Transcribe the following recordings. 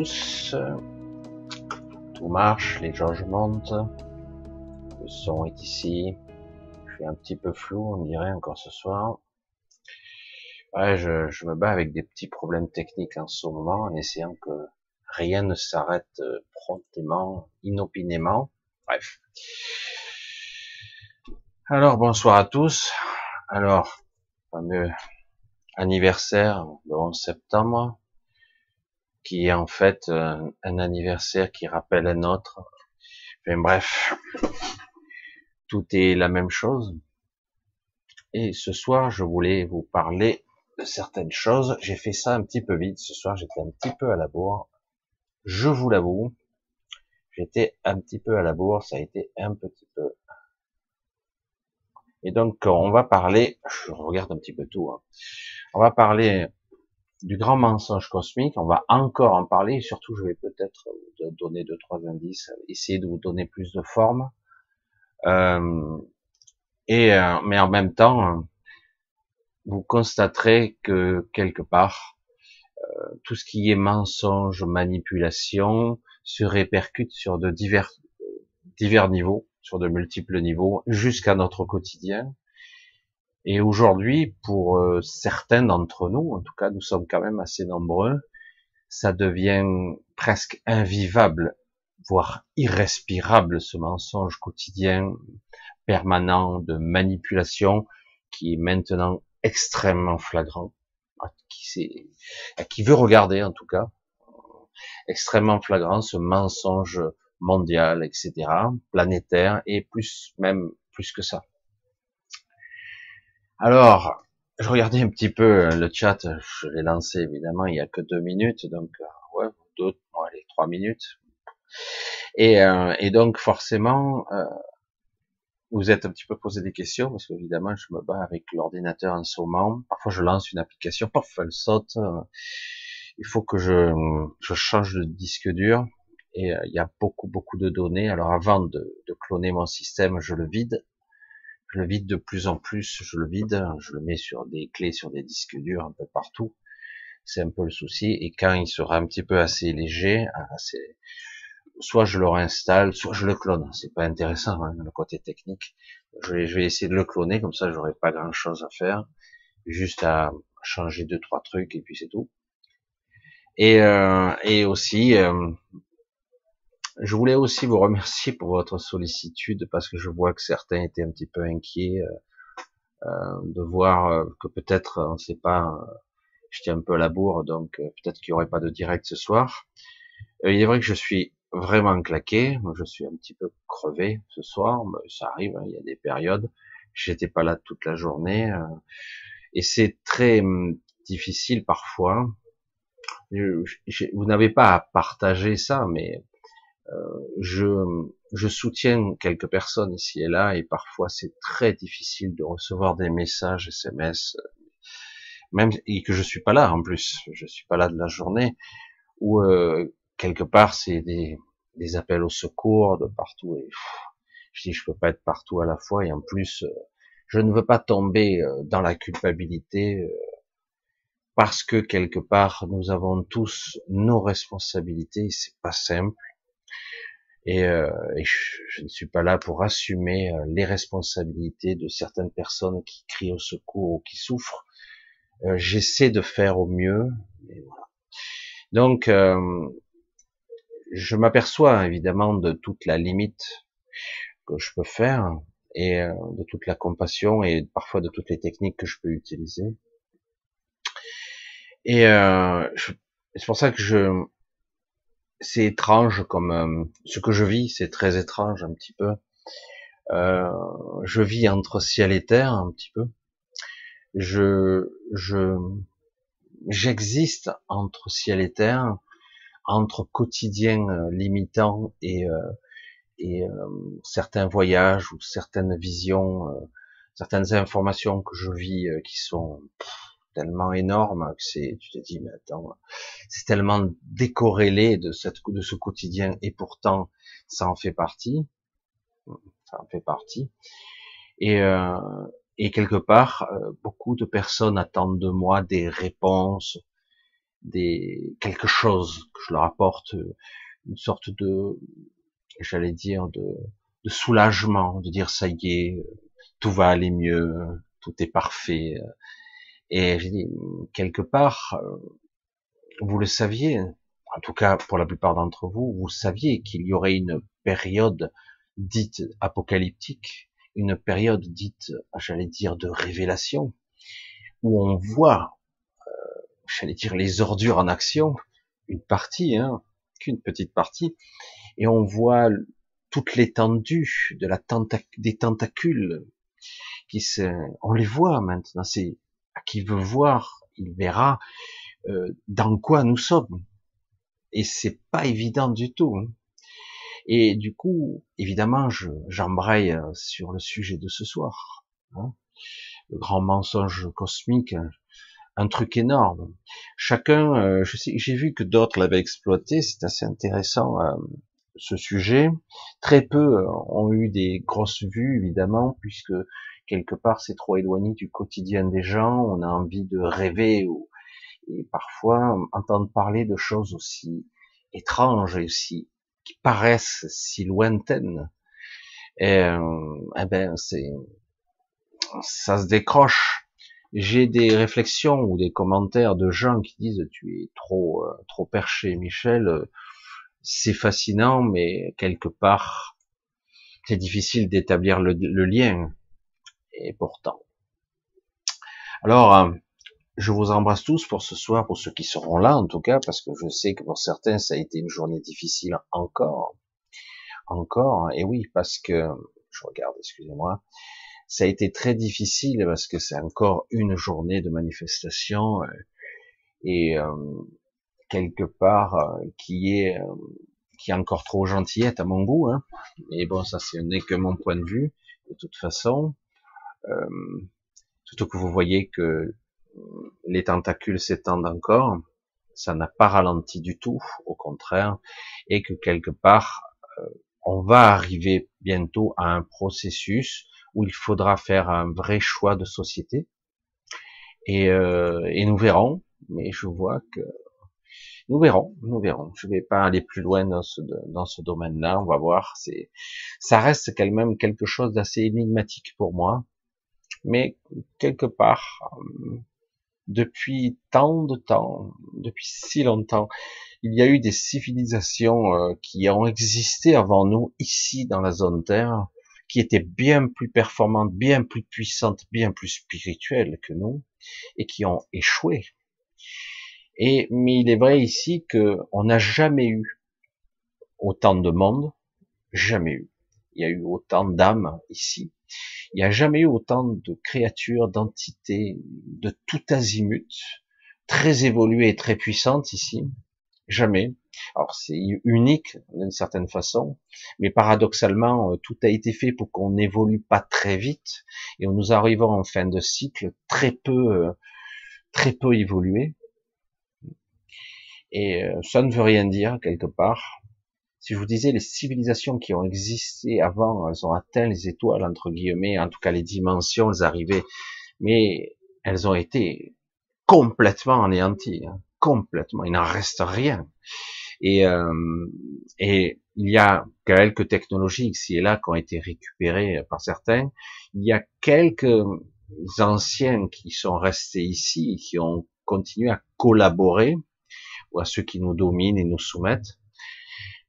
tous. Tout marche, les jauges montent. Le son est ici. Je suis un petit peu flou, on dirait encore ce soir. Ouais, je, je me bats avec des petits problèmes techniques en ce moment, en essayant que rien ne s'arrête euh, promptement, inopinément. Bref. Alors, bonsoir à tous. Alors, fameux anniversaire le 11 septembre qui est en fait euh, un, anniversaire qui rappelle un autre. Enfin, bref, tout est la même chose. Et ce soir, je voulais vous parler de certaines choses. J'ai fait ça un petit peu vite. Ce soir, j'étais un petit peu à la bourre. Je vous l'avoue. J'étais un petit peu à la bourre. Ça a été un petit peu. Et donc, on va parler, je regarde un petit peu tout, hein. on va parler du grand mensonge cosmique. On va encore en parler. surtout, je vais peut-être vous donner deux trois indices, essayer de vous donner plus de forme. Euh, et euh, mais en même temps, vous constaterez que quelque part, euh, tout ce qui est mensonge, manipulation, se répercute sur de divers niveaux, sur de multiples niveaux, jusqu'à notre quotidien. Et aujourd'hui, pour euh, certains d'entre nous, en tout cas, nous sommes quand même assez nombreux, ça devient presque invivable, voire irrespirable, ce mensonge quotidien, permanent de manipulation, qui est maintenant extrêmement flagrant, qui, qui veut regarder en tout cas, extrêmement flagrant, ce mensonge mondial, etc., planétaire, et plus même plus que ça. Alors, je regardais un petit peu euh, le chat, je l'ai lancé évidemment il y a que deux minutes, donc euh, ouais, deux, allez, trois minutes. Et, euh, donc forcément, euh, vous êtes un petit peu posé des questions parce qu'évidemment je me bats avec l'ordinateur en moment. Parfois je lance une application, parfois elle saute. Il faut que je, change de disque dur et il y a beaucoup beaucoup de données. Alors avant de cloner mon système, je le vide je le vide de plus en plus, je le vide, je le mets sur des clés, sur des disques durs un peu partout. C'est un peu le souci. Et quand il sera un petit peu assez léger, assez, soit je le réinstalle, soit je le clone. C'est pas intéressant hein, le côté technique. Je vais, je vais, essayer de le cloner, comme ça j'aurai pas grand chose à faire, juste à changer deux trois trucs et puis c'est tout. Et, euh, et aussi, euh, je voulais aussi vous remercier pour votre sollicitude parce que je vois que certains étaient un petit peu inquiets euh, euh de voir euh, que peut-être, on ne sait pas, euh, j'étais un peu à la bourre, donc peut-être qu'il n'y aurait pas de direct ce soir. il est vrai que je suis vraiment claqué, je suis un petit peu crevé ce soir, mais ça arrive, hein, il y a des périodes. J'étais pas là toute la journée et c'est très hum, difficile parfois. vous n'avez pas à partager ça, mais je, je soutiens quelques personnes ici et là, et parfois c'est très difficile de recevoir des messages SMS, même et que je suis pas là en plus, je suis pas là de la journée, ou euh, quelque part c'est des, des appels au secours de partout, et je dis je peux pas être partout à la fois, et en plus euh, je ne veux pas tomber dans la culpabilité parce que quelque part nous avons tous nos responsabilités, c'est pas simple et, euh, je, ne suis pas là pour assumer euh, les responsabilités de certaines personnes qui crient au secours ou qui souffrent. Euh, j'essaie de faire au mieux. Donc, euh, je m'aperçois évidemment de toute la limite que je peux faire et euh, de toute la compassion et parfois de toutes les techniques que je peux utiliser. Et c'est pour ça que je, c'est étrange comme euh, ce que je vis, c'est très étrange un petit peu. Euh, je vis entre ciel et terre un petit peu. Je, je, j'existe entre ciel et terre, entre quotidien euh, limitant et et certains voyages ou certaines visions, certaines informations que je vis qui sont tellement énorme que c'est, tu te dis, mais attends, c'est tellement décorrélé de cette, de ce quotidien et pourtant ça en fait partie, ça en fait partie. Et, euh, et quelque part, euh, beaucoup de personnes attendent de moi des réponses, des quelque chose que je leur apporte, une sorte de, j'allais dire de, de soulagement, de dire ça y est, tout va aller mieux, tout est parfait. Et quelque part, vous le saviez, en tout cas pour la plupart d'entre vous, vous saviez qu'il y aurait une période dite apocalyptique, une période dite, j'allais dire, de révélation, où on voit, euh, j'allais dire, les ordures en action, une partie, hein, qu'une petite partie, et on voit toute l'étendue de la des tentacules qui se, on les voit maintenant. C'est qui veut voir, il verra euh, dans quoi nous sommes. Et c'est pas évident du tout. Hein. Et du coup, évidemment, j'embraye sur le sujet de ce soir. Hein. Le grand mensonge cosmique, un truc énorme. Chacun, euh, j'ai vu que d'autres l'avaient exploité, c'est assez intéressant euh, ce sujet. Très peu euh, ont eu des grosses vues, évidemment, puisque quelque part c'est trop éloigné du quotidien des gens. On a envie de rêver et parfois entendre parler de choses aussi étranges et aussi qui paraissent si lointaines. Et, eh ben c'est ça se décroche j'ai des réflexions ou des commentaires de gens qui disent tu es trop euh, trop perché Michel c'est fascinant mais quelque part c'est difficile d'établir le, lien et pourtant alors euh, je vous embrasse tous pour ce soir pour ceux qui seront là en tout cas parce que je sais que pour certains ça a été une journée difficile encore encore et oui parce que je regarde excusez-moi ça a été très difficile parce que c'est encore une journée de manifestation euh, et euh, quelque part qui est qui est encore trop gentillette à mon goût. Hein. Mais bon, ça ce n'est que mon point de vue. De toute façon, surtout que vous voyez que les tentacules s'étendent encore, ça n'a pas ralenti du tout, au contraire, et que quelque part, on va arriver bientôt à un processus où il faudra faire un vrai choix de société. Et, euh, et nous verrons, mais je vois que nous verrons, nous verrons. Je vais pas aller plus loin dans ce, dans ce domaine-là. On va voir. C'est, ça reste quand même quelque chose d'assez énigmatique pour moi. Mais quelque part, euh, depuis tant de temps, depuis si longtemps, il y a eu des civilisations euh, qui ont existé avant nous ici dans la zone Terre, qui étaient bien plus performantes, bien plus puissantes, bien plus spirituelles que nous, et qui ont échoué. Et, mais il est vrai ici que on n'a jamais eu autant de monde, jamais eu. Il y a eu autant d'âmes ici. Il n'y a jamais eu autant de créatures, d'entités, de tout azimut, très évoluées et très puissantes ici. Jamais. Alors c'est unique d'une certaine façon, mais paradoxalement, euh, tout a été fait pour qu'on n'évolue pas très vite et nous arrivons en fin de cycle très peu, euh, très peu évolué. Et euh, ça ne veut rien dire quelque part. Si je vous disais les civilisations qui ont existé avant, elles ont atteint les étoiles entre guillemets, en tout cas les dimensions, elles arrivaient, mais elles ont été complètement anéanties, hein, complètement. Il n'en reste rien. Et, euh, et il y a quelques technologies ici et là qui ont été récupérées par certains. Il y a quelques anciens qui sont restés ici qui ont continué à collaborer ou à ceux qui nous dominent et nous soumettent.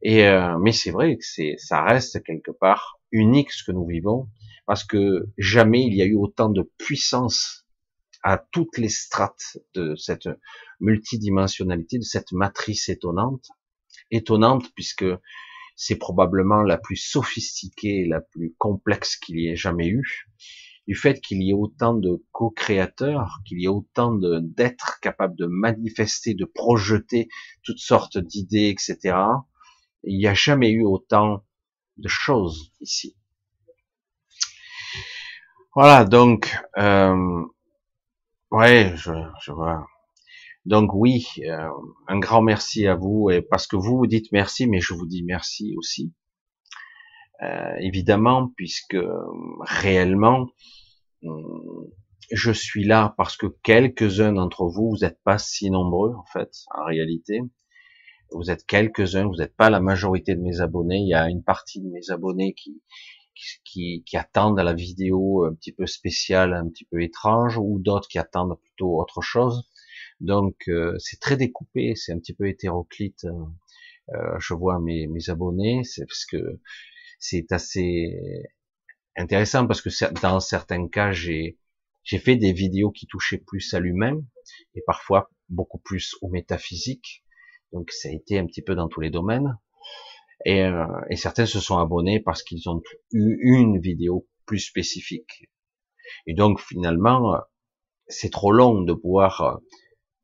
Et euh, mais c'est vrai que c'est ça reste quelque part unique ce que nous vivons parce que jamais il y a eu autant de puissance à toutes les strates de cette multidimensionnalité, de cette matrice étonnante étonnante puisque c'est probablement la plus sophistiquée, la plus complexe qu'il y ait jamais eu. Du fait qu'il y ait autant de co-créateurs, qu'il y ait autant d'êtres capables de manifester, de projeter toutes sortes d'idées, etc. Il n'y a jamais eu autant de choses ici. Voilà, donc, euh, ouais, je, je vois. Donc oui, euh, un grand merci à vous, et parce que vous vous dites merci, mais je vous dis merci aussi. Euh, évidemment, puisque réellement, je suis là parce que quelques-uns d'entre vous, vous n'êtes pas si nombreux en fait, en réalité. Vous êtes quelques-uns, vous n'êtes pas la majorité de mes abonnés. Il y a une partie de mes abonnés qui, qui, qui attendent la vidéo un petit peu spéciale, un petit peu étrange, ou d'autres qui attendent plutôt autre chose. Donc euh, c'est très découpé, c'est un petit peu hétéroclite. Euh, je vois mes, mes abonnés, c'est parce que c'est assez intéressant parce que dans certains cas j'ai j'ai fait des vidéos qui touchaient plus à l'humain et parfois beaucoup plus au métaphysique. Donc ça a été un petit peu dans tous les domaines. Et, euh, certains se sont abonnés parce qu'ils ont eu une vidéo plus spécifique. Et donc finalement, c'est trop long de pouvoir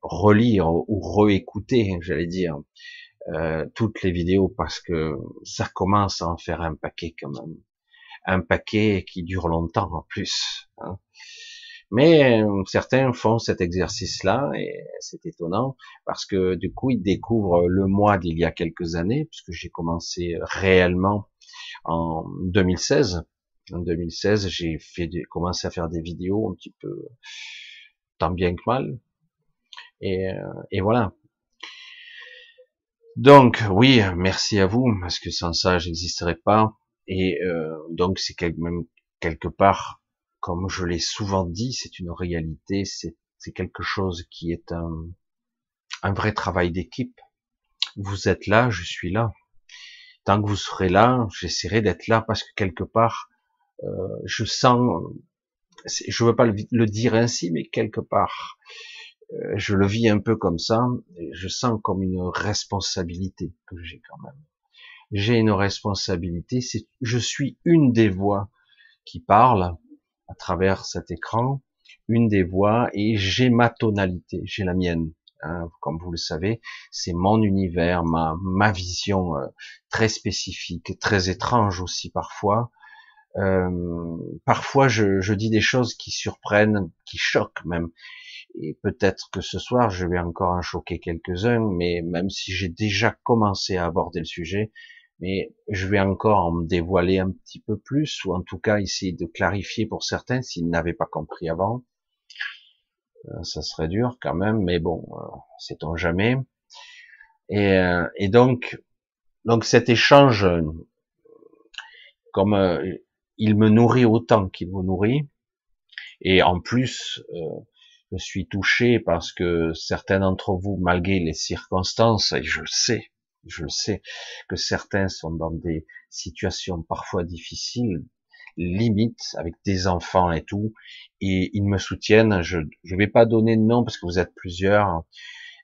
relire ou réécouter, j'allais dire, euh, toutes les vidéos parce que ça commence à en faire un paquet quand même, un paquet qui dure longtemps en plus. Hein. Mais euh, certains font cet exercice-là et c'est étonnant parce que du coup ils découvrent le mois d'il y a quelques années puisque j'ai commencé réellement en 2016. En 2016, j'ai fait commencé à faire des vidéos un petit peu tant bien que mal. Et, euh, et voilà. Donc oui, merci à vous parce que sans ça, j'existerais pas. Et euh, donc c'est même quelque part comme je l'ai souvent dit, c'est une réalité, c'est quelque chose qui est un, un vrai travail d'équipe. Vous êtes là, je suis là. Tant que vous serez là, j'essaierai d'être là parce que quelque part, euh, je sens, je veux pas le, dire ainsi, mais quelque part, euh, je le vis un peu comme ça. Je sens comme une responsabilité que j'ai quand même. J'ai une responsabilité. Je suis une des voix qui parle à travers cet écran une des voix et j'ai ma tonalité, j'ai la mienne. Hein, comme vous le savez, c'est mon univers, ma, ma vision euh, très spécifique, très étrange aussi parfois. Euh, parfois, je, je, dis des choses qui surprennent, qui choquent même. Et peut-être que ce soir, je vais encore en choquer quelques-uns, mais même si j'ai déjà commencé à aborder le sujet, mais je vais encore en dévoiler un petit peu plus, ou en tout cas essayer de clarifier pour certains s'ils n'avaient pas compris avant. Euh, ça serait dur quand même, mais bon, euh, sait-on jamais. Et, euh, et, donc, donc cet échange, comme il me nourrit autant qu'il vous nourrit, et en plus, je suis touché parce que certains d'entre vous, malgré les circonstances, et je sais, je sais que certains sont dans des situations parfois difficiles, limites, avec des enfants et tout, et ils me soutiennent. Je ne vais pas donner de nom parce que vous êtes plusieurs,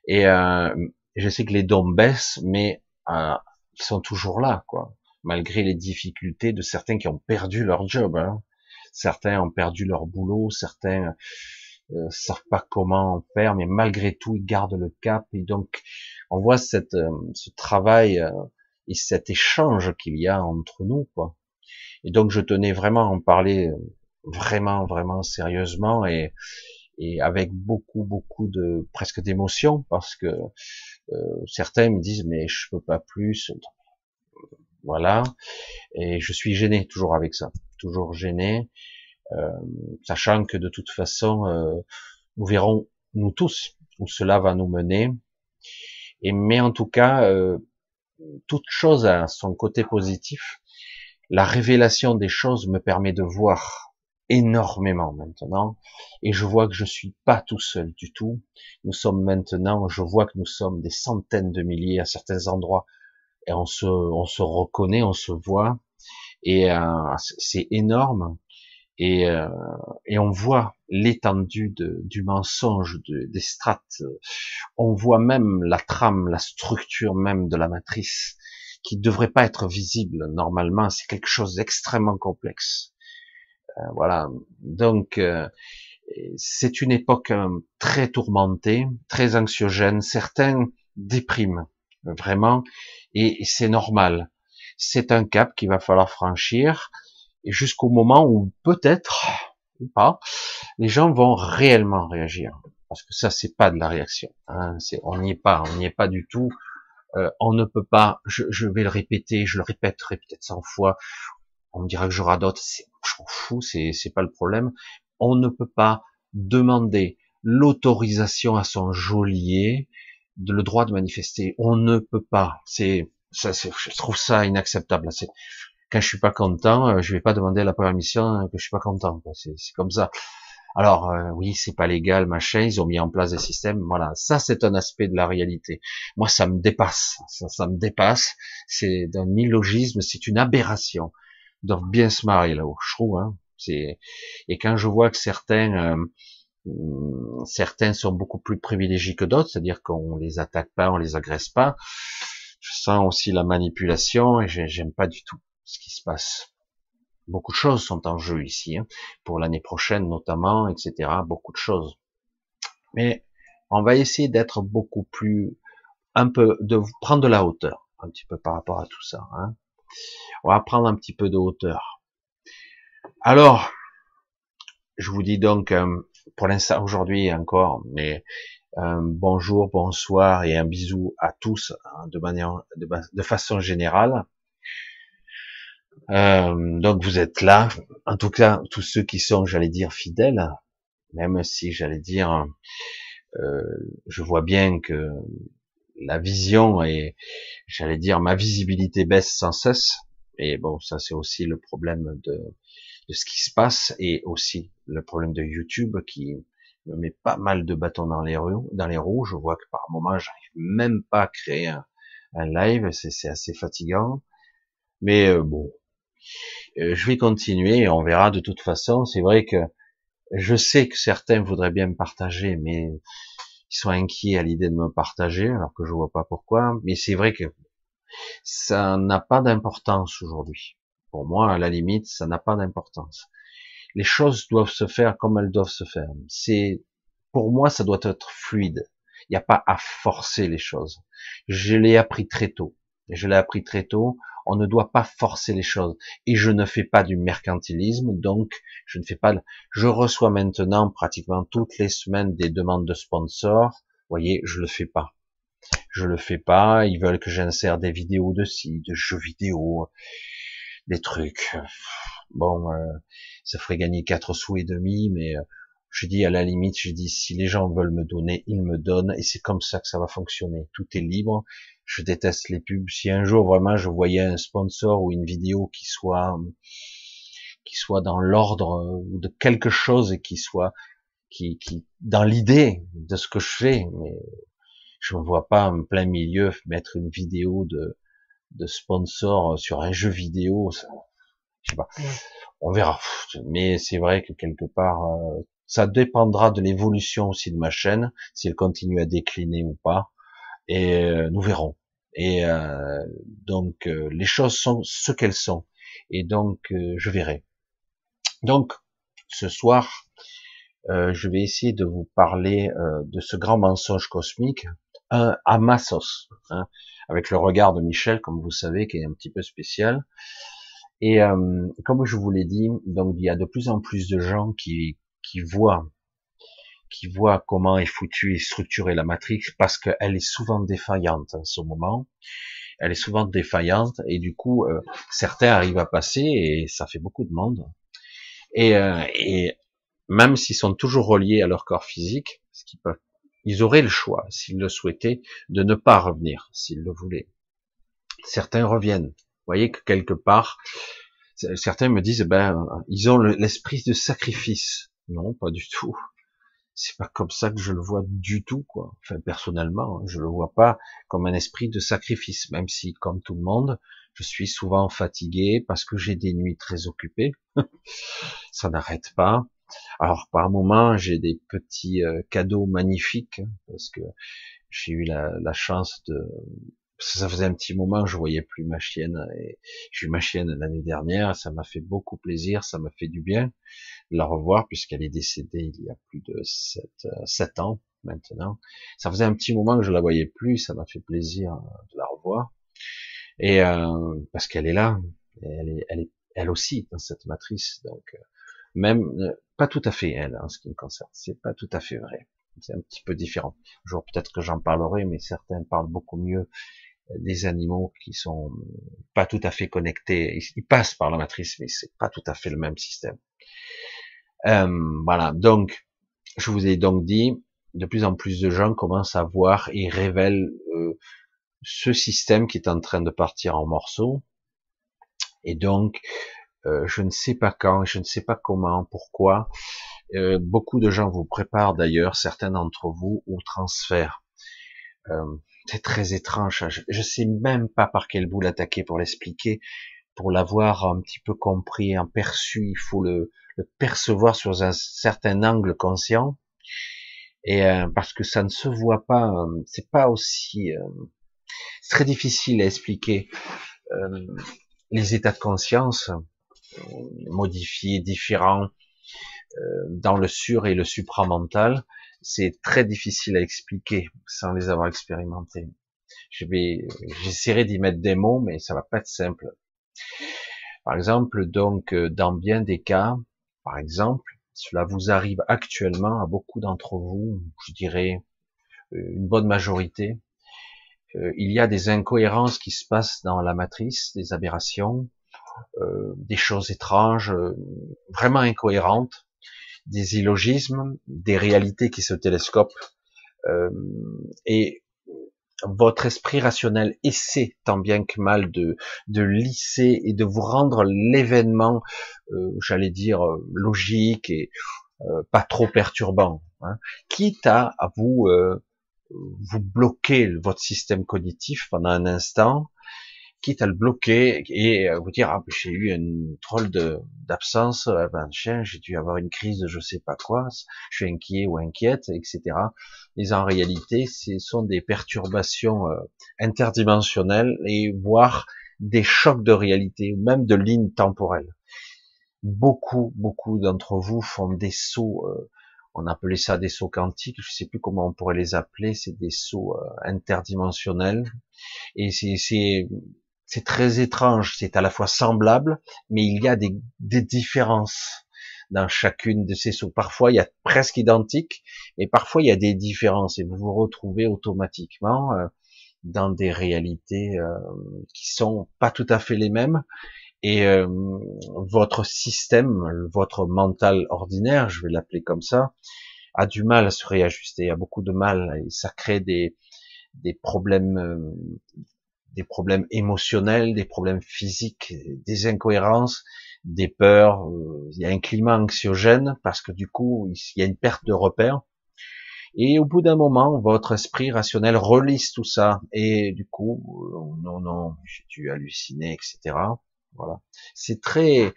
et euh, je sais que les dons baissent, mais euh, ils sont toujours là, quoi, malgré les difficultés de certains qui ont perdu leur job. Hein. Certains ont perdu leur boulot, certains euh, savent pas comment faire, mais malgré tout ils gardent le cap et donc on voit cette, euh, ce travail euh, et cet échange qu'il y a entre nous, quoi. Et donc je tenais vraiment à en parler euh, vraiment, vraiment sérieusement et, et avec beaucoup, beaucoup de presque d'émotion parce que certains me disent mais je peux pas plus, voilà. Et je suis gêné toujours avec ça, toujours gêné, euh, sachant que de toute façon euh, nous verrons nous tous où cela va nous mener. Et mais en tout cas, euh, toute chose a son côté positif. La révélation des choses me permet de voir énormément maintenant, et je vois que je suis pas tout seul du tout. Nous sommes maintenant, je vois que nous sommes des centaines de milliers à certains endroits, et on se, on se reconnaît, on se voit, et euh, c'est énorme. Et, euh, et on voit l'étendue du mensonge de, des strates. On voit même la trame, la structure même de la matrice qui devrait pas être visible normalement. C'est quelque chose d'extrêmement complexe. Euh, voilà. Donc euh, c'est une époque euh, très tourmentée, très anxiogène. Certains dépriment vraiment, et c'est normal. C'est un cap qu'il va falloir franchir et jusqu'au moment où peut-être ou pas, les gens vont réellement réagir. Parce que ça, c'est pas de la réaction. Hein, on n'y est pas, on n'y est pas du tout. Euh, on ne peut pas. Je, je, vais le répéter, je le répéterai peut-être 100 fois. On me dira que je radote. Je m'en fous, c'est c'est pas le problème. On ne peut pas demander l'autorisation à son geôlier, de le droit de manifester. On ne peut pas. C'est, ça, je trouve ça inacceptable. Quand je suis pas content, euh, je vais pas demander la permission que je suis pas content. C'est comme ça. Alors euh, oui, c'est pas légal, machin. Ils ont mis en place des systèmes. Voilà, ça c'est un aspect de la réalité. Moi, ça me dépasse. Ça, ça me dépasse. C'est d'un illogisme. C'est une aberration. Ils doivent bien se marrer là-haut, je trouve. Hein. C'est et quand je vois que certains euh, certains sont beaucoup plus privilégiés que d'autres, c'est-à-dire qu'on les attaque pas, on les agresse pas. Je sens aussi la manipulation et j'aime pas du tout ce qui se passe. Beaucoup de choses sont en jeu ici, hein, pour l'année prochaine notamment, etc. Beaucoup de choses. Mais on va essayer d'être beaucoup plus, un peu, de prendre de la hauteur, un petit peu par rapport à tout ça. Hein. On va prendre un petit peu de hauteur. Alors, je vous dis donc, euh, pour l'instant aujourd'hui encore, mais un bonjour, bonsoir et un bisou à tous hein, de manière, de façon générale. Euh, donc vous êtes là, en tout cas tous ceux qui sont, j'allais dire, fidèles, même si j'allais dire, euh, je vois bien que la vision et, j'allais dire, ma visibilité baisse sans cesse. Et bon, ça c'est aussi le problème de, de ce qui se passe et aussi le problème de YouTube qui me met pas mal de bâtons dans les roues. Dans les roues, je vois que par moment, j'arrive même pas à créer un, un live, c'est assez fatigant. Mais euh, bon, je vais continuer on verra de toute façon. C'est vrai que je sais que certains voudraient bien me partager, mais ils sont inquiets à l'idée de me partager, alors que je vois pas pourquoi. Mais c'est vrai que ça n'a pas d'importance aujourd'hui. Pour moi, à la limite, ça n'a pas d'importance. Les choses doivent se faire comme elles doivent se faire. C'est, pour moi, ça doit être fluide. Il n'y a pas à forcer les choses. Je l'ai appris très tôt. Je l'ai appris très tôt on ne doit pas forcer les choses. Et je ne fais pas du mercantilisme, donc je ne fais pas. Je reçois maintenant pratiquement toutes les semaines des demandes de sponsors. Voyez, je le fais pas. Je le fais pas. Ils veulent que j'insère des vidéos de sites, de jeux vidéo, des trucs. Bon, euh, ça ferait gagner quatre sous et demi, mais euh, je dis à la limite, je dis si les gens veulent me donner, ils me donnent, et c'est comme ça que ça va fonctionner. Tout est libre je déteste les pubs. Si un jour vraiment je voyais un sponsor ou une vidéo qui soit qui soit dans l'ordre ou de quelque chose et qui soit qui, qui dans l'idée de ce que je fais, mais je me vois pas en plein milieu mettre une vidéo de de sponsor sur un jeu vidéo. Ça, je sais pas. On verra. Mais c'est vrai que quelque part, euh, ça dépendra de l'évolution aussi de ma chaîne, si elle continue à décliner ou pas et euh, nous verrons. Et euh, donc euh, les choses sont ce qu'elles sont, et donc je verrai. Donc ce soir, je vais essayer de vous parler de ce grand mensonge cosmique, un à hein, avec le regard de Michel, comme vous savez, qui est un petit peu spécial. Et comme je vous l'ai dit, donc il y a de plus en plus de gens qui, qui voient qui voit comment est foutue et structurée la matrix parce qu'elle est souvent défaillante en ce moment. Elle est souvent défaillante et du coup, euh, certains arrivent à passer et ça fait beaucoup de monde. Et, euh, et même s'ils sont toujours reliés à leur corps physique, ce qu'ils peuvent, ils auraient le choix, s'ils le souhaitaient, de ne pas revenir, s'ils le voulaient. Certains reviennent. Vous voyez que quelque part, certains me disent, ben, ils ont l'esprit de sacrifice. Non, pas du tout c'est pas comme ça que je le vois du tout, quoi. Enfin, personnellement, hein, je le vois pas comme un esprit de sacrifice, même si, comme tout le monde, je suis souvent fatigué parce que j'ai des nuits très occupées. ça n'arrête pas. Alors, par moments, j'ai des petits euh, cadeaux magnifiques hein, parce que j'ai eu la chance de, ça faisait un petit moment que je voyais plus ma chienne et j'ai eu ma chienne l'année dernière, ça m'a fait beaucoup plaisir, ça m'a fait du bien de la revoir puisqu'elle est décédée il y a plus de sept, ans maintenant. Ça faisait un petit moment que je la voyais plus, ça m'a fait plaisir de la revoir et euh, parce qu'elle est là, elle est, elle est, elle aussi dans cette matrice, donc euh, même euh, pas tout à fait elle en ce qui me concerne, c'est pas tout à fait vrai c'est un petit peu différent. Un jour peut-être que j'en parlerai, mais certains parlent beaucoup mieux des animaux qui sont pas tout à fait connectés. Ils passent par la matrice, mais c'est pas tout à fait le même système. Euh, voilà. Donc, je vous ai donc dit, de plus en plus de gens commencent à voir et révèlent euh, ce système qui est en train de partir en morceaux. Et donc, euh, je ne sais pas quand, je ne sais pas comment, pourquoi. Euh, beaucoup de gens vous préparent d'ailleurs, certains d'entre vous, au transfert. Euh, c'est très étrange. Je, ne sais même pas par quel bout l'attaquer pour l'expliquer, pour l'avoir un petit peu compris, un perçu. Il faut le, le percevoir sur un certain angle conscient. Et parce que ça ne se voit pas, c'est pas aussi, c'est très difficile à expliquer les états de conscience modifiés, différents euh, dans le sur et le supramental, c'est très difficile à expliquer sans les avoir expérimentés. Je vais, j'essaierai d'y mettre des mots, mais ça va pas être simple. Par exemple, donc, euh, dans bien des cas, par exemple, cela vous arrive actuellement à beaucoup d'entre vous, je dirais euh, une bonne majorité. Il y a des incohérences qui se passent dans la matrice, des aberrations, euh, des choses étranges, euh, vraiment incohérentes, des illogismes, des réalités qui se télescopent, euh, et votre esprit rationnel essaie tant bien que mal de, de lisser et de vous rendre l'événement, j'allais dire, logique et pas trop perturbant, hein, quitte à, à vous vous bloquer votre système cognitif pendant un instant quitte à le bloquer et vous dire ah, j'ai eu une troll de d'absence, euh, ben, j'ai dû avoir une crise de je sais pas quoi, je suis inquiet ou inquiète, etc. Mais en réalité, ce sont des perturbations euh, interdimensionnelles et voire des chocs de réalité ou même de lignes temporelles. Beaucoup, beaucoup d'entre vous font des sauts. Euh, on appelait ça des sauts quantiques, je sais plus comment on pourrait les appeler, c'est des sauts interdimensionnels. Et c'est c'est très étrange, c'est à la fois semblable, mais il y a des, différences dans chacune de ces sauts. Parfois, il y a presque identique, et parfois, il y a des différences, et vous vous retrouvez automatiquement euh, dans des réalités euh, qui sont pas tout à fait les mêmes, et euh, votre système, votre mental ordinaire, je vais l'appeler comme ça, a du mal à se réajuster, a beaucoup de mal, et ça crée des, des problèmes des problèmes émotionnels, des problèmes physiques, des incohérences, des peurs. Euh, il y a un climat anxiogène parce que du coup, il y a une perte de repères. Et au bout d'un moment, votre esprit rationnel relise tout ça. Et du coup, euh, non, non, j'ai dû halluciner, etc. Voilà. C'est très,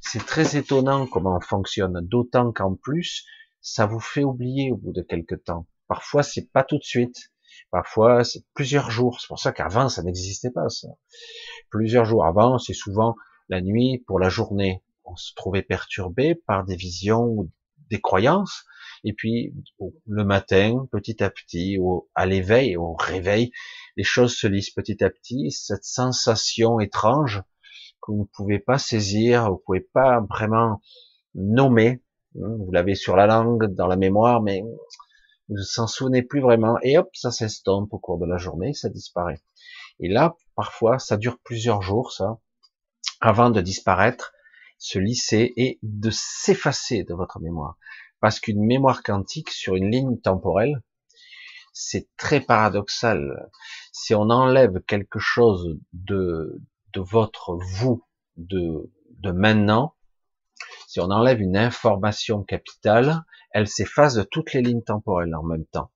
c'est très étonnant comment on fonctionne. D'autant qu'en plus, ça vous fait oublier au bout de quelques temps. Parfois, c'est pas tout de suite. Parfois, c'est plusieurs jours. C'est pour ça qu'avant, ça n'existait pas, ça. Plusieurs jours avant, c'est souvent la nuit pour la journée. On se trouvait perturbé par des visions ou des croyances. Et puis, le matin, petit à petit, au, à l'éveil, au réveil, les choses se lisent petit à petit. Cette sensation étrange que vous ne pouvez pas saisir, vous ne pouvez pas vraiment nommer. Vous l'avez sur la langue, dans la mémoire, mais vous s'en souvenez plus vraiment, et hop, ça s'estompe au cours de la journée, ça disparaît. Et là, parfois, ça dure plusieurs jours, ça, avant de disparaître, se lisser et de s'effacer de votre mémoire. Parce qu'une mémoire quantique sur une ligne temporelle, c'est très paradoxal. Si on enlève quelque chose de, de votre vous, de, de maintenant, si on enlève une information capitale, elle s'efface de toutes les lignes temporelles en même temps.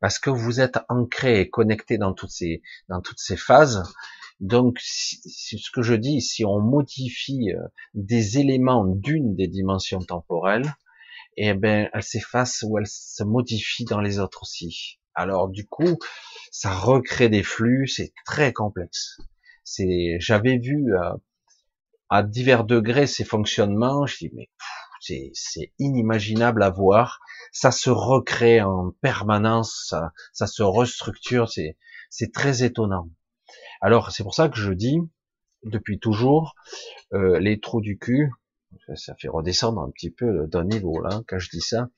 Parce que vous êtes ancré et connecté dans toutes ces, dans toutes ces phases. Donc, ce que je dis, si on modifie euh, des éléments d'une des dimensions temporelles, eh ben, elle s'efface ou elle se modifie dans les autres aussi. Alors, du coup, ça recrée des flux, c'est très complexe. C'est, j'avais vu euh, à divers degrés ces fonctionnements, je dis mais c'est inimaginable à voir. Ça se recrée en permanence, ça, ça se restructure, c'est très étonnant. Alors c'est pour ça que je dis depuis toujours euh, les trous du cul, ça fait redescendre un petit peu d'un niveau là quand je dis ça,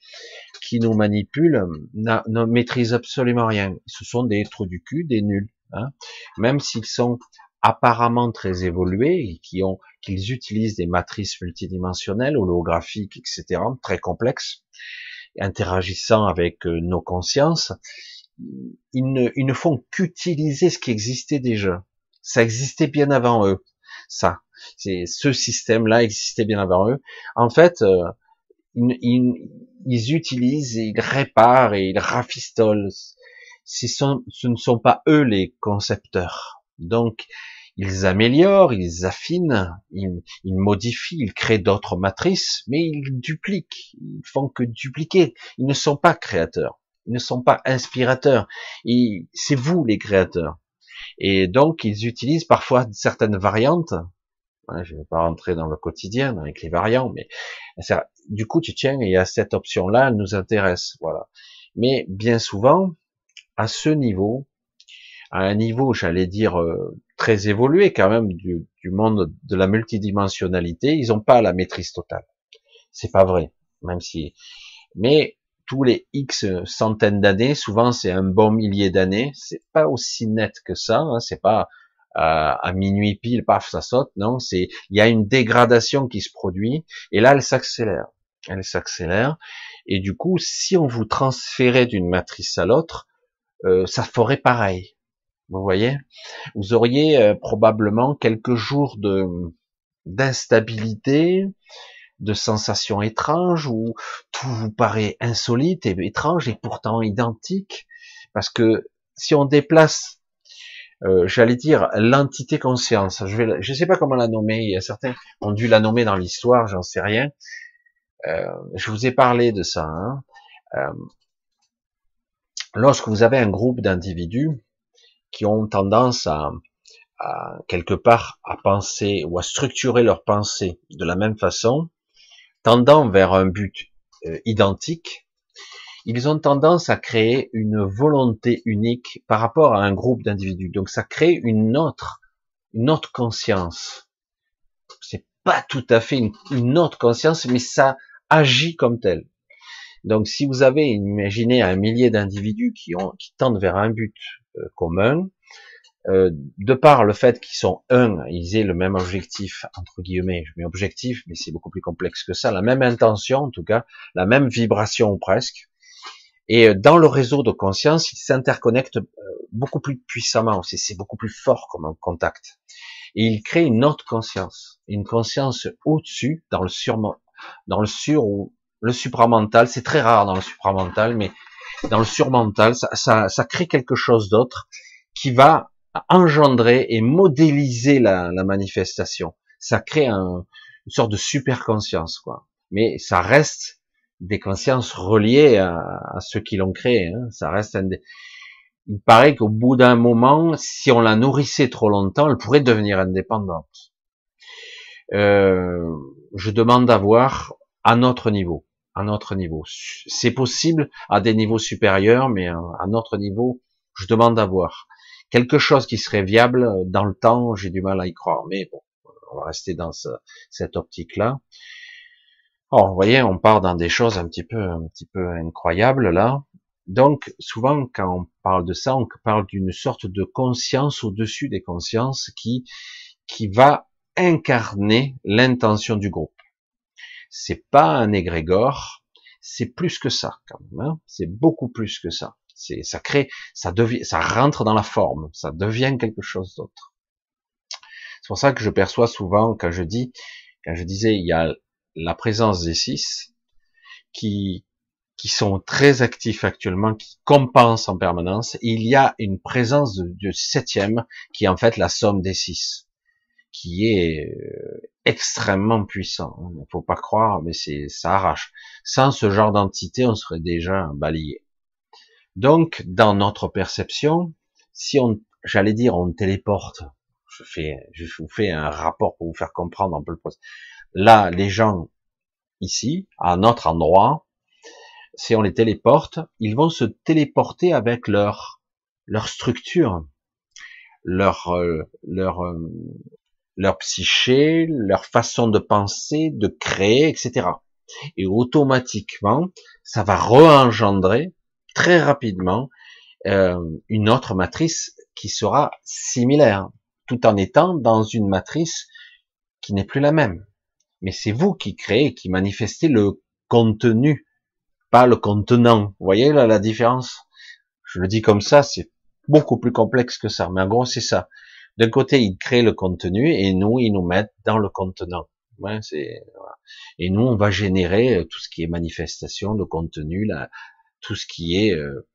qui nous manipulent, ne maîtrisent absolument rien. Ce sont des trous du cul, des nuls, hein. même s'ils sont apparemment très évolués, qui ont, qu'ils utilisent des matrices multidimensionnelles, holographiques, etc., très complexes, interagissant avec euh, nos consciences, ils ne, ils ne font qu'utiliser ce qui existait déjà. Ça existait bien avant eux. Ça, c'est ce système-là existait bien avant eux. En fait, euh, ils, ils, ils, utilisent, ils réparent et ils rafistolent. Ce, sont, ce ne sont pas eux les concepteurs. Donc, ils améliorent, ils affinent, ils, modifient, ils créent d'autres matrices, mais ils dupliquent, ils font que dupliquer. Ils ne sont pas créateurs, ils ne sont pas inspirateurs. C'est vous les créateurs. Et donc, ils utilisent parfois certaines variantes. Je ne vais pas rentrer dans le quotidien avec les variants, mais du coup, tu tiens, il y a cette option-là, elle nous intéresse, voilà. Mais bien souvent, à ce niveau, à un niveau, j'allais dire, euh, très évolué quand même du, du, monde de la multidimensionnalité, ils n'ont pas la maîtrise totale. C'est pas vrai, même si. Mais tous les X centaines d'années, souvent c'est un bon millier d'années, c'est pas aussi net que ça, hein, c'est pas euh, à minuit pile, paf, ça saute, non, c'est il y a une dégradation qui se produit et là elle s'accélère, elle s'accélère et du coup si on vous transférait d'une matrice à l'autre, euh, ça ferait pareil. Vous voyez, vous auriez euh, probablement quelques jours de d'instabilité, de sensations étranges où tout vous paraît insolite et étrange et pourtant identique, parce que si on déplace, euh, j'allais dire l'entité conscience, je vais, je sais pas comment la nommer, il y a certains ont dû la nommer dans l'histoire, j'en sais rien. Euh, je vous ai parlé de ça. Hein. Euh, lorsque vous avez un groupe d'individus qui ont tendance à, quelque part à penser ou à structurer leur pensée de la même façon, tendant vers un but euh, identique, ils ont tendance à créer une volonté unique par rapport à un groupe d'individus. Donc ça crée une autre, une autre conscience. C'est pas tout à fait une, autre conscience, mais ça agit comme tel. Donc si vous avez imaginé un millier d'individus qui, ont, qui tendent vers un but commun, euh, de par le fait qu'ils sont un, ils aient le même objectif, entre guillemets, je mets objectif, mais c'est beaucoup plus complexe que ça, la même intention en tout cas, la même vibration presque, et euh, dans le réseau de conscience, ils s'interconnectent euh, beaucoup plus puissamment, c'est beaucoup plus fort comme contact. Et ils créent une autre conscience, une conscience au-dessus, dans le sur, dans le sur ou le supramental, c'est très rare dans le supramental, mais dans le surmental, ça, ça, ça crée quelque chose d'autre qui va engendrer et modéliser la, la manifestation. Ça crée un, une sorte de super conscience, quoi. Mais ça reste des consciences reliées à, à ceux qui l'ont créé. Hein. Ça reste un Il paraît qu'au bout d'un moment, si on la nourrissait trop longtemps, elle pourrait devenir indépendante. Euh, je demande d'avoir à notre niveau, à notre niveau. C'est possible à des niveaux supérieurs, mais à notre niveau, je demande d'avoir quelque chose qui serait viable dans le temps, j'ai du mal à y croire. Mais bon, on va rester dans cette optique-là. Or, vous voyez, on part dans des choses un petit peu, un petit peu incroyables là. Donc, souvent, quand on parle de ça, on parle d'une sorte de conscience au-dessus des consciences qui, qui va incarner l'intention du groupe. C'est pas un égrégore, c'est plus que ça, quand même. Hein. c'est beaucoup plus que ça. C'est, ça crée, ça devient, ça rentre dans la forme, ça devient quelque chose d'autre. C'est pour ça que je perçois souvent quand je dis, quand je disais, il y a la présence des six qui, qui sont très actifs actuellement, qui compensent en permanence. Il y a une présence du septième qui est en fait la somme des six, qui est euh, extrêmement puissant. Il ne faut pas croire, mais c'est ça arrache. Sans ce genre d'entité, on serait déjà balayé. Donc, dans notre perception, si on, j'allais dire, on téléporte, je vous fais un rapport pour vous faire comprendre un peu le processus. Là, les gens, ici, à notre endroit, si on les téléporte, ils vont se téléporter avec leur, leur structure, leur, euh, leur, euh, leur psyché, leur façon de penser, de créer, etc. Et automatiquement, ça va re-engendrer très rapidement euh, une autre matrice qui sera similaire, tout en étant dans une matrice qui n'est plus la même. Mais c'est vous qui créez, qui manifestez le contenu pas le contenant. Vous voyez là la différence? Je le dis comme ça, c'est beaucoup plus complexe que ça. Mais en gros, c'est ça. D'un côté, ils créent le contenu et nous, ils nous mettent dans le contenant. Et nous, on va générer euh, tout ce qui est manifestation, le contenu, là, tout ce qui est euh,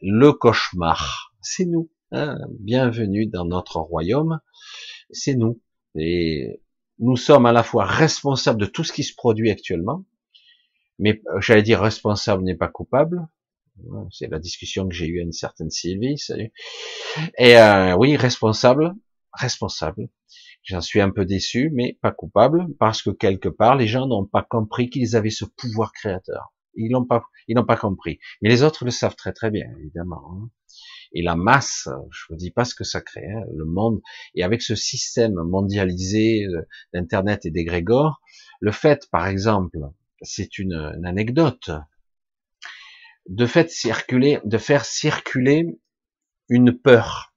le cauchemar. C'est nous. Hein Bienvenue dans notre royaume. C'est nous. Et nous sommes à la fois responsables de tout ce qui se produit actuellement, mais euh, j'allais dire responsable n'est pas coupable. C'est la discussion que j'ai eue à une certaine Sylvie. Salut. Et euh, oui, responsable, responsable. J'en suis un peu déçu, mais pas coupable, parce que quelque part, les gens n'ont pas compris qu'ils avaient ce pouvoir créateur. Ils n'ont pas, ils n'ont pas compris. Mais les autres le savent très très bien, évidemment. Hein. Et la masse, je vous dis pas ce que ça crée, hein, le monde. Et avec ce système mondialisé euh, d'internet et d'égrégore, le fait, par exemple, c'est une, une, anecdote, de faire circuler une peur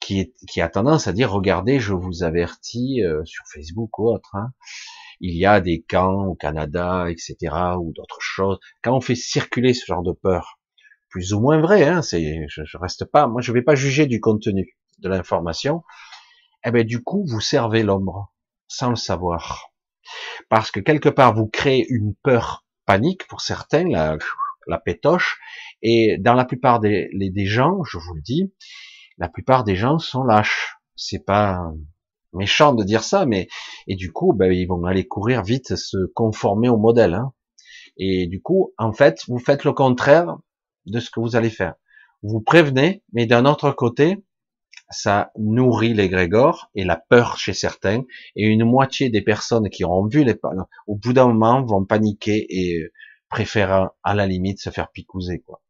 qui, a tendance à dire regardez, je vous avertis euh, sur Facebook ou autre. Hein, il y a des camps au Canada, etc., ou d'autres choses. Quand on fait circuler ce genre de peur, plus ou moins vrai, hein, c'est, je, je, reste pas, moi je vais pas juger du contenu de l'information, eh ben du coup vous servez l'ombre sans le savoir, parce que quelque part vous créez une peur panique pour certains, la, la pétoche, et dans la plupart des, des gens, je vous le dis, la plupart des gens sont lâches. C'est pas méchant de dire ça, mais et du coup, ben, ils vont aller courir vite, se conformer au modèle. Hein. Et du coup, en fait, vous faites le contraire de ce que vous allez faire. Vous prévenez, mais d'un autre côté, ça nourrit l'égrégore et la peur chez certains, et une moitié des personnes qui auront vu les au bout d'un moment vont paniquer et préfèrent à la limite se faire picouser quoi,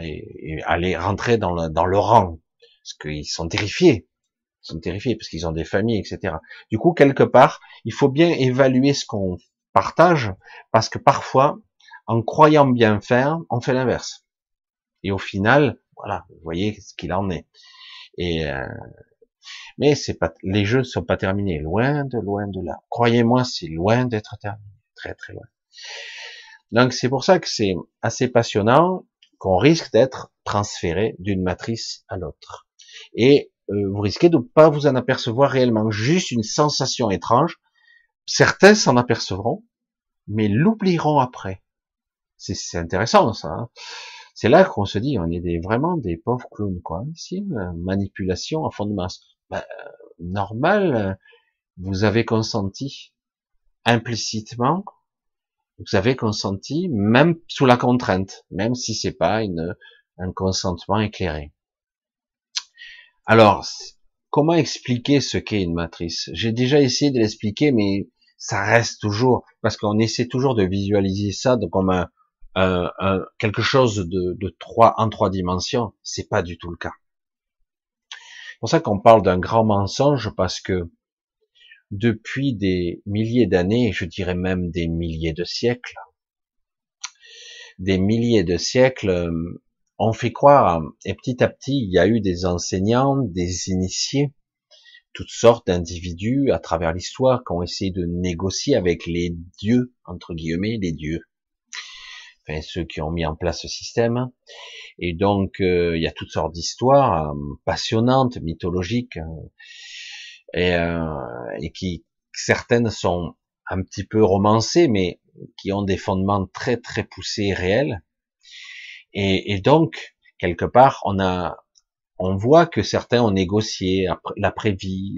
et, aller rentrer dans le, dans le rang, parce qu'ils sont terrifiés, ils sont terrifiés parce qu'ils ont des familles, etc. Du coup, quelque part, il faut bien évaluer ce qu'on partage, parce que parfois, en croyant bien faire, on fait l'inverse. Et au final, voilà, vous voyez ce qu'il en est. Et euh, mais c'est pas, les jeux ne sont pas terminés, loin de loin de là. Croyez-moi, c'est loin d'être terminé, très très loin. Donc c'est pour ça que c'est assez passionnant, qu'on risque d'être transféré d'une matrice à l'autre. Et euh, vous risquez de ne pas vous en apercevoir réellement, juste une sensation étrange. Certains s'en apercevront, mais l'oublieront après. C'est intéressant ça. Hein c'est là qu'on se dit, on est des, vraiment des pauvres clowns, quoi. Ici, manipulation en fond de masse. Euh, normal, vous avez consenti implicitement, vous avez consenti même sous la contrainte, même si c'est pas un consentement éclairé. Alors, comment expliquer ce qu'est une matrice? J'ai déjà essayé de l'expliquer, mais ça reste toujours, parce qu'on essaie toujours de visualiser ça comme quelque chose de, en trois dimensions, c'est pas du tout le cas. C'est pour ça qu'on parle d'un grand mensonge parce que depuis des milliers d'années, je dirais même des milliers de siècles, des milliers de siècles, on fait croire, et petit à petit, il y a eu des enseignants, des initiés, toutes sortes d'individus à travers l'histoire qui ont essayé de négocier avec les dieux, entre guillemets, les dieux, enfin ceux qui ont mis en place ce système. Et donc euh, il y a toutes sortes d'histoires euh, passionnantes, mythologiques, euh, et, et, qui certaines sont un petit peu romancées, mais qui ont des fondements très très poussés et réels. Et, et donc quelque part on a on voit que certains ont négocié l'après-vie,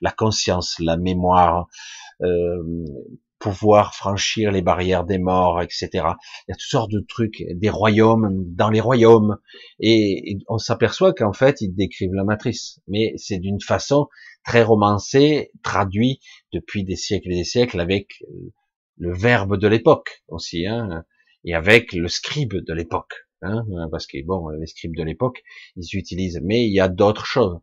la conscience, la mémoire, euh, pouvoir franchir les barrières des morts, etc. Il y a toutes sortes de trucs, des royaumes dans les royaumes, et, on s'aperçoit qu'en fait ils décrivent la matrice, mais c'est d'une façon très romancée, traduit depuis des siècles et des siècles avec le verbe de l'époque aussi, hein, et avec le scribe de l'époque, hein, parce que bon, les scribes de l'époque ils utilisent, mais il y a d'autres choses.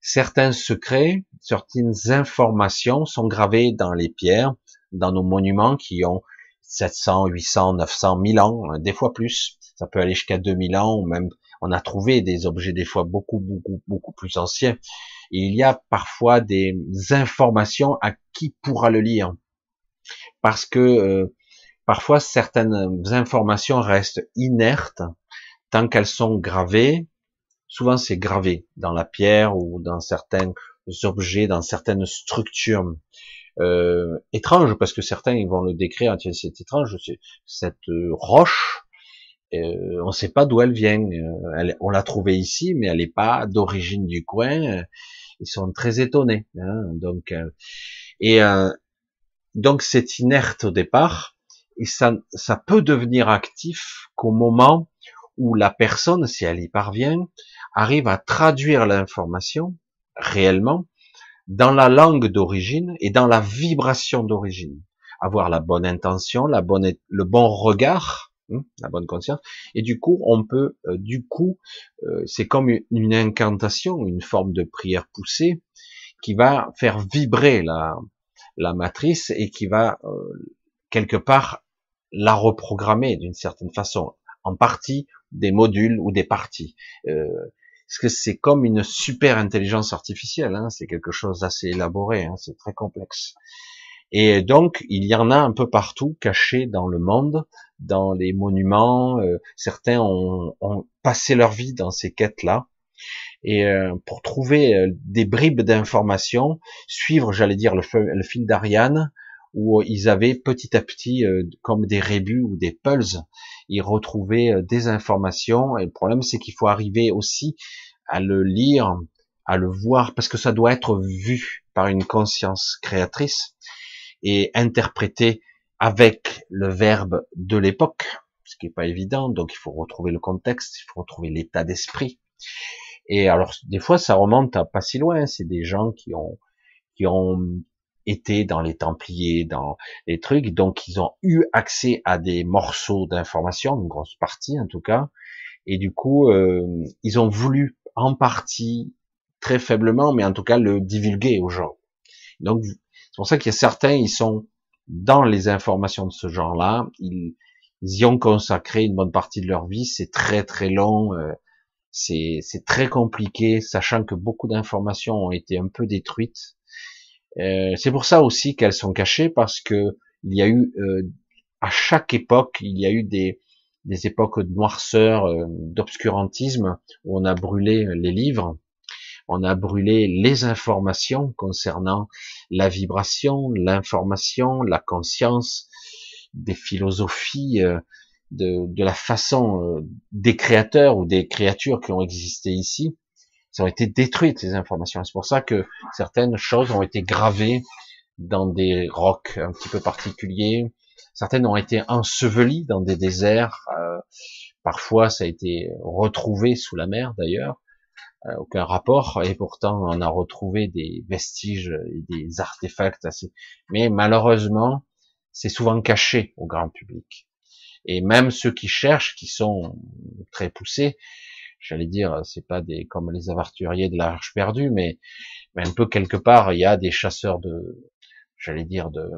Certains secrets, certaines informations sont gravées dans les pierres, dans nos monuments qui ont 700, 800, 900, 1000 ans, hein, des fois plus. Ça peut aller jusqu'à 2000 ans, ou même on a trouvé des objets des fois beaucoup, beaucoup, beaucoup plus anciens. Il y a parfois des informations à qui pourra le lire. Parce que euh, parfois certaines informations restent inertes tant qu'elles sont gravées. Souvent c'est gravé dans la pierre ou dans certains objets, dans certaines structures euh, étranges, parce que certains ils vont le décrire, c'est étrange, cette roche, euh, on ne sait pas d'où elle vient. Euh, on l'a trouvée ici, mais elle n'est pas d'origine du coin. Ils sont très étonnés. Hein, donc, euh, et donc c'est inerte au départ, et ça, ça peut devenir actif qu'au moment où la personne, si elle y parvient, arrive à traduire l'information réellement dans la langue d'origine et dans la vibration d'origine. Avoir la bonne intention, la bonne, le bon regard, la bonne conscience. Et du coup, on peut, euh, du coup, euh, c'est comme une, incantation, une forme de prière poussée qui va faire vibrer la, la matrice et qui va euh, quelque part la reprogrammer d'une certaine façon, en partie des modules ou des parties. Euh, parce que c'est comme une super intelligence artificielle, hein, c'est quelque chose d'assez élaboré, hein, c'est très complexe. Et donc, il y en a un peu partout, cachés dans le monde, dans les monuments. Euh, certains ont, ont, passé leur vie dans ces quêtes-là. Et euh, pour trouver euh, des bribes d'informations, suivre, j'allais dire, le, le fil d'Ariane, où ils avaient petit à petit, euh, comme des rébus ou des pulses, ils retrouvaient euh, des informations. Et le problème, c'est qu'il faut arriver aussi à le lire, à le voir, parce que ça doit être vu par une conscience créatrice et interprété avec le verbe de l'époque, ce qui n'est pas évident. Donc, il faut retrouver le contexte, il faut retrouver l'état d'esprit. Et alors, des fois, ça remonte à pas si loin. C'est des gens qui ont qui ont étaient dans les Templiers, dans les trucs, donc ils ont eu accès à des morceaux d'informations, une grosse partie en tout cas, et du coup euh, ils ont voulu en partie, très faiblement, mais en tout cas le divulguer aux gens. Donc c'est pour ça qu'il y a certains, ils sont dans les informations de ce genre-là, ils, y ont consacré une bonne partie de leur vie, c'est très très long, euh, c'est très compliqué, sachant que beaucoup d'informations ont été un peu détruites. Euh, c'est pour ça aussi qu'elles sont cachées parce que il y a eu euh, à chaque époque, il y a eu des, des époques de noirceur, d'obscurantisme où on a brûlé les livres, on a brûlé les informations concernant la vibration, l'information, la conscience, des philosophies, de, de la façon des créateurs ou des créatures qui ont existé ici ça ont été détruites ces informations. C'est pour ça que certaines choses ont été gravées dans des rocs un petit peu particuliers. Certaines ont été ensevelies dans des déserts. Euh, parfois, ça a été retrouvé sous la mer d'ailleurs. Euh, aucun rapport. Et pourtant, on a retrouvé des vestiges et des artefacts assez. Mais malheureusement, c'est souvent caché au grand public. Et même ceux qui cherchent, qui sont très poussés, j'allais dire, c'est pas des comme les aventuriers de l'Arche perdue, mais, mais un peu quelque part, il y a des chasseurs de, j'allais dire, de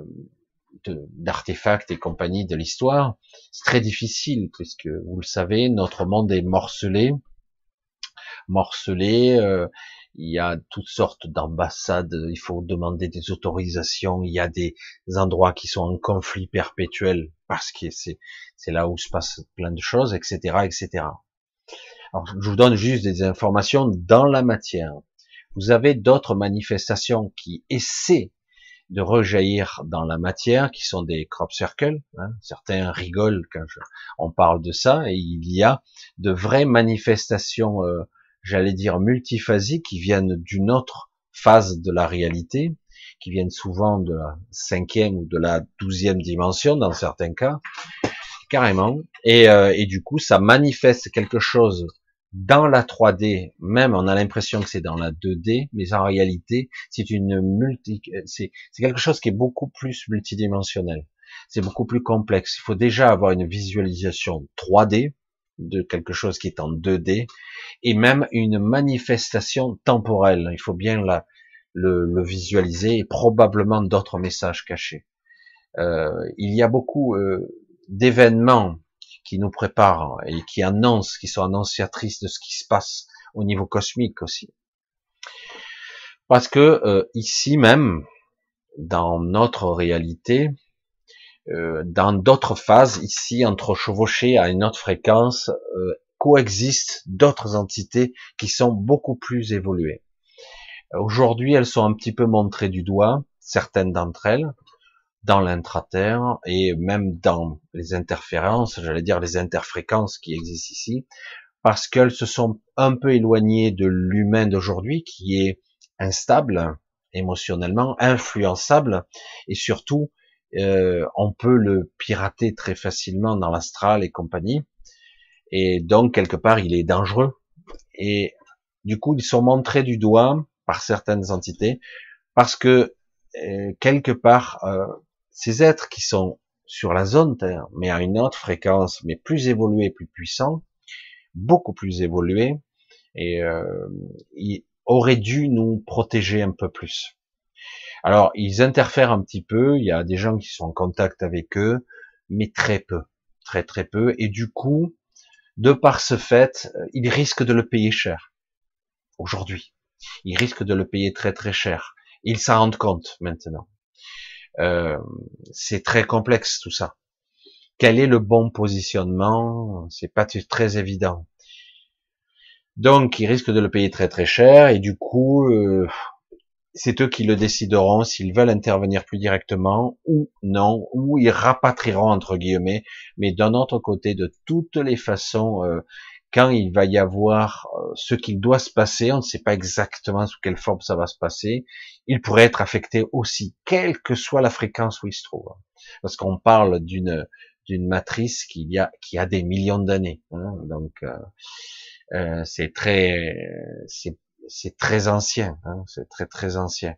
d'artefacts et compagnie de l'histoire. C'est très difficile puisque vous le savez, notre monde est morcelé, morcelé. Euh, il y a toutes sortes d'ambassades, il faut demander des autorisations, il y a des endroits qui sont en conflit perpétuel parce que c'est là où se passe plein de choses, etc., etc. Alors, je vous donne juste des informations dans la matière. Vous avez d'autres manifestations qui essaient de rejaillir dans la matière, qui sont des crop circles. Hein. Certains rigolent quand on parle de ça, et il y a de vraies manifestations, euh, j'allais dire multiphasiques, qui viennent d'une autre phase de la réalité, qui viennent souvent de la cinquième ou de la douzième dimension dans certains cas, carrément. Et, euh, et du coup, ça manifeste quelque chose dans la 3D, même on a l'impression que c'est dans la 2D, mais en réalité, c'est une multi, c'est quelque chose qui est beaucoup plus multidimensionnel. C'est beaucoup plus complexe. Il faut déjà avoir une visualisation 3D de quelque chose qui est en 2D et même une manifestation temporelle. Il faut bien la, le, le visualiser et probablement d'autres messages cachés. Euh, il y a beaucoup euh, d'événements qui nous préparent et qui annoncent, qui sont annonciatrices de ce qui se passe au niveau cosmique aussi. Parce que euh, ici même, dans notre réalité, euh, dans d'autres phases, ici, entre chevaucher à une autre fréquence, euh, coexistent d'autres entités qui sont beaucoup plus évoluées. Aujourd'hui, elles sont un petit peu montrées du doigt, certaines d'entre elles, dans l'intraterre et même dans les interférences, j'allais dire les interfréquences qui existent ici, parce qu'elles se sont un peu éloignées de l'humain d'aujourd'hui qui est instable émotionnellement, influençable et surtout euh, on peut le pirater très facilement dans l'astral et compagnie. Et donc quelque part il est dangereux. Et du coup ils sont montrés du doigt par certaines entités parce que euh, quelque part euh, ces êtres qui sont sur la zone Terre, mais à une autre fréquence, mais plus évoluée, plus puissant, beaucoup plus évolué, et euh, il aurait dû nous protéger un peu plus. Alors, ils interfèrent un petit peu, il y a des gens qui sont en contact avec eux, mais très peu, très très peu, et du coup, de par ce fait, ils risquent de le payer cher. Aujourd'hui. Ils risquent de le payer très très cher. Ils s'en rendent compte maintenant. Euh, c'est très complexe tout ça. Quel est le bon positionnement? C'est pas très évident. Donc, ils risquent de le payer très très cher et du coup, euh, c'est eux qui le décideront s'ils veulent intervenir plus directement ou non, ou ils rapatrieront entre guillemets. Mais d'un autre côté, de toutes les façons, euh, quand il va y avoir euh, ce qu'il doit se passer, on ne sait pas exactement sous quelle forme ça va se passer, il pourrait être affecté aussi, quelle que soit la fréquence où il se trouve. Parce qu'on parle d'une d'une matrice qui a qui a des millions d'années, hein, donc euh, euh, c'est très c'est c'est très ancien, hein, c'est très très ancien.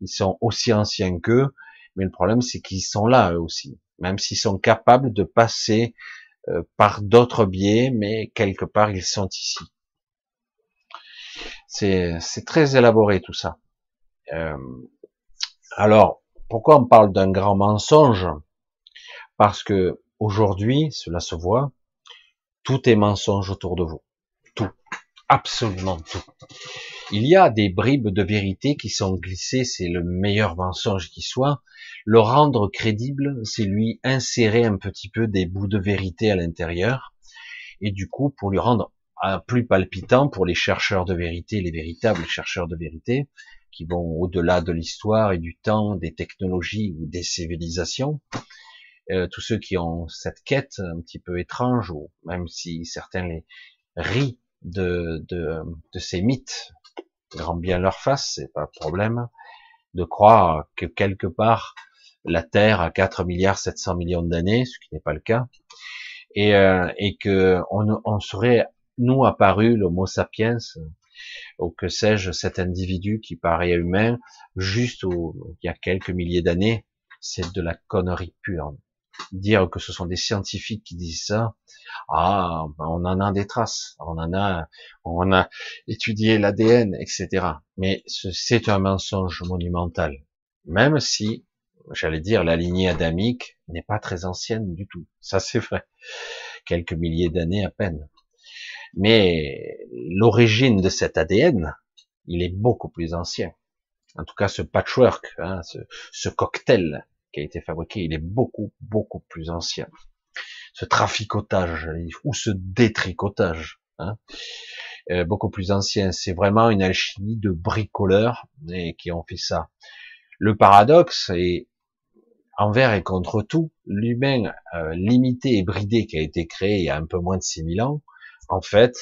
Ils sont aussi anciens qu'eux, mais le problème c'est qu'ils sont là eux aussi, même s'ils sont capables de passer euh, par d'autres biais, mais quelque part ils sont ici. C'est très élaboré tout ça. Euh, alors, pourquoi on parle d'un grand mensonge? Parce que aujourd'hui, cela se voit, tout est mensonge autour de vous. Tout. Absolument tout. Il y a des bribes de vérité qui sont glissées, c'est le meilleur mensonge qui soit, le rendre crédible, c'est lui insérer un petit peu des bouts de vérité à l'intérieur, et du coup, pour lui rendre plus palpitant pour les chercheurs de vérité, les véritables chercheurs de vérité, qui vont au-delà de l'histoire et du temps, des technologies ou des civilisations, euh, tous ceux qui ont cette quête un petit peu étrange, ou même si certains les rient de ces mythes, grand bien leur face, c'est pas un problème, de croire que quelque part la Terre a 4 milliards 700 millions d'années, ce qui n'est pas le cas, et, euh, et que on, on, serait nous apparu l'Homo sapiens ou que sais-je cet individu qui paraît humain juste il y a quelques milliers d'années, c'est de la connerie pure. Dire que ce sont des scientifiques qui disent ça, ah, ben, on en a des traces, on en a, on a étudié l'ADN, etc. Mais c'est un mensonge monumental. Même si j'allais dire, la lignée adamique n'est pas très ancienne du tout. Ça, c'est vrai. Quelques milliers d'années à peine. Mais l'origine de cet ADN, il est beaucoup plus ancien. En tout cas, ce patchwork, hein, ce, cocktail qui a été fabriqué, il est beaucoup, beaucoup plus ancien. Ce traficotage, ou ce détricotage, hein, euh, beaucoup plus ancien. C'est vraiment une alchimie de bricoleurs et qui ont fait ça. Le paradoxe, est envers et contre tout, l'humain euh, limité et bridé qui a été créé il y a un peu moins de 6000 ans, en fait,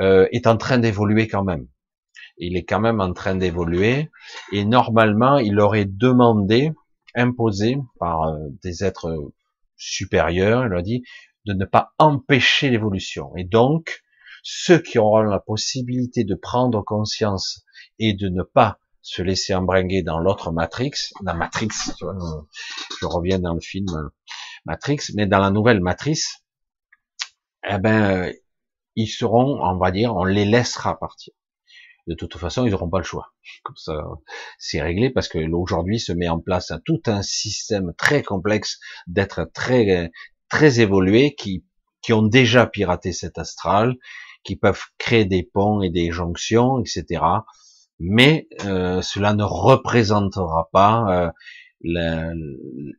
euh, est en train d'évoluer quand même. Il est quand même en train d'évoluer et normalement, il aurait demandé, imposé par euh, des êtres supérieurs, il leur dit, de ne pas empêcher l'évolution. Et donc, ceux qui auront la possibilité de prendre conscience et de ne pas se laisser embringuer dans l'autre Matrix, la Matrix, je reviens dans le film Matrix, mais dans la nouvelle matrice, eh ben, ils seront, on va dire, on les laissera partir. De toute façon, ils n'auront pas le choix. Comme ça, c'est réglé parce que aujourd'hui se met en place tout un système très complexe d'être très, très évolué qui, qui ont déjà piraté cet astral, qui peuvent créer des ponts et des jonctions, etc mais euh, cela ne représentera pas euh,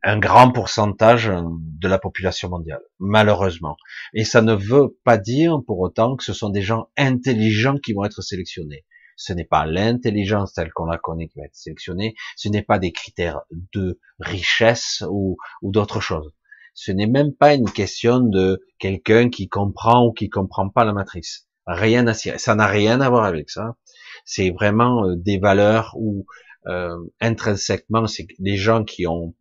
un grand pourcentage de la population mondiale, malheureusement. Et ça ne veut pas dire pour autant que ce sont des gens intelligents qui vont être sélectionnés. Ce n'est pas l'intelligence telle qu'on la connaît qui va être sélectionnée, ce n'est pas des critères de richesse ou, ou d'autre chose. Ce n'est même pas une question de quelqu'un qui comprend ou qui comprend pas la matrice. Rien à. Ça n'a rien à voir avec ça. C'est vraiment euh, des valeurs ou euh, intrinsèquement, c'est des gens qui ont,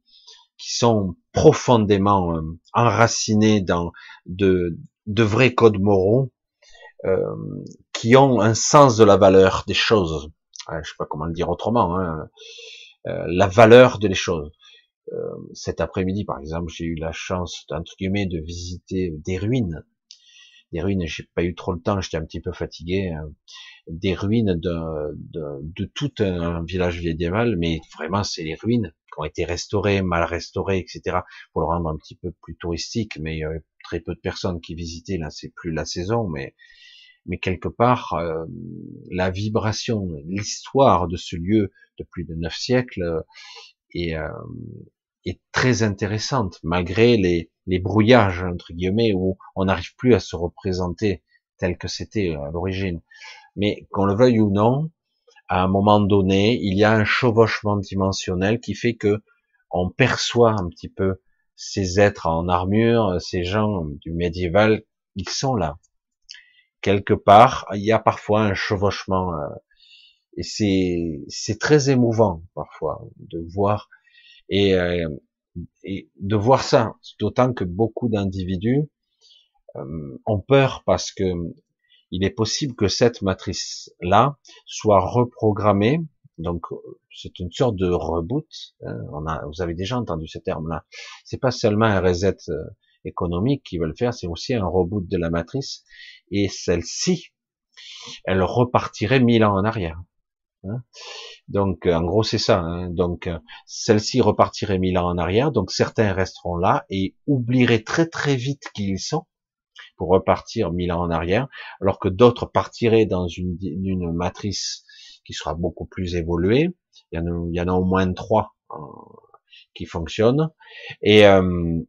qui sont profondément euh, enracinés dans de, de vrais codes moraux, euh, qui ont un sens de la valeur des choses. je sais pas comment le dire autrement. Hein. Euh, la valeur de les choses. Euh, cet après-midi, par exemple, j'ai eu la chance, entre guillemets, de visiter des ruines. Des ruines, j'ai pas eu trop le temps, j'étais un petit peu fatigué. Hein. Des ruines de, de, de, tout un village médiéval, mais vraiment, c'est les ruines qui ont été restaurées, mal restaurées, etc., pour le rendre un petit peu plus touristique. Mais il y avait très peu de personnes qui visitaient. Là, c'est plus la saison, mais mais quelque part, euh, la vibration, l'histoire de ce lieu de plus de neuf siècles est, euh, est très intéressante, malgré les, les brouillages, entre guillemets, où on n'arrive plus à se représenter tel que c'était à l'origine. Mais qu'on le veuille ou non, à un moment donné, il y a un chevauchement dimensionnel qui fait que on perçoit un petit peu ces êtres en armure, ces gens du médiéval, ils sont là quelque part, il y a parfois un chevauchement euh, et c'est c'est très émouvant parfois de voir et, euh, et de voir ça, d'autant que beaucoup d'individus euh, ont peur parce que il est possible que cette matrice là soit reprogrammée. Donc c'est une sorte de reboot. Hein. on a, vous avez déjà entendu ce terme-là. C'est pas seulement un reset économique qu'ils veulent faire, c'est aussi un reboot de la matrice et celle-ci, elle repartirait mille ans en arrière. Hein. donc, en gros, c'est ça. Hein. donc, celle-ci repartirait mille ans en arrière. Donc, certains resteront là et oublieraient très très vite qui ils sont pour repartir mille ans en arrière, alors que d'autres partiraient dans une, une, matrice qui sera beaucoup plus évoluée. Il y en a, il y en a au moins trois euh, qui fonctionnent. Et, euh,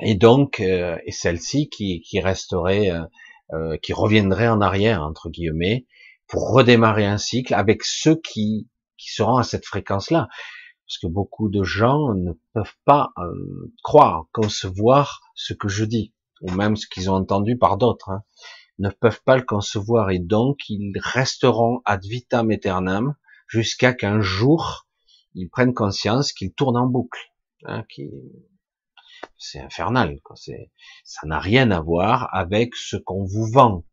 et donc, euh, et celle-ci qui, qui resterait euh, qui reviendraient en arrière entre guillemets pour redémarrer un cycle avec ceux qui qui seront à cette fréquence-là, parce que beaucoup de gens ne peuvent pas euh, croire, concevoir ce que je dis, ou même ce qu'ils ont entendu par d'autres, hein, ne peuvent pas le concevoir et donc ils resteront ad vitam aeternam jusqu'à qu'un jour ils prennent conscience qu'ils tournent en boucle, hein, c'est infernal. Quoi. Ça n'a rien à voir avec ce qu'on vous vend.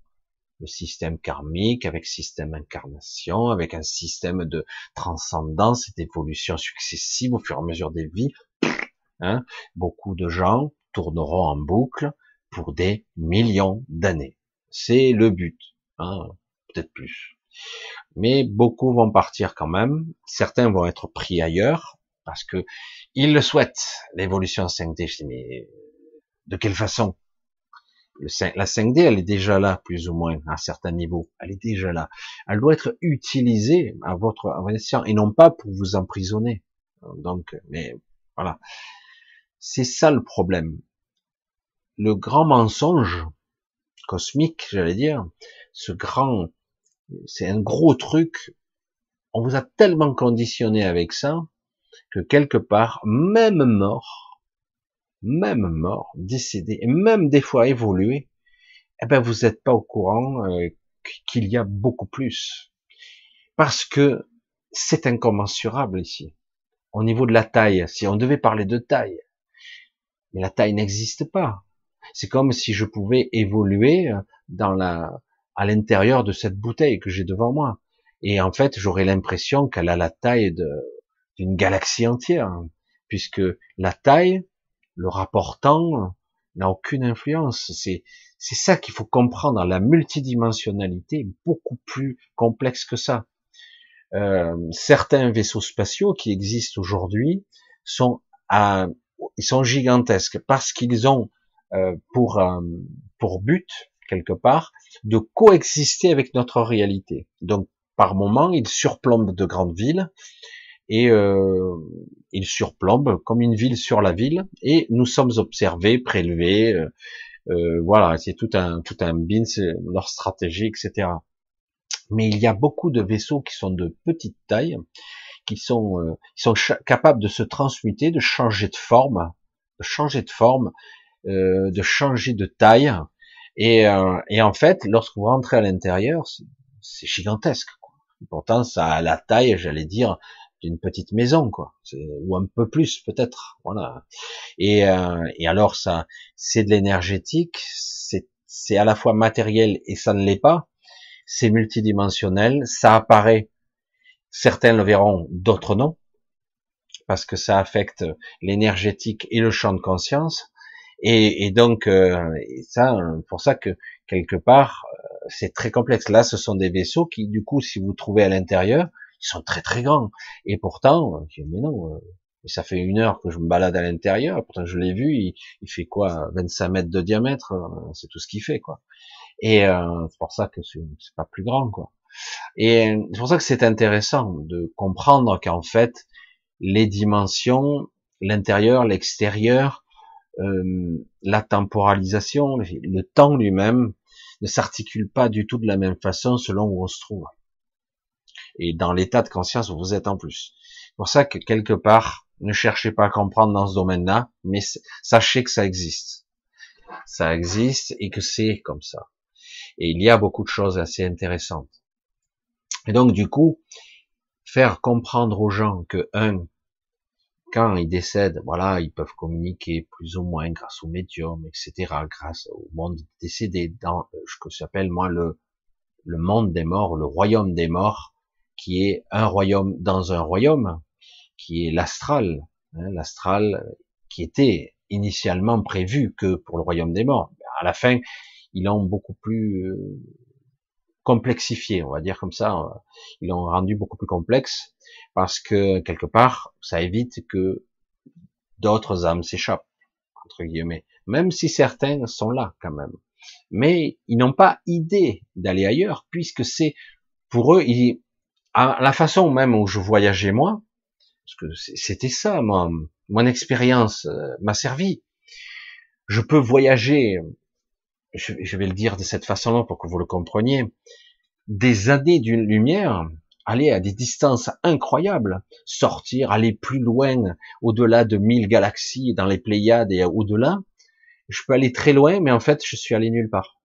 Le système karmique, avec système incarnation, avec un système de transcendance et d'évolution successive au fur et à mesure des vies. Hein Beaucoup de gens tourneront en boucle pour des millions d'années. C'est le but, hein peut-être plus. Mais beaucoup vont partir quand même. Certains vont être pris ailleurs, parce que ils le souhaitent, l'évolution 5D. Je dis, mais de quelle façon? Le 5, La 5D, elle est déjà là, plus ou moins, à un certain niveau. Elle est déjà là. Elle doit être utilisée à votre, à et non pas pour vous emprisonner. Donc, mais voilà. C'est ça le problème. Le grand mensonge cosmique, j'allais dire, ce grand, c'est un gros truc. On vous a tellement conditionné avec ça que quelque part, même mort, même mort, décédé, même des fois évolué, eh ben vous n'êtes pas au courant euh, qu'il y a beaucoup plus. Parce que c'est incommensurable ici. Au niveau de la taille, si on devait parler de taille, mais la taille n'existe pas. C'est comme si je pouvais évoluer euh, dans la, à l'intérieur de cette bouteille que j'ai devant moi. Et en fait, j'aurais l'impression qu'elle a la taille de, d'une galaxie entière, puisque la taille, le rapport temps, n'a aucune influence. C'est c'est ça qu'il faut comprendre. La multidimensionnalité est beaucoup plus complexe que ça. Euh, certains vaisseaux spatiaux qui existent aujourd'hui sont à, ils sont gigantesques parce qu'ils ont euh, pour pour but quelque part de coexister avec notre réalité. Donc par moment, ils surplombent de grandes villes et euh, il comme une ville sur la ville, et nous sommes observés, prélevés, euh, euh, voilà, c'est tout un tout un bin, leur stratégie, etc. Mais il y a beaucoup de vaisseaux qui sont de petite taille, qui sont, euh, qui sont capables de se transmuter, de changer de forme, de changer de forme, euh, de changer de taille. Et, euh, et en fait, lorsque vous rentrez à l'intérieur, c'est gigantesque. Pourtant, ça a la taille, j'allais dire, d'une petite maison, quoi, ou un peu plus peut-être. Voilà. Et, euh, et alors ça, c'est de l'énergétique, c'est à la fois matériel et ça ne l'est pas. C'est multidimensionnel, ça apparaît Certains le verront, d'autres non, parce que ça affecte l'énergétique et le champ de conscience. Et, et donc, euh, ça, pour ça que quelque part, euh, c'est très complexe. Là, ce sont des vaisseaux qui, du coup, si vous trouvez à l'intérieur, ils sont très très grands. Et pourtant, mais non, euh, ça fait une heure que je me balade à l'intérieur. Pourtant, je l'ai vu. Il, il, fait quoi 25 mètres de diamètre. C'est tout ce qu'il fait, quoi. Et euh, c'est pour ça que c'est pas plus grand, quoi. Et c'est pour ça que c'est intéressant de comprendre qu'en fait, les dimensions, l'intérieur, l'extérieur, euh, la temporalisation, le temps lui-même, ne s'articule pas du tout de la même façon selon où on se trouve. Et dans l'état de conscience où vous êtes en plus. C'est pour ça que quelque part, ne cherchez pas à comprendre dans ce domaine-là, mais sachez que ça existe. Ça existe et que c'est comme ça. Et il y a beaucoup de choses assez intéressantes. Et donc, du coup, faire comprendre aux gens que, un, quand ils décèdent, voilà, ils peuvent communiquer plus ou moins grâce au médium, etc., grâce au monde décédé dans euh, ce que j'appelle, moi, le, le monde des morts, le royaume des morts, qui est un royaume dans un royaume, qui est l'astral, hein, l'astral qui était initialement prévu que pour le royaume des morts. À la fin, ils l'ont beaucoup plus euh, complexifié, on va dire comme ça. Ils l'ont rendu beaucoup plus complexe parce que quelque part, ça évite que d'autres âmes s'échappent entre guillemets, même si certaines sont là quand même. Mais ils n'ont pas idée d'aller ailleurs puisque c'est pour eux, à la façon même où je voyageais moi, parce que c'était ça, mon, expérience euh, m'a servi. Je peux voyager je, vais le dire de cette façon-là pour que vous le compreniez, des années d'une lumière, aller à des distances incroyables, sortir, aller plus loin, au-delà de mille galaxies, dans les Pléiades et au-delà. Je peux aller très loin, mais en fait, je suis allé nulle part.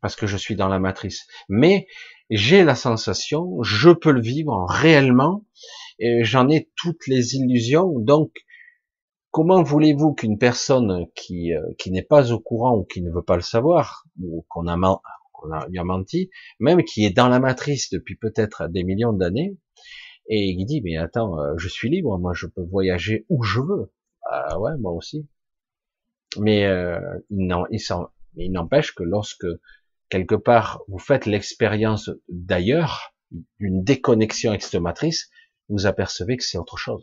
Parce que je suis dans la matrice. Mais j'ai la sensation, je peux le vivre réellement, j'en ai toutes les illusions, donc Comment voulez-vous qu'une personne qui, euh, qui n'est pas au courant ou qui ne veut pas le savoir, ou qu'on a menti, même qui est dans la matrice depuis peut-être des millions d'années, et qui dit, mais attends, euh, je suis libre, moi je peux voyager où je veux. Ah ouais, moi aussi. Mais euh, il n'empêche que lorsque quelque part vous faites l'expérience d'ailleurs, d'une déconnexion extrematrice, vous apercevez que c'est autre chose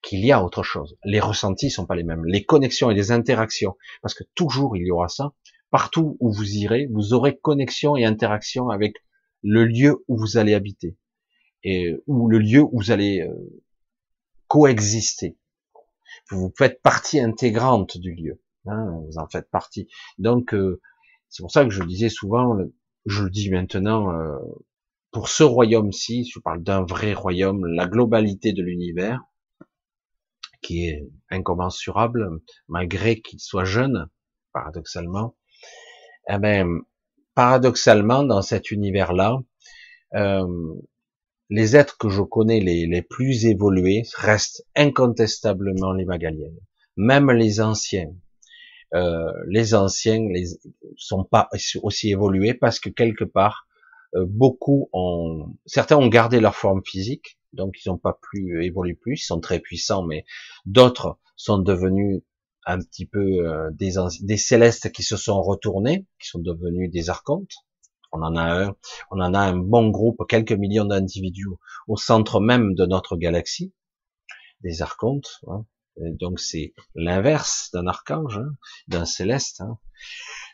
qu'il y a autre chose. Les ressentis sont pas les mêmes. Les connexions et les interactions, parce que toujours il y aura ça. Partout où vous irez, vous aurez connexion et interaction avec le lieu où vous allez habiter et ou le lieu où vous allez euh, coexister. Vous faites partie intégrante du lieu. Hein, vous en faites partie. Donc euh, c'est pour ça que je disais souvent, je le dis maintenant, euh, pour ce royaume-ci, je parle d'un vrai royaume, la globalité de l'univers, qui est incommensurable, malgré qu'il soit jeune, paradoxalement. Eh ben, paradoxalement, dans cet univers-là, euh, les êtres que je connais les, les plus évolués restent incontestablement les Magaliennes. Même les anciens. Euh, les anciens les, sont pas aussi évolués parce que quelque part, euh, beaucoup ont, certains ont gardé leur forme physique, donc ils n'ont pas plus évolué plus, ils sont très puissants, mais d'autres sont devenus un petit peu euh, des, des célestes qui se sont retournés, qui sont devenus des archontes. On en a un, on en a un bon groupe, quelques millions d'individus au centre même de notre galaxie, des archontes. Hein. Donc c'est l'inverse d'un archange, hein, d'un céleste. Hein.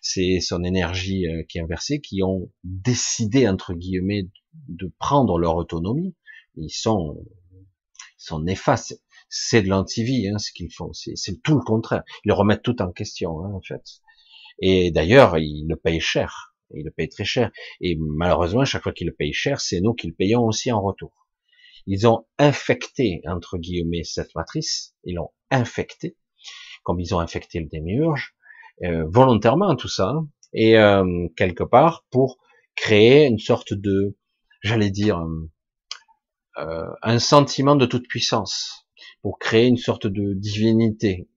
C'est son énergie euh, qui est inversée, qui ont décidé entre guillemets de prendre leur autonomie, Ils sont, ils sont néfastes. C'est de l'antivie, hein, ce qu'ils font. C'est tout le contraire. Ils remettent tout en question, hein, en fait. Et d'ailleurs, ils le payent cher. Ils le payent très cher. Et malheureusement, chaque fois qu'ils le payent cher, c'est nous qui le payons aussi en retour. Ils ont infecté, entre guillemets, cette matrice. Ils l'ont infecté, comme ils ont infecté le démiurge, euh, volontairement tout ça. Hein. et euh, quelque part pour créer une sorte de, j'allais dire, euh, un sentiment de toute puissance, pour créer une sorte de divinité.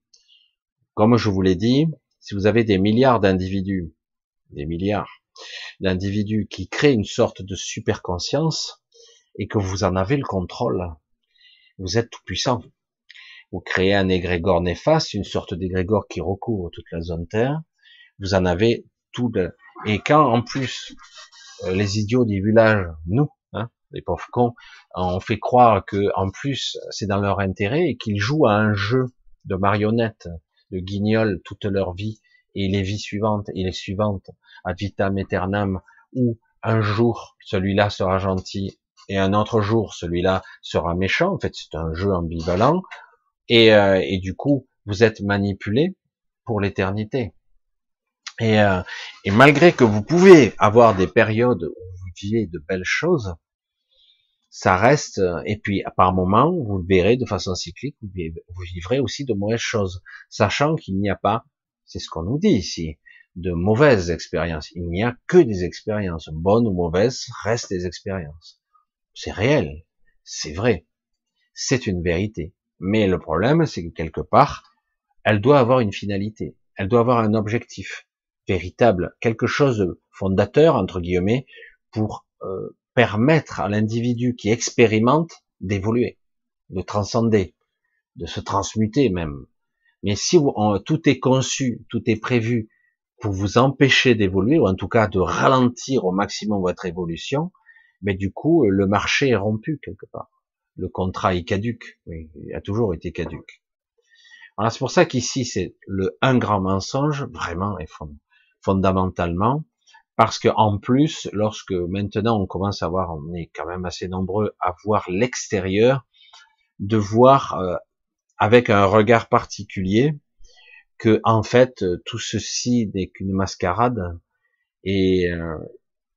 Comme je vous l'ai dit, si vous avez des milliards d'individus, des milliards d'individus qui créent une sorte de super conscience et que vous en avez le contrôle, vous êtes tout puissant. Vous créez un égrégore néfaste, une sorte d'égrégore qui recouvre toute la zone Terre. Vous en avez tout. Et quand en plus euh, les idiots du village, nous, hein, les pauvres cons, on fait croire que en plus c'est dans leur intérêt et qu'ils jouent à un jeu de marionnettes, de guignols toute leur vie et les vies suivantes et les suivantes, ad vitam aeternam, où un jour celui-là sera gentil et un autre jour celui-là sera méchant. En fait, c'est un jeu ambivalent et, euh, et du coup vous êtes manipulé pour l'éternité. Et, euh, et, malgré que vous pouvez avoir des périodes où vous vivez de belles choses, ça reste, et puis par moment, vous le verrez de façon cyclique, vous vivrez aussi de mauvaises choses, sachant qu'il n'y a pas, c'est ce qu'on nous dit ici, de mauvaises expériences. Il n'y a que des expériences, bonnes ou mauvaises, restent des expériences. C'est réel, c'est vrai, c'est une vérité. Mais le problème, c'est que quelque part, elle doit avoir une finalité, elle doit avoir un objectif véritable, quelque chose de fondateur, entre guillemets, pour euh, permettre à l'individu qui expérimente d'évoluer, de transcender, de se transmuter même. Mais si tout est conçu, tout est prévu pour vous empêcher d'évoluer, ou en tout cas de ralentir au maximum votre évolution, mais du coup, le marché est rompu quelque part. Le contrat est caduque. Oui, il a toujours été caduque. Voilà, c'est pour ça qu'ici, c'est le un grand mensonge, vraiment et fondamentalement, parce que en plus, lorsque maintenant on commence à voir, on est quand même assez nombreux à voir l'extérieur, de voir euh, avec un regard particulier que en fait tout ceci n'est qu'une mascarade et euh,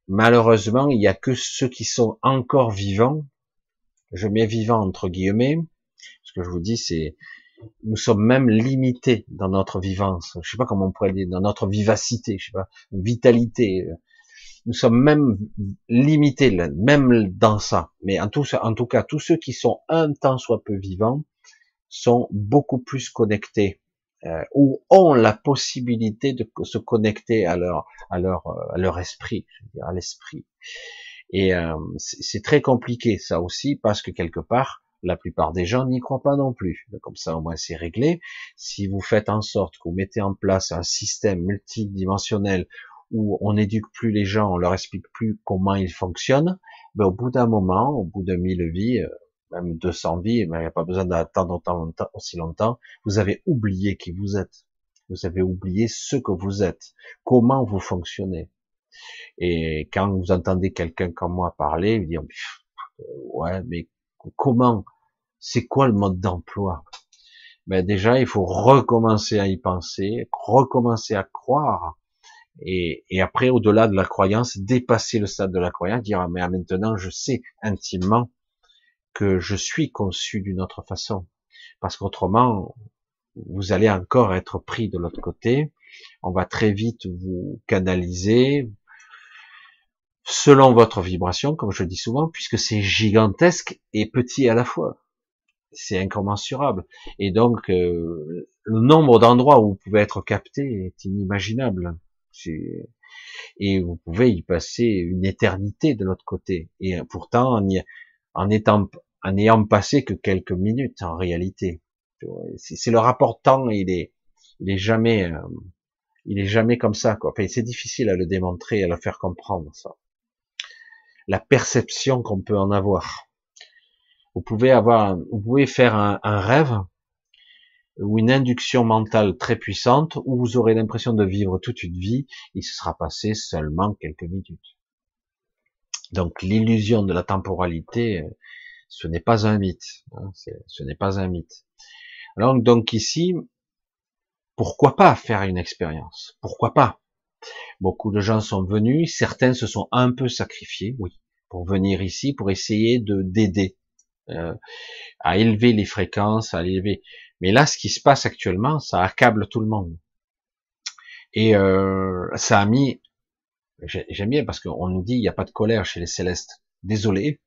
malheureusement il n'y a que ceux qui sont encore vivants, je mets vivants entre guillemets, ce que je vous dis c'est nous sommes même limités dans notre vivance. Je sais pas comment on pourrait dire, dans notre vivacité, je sais pas, vitalité. Nous sommes même limités, même dans ça. Mais en tout, en tout cas, tous ceux qui sont un temps soit peu vivants sont beaucoup plus connectés euh, ou ont la possibilité de se connecter à leur, à leur, à leur esprit, je veux dire, à l'esprit. Et euh, c'est très compliqué ça aussi parce que quelque part, la plupart des gens n'y croient pas non plus. Comme ça, au moins, c'est réglé. Si vous faites en sorte que vous mettez en place un système multidimensionnel où on n'éduque plus les gens, on leur explique plus comment ils fonctionnent, ben, au bout d'un moment, au bout de mille vies, euh, même 200 vies, il n'y a pas besoin d'attendre aussi longtemps, vous avez oublié qui vous êtes. Vous avez oublié ce que vous êtes, comment vous fonctionnez. Et quand vous entendez quelqu'un comme moi parler, vous dire, ouais, mais comment c'est quoi le mode d'emploi? Ben Déjà, il faut recommencer à y penser, recommencer à croire, et, et après, au-delà de la croyance, dépasser le stade de la croyance, dire ah, mais maintenant, je sais intimement que je suis conçu d'une autre façon, parce qu'autrement, vous allez encore être pris de l'autre côté. On va très vite vous canaliser, selon votre vibration, comme je dis souvent, puisque c'est gigantesque et petit à la fois c'est incommensurable. Et donc, euh, le nombre d'endroits où vous pouvez être capté est inimaginable. Et vous pouvez y passer une éternité de l'autre côté. Et pourtant, en, en, étant, en ayant passé que quelques minutes en réalité. C'est le rapport temps, il est, il est jamais, euh, il est jamais comme ça. Quoi. Enfin, c'est difficile à le démontrer, à le faire comprendre ça. La perception qu'on peut en avoir. Vous pouvez avoir, vous pouvez faire un, rêve ou une induction mentale très puissante où vous aurez l'impression de vivre toute une vie, il se sera passé seulement quelques minutes. Donc l'illusion de la temporalité, Ce n'est pas un mythe. Hein, ce n'est pas un mythe. Alors donc ici, pourquoi pas faire une expérience? Pourquoi pas? Beaucoup de gens sont venus, certains se sont un peu sacrifiés, oui, pour venir ici, pour essayer de d'aider euh, à élever les fréquences, à élever. Mais là, ce qui se passe actuellement, ça accable tout le monde. Et euh, ça a mis, j'aime bien parce qu'on nous dit il n'y a pas de colère chez les célestes. Désolé,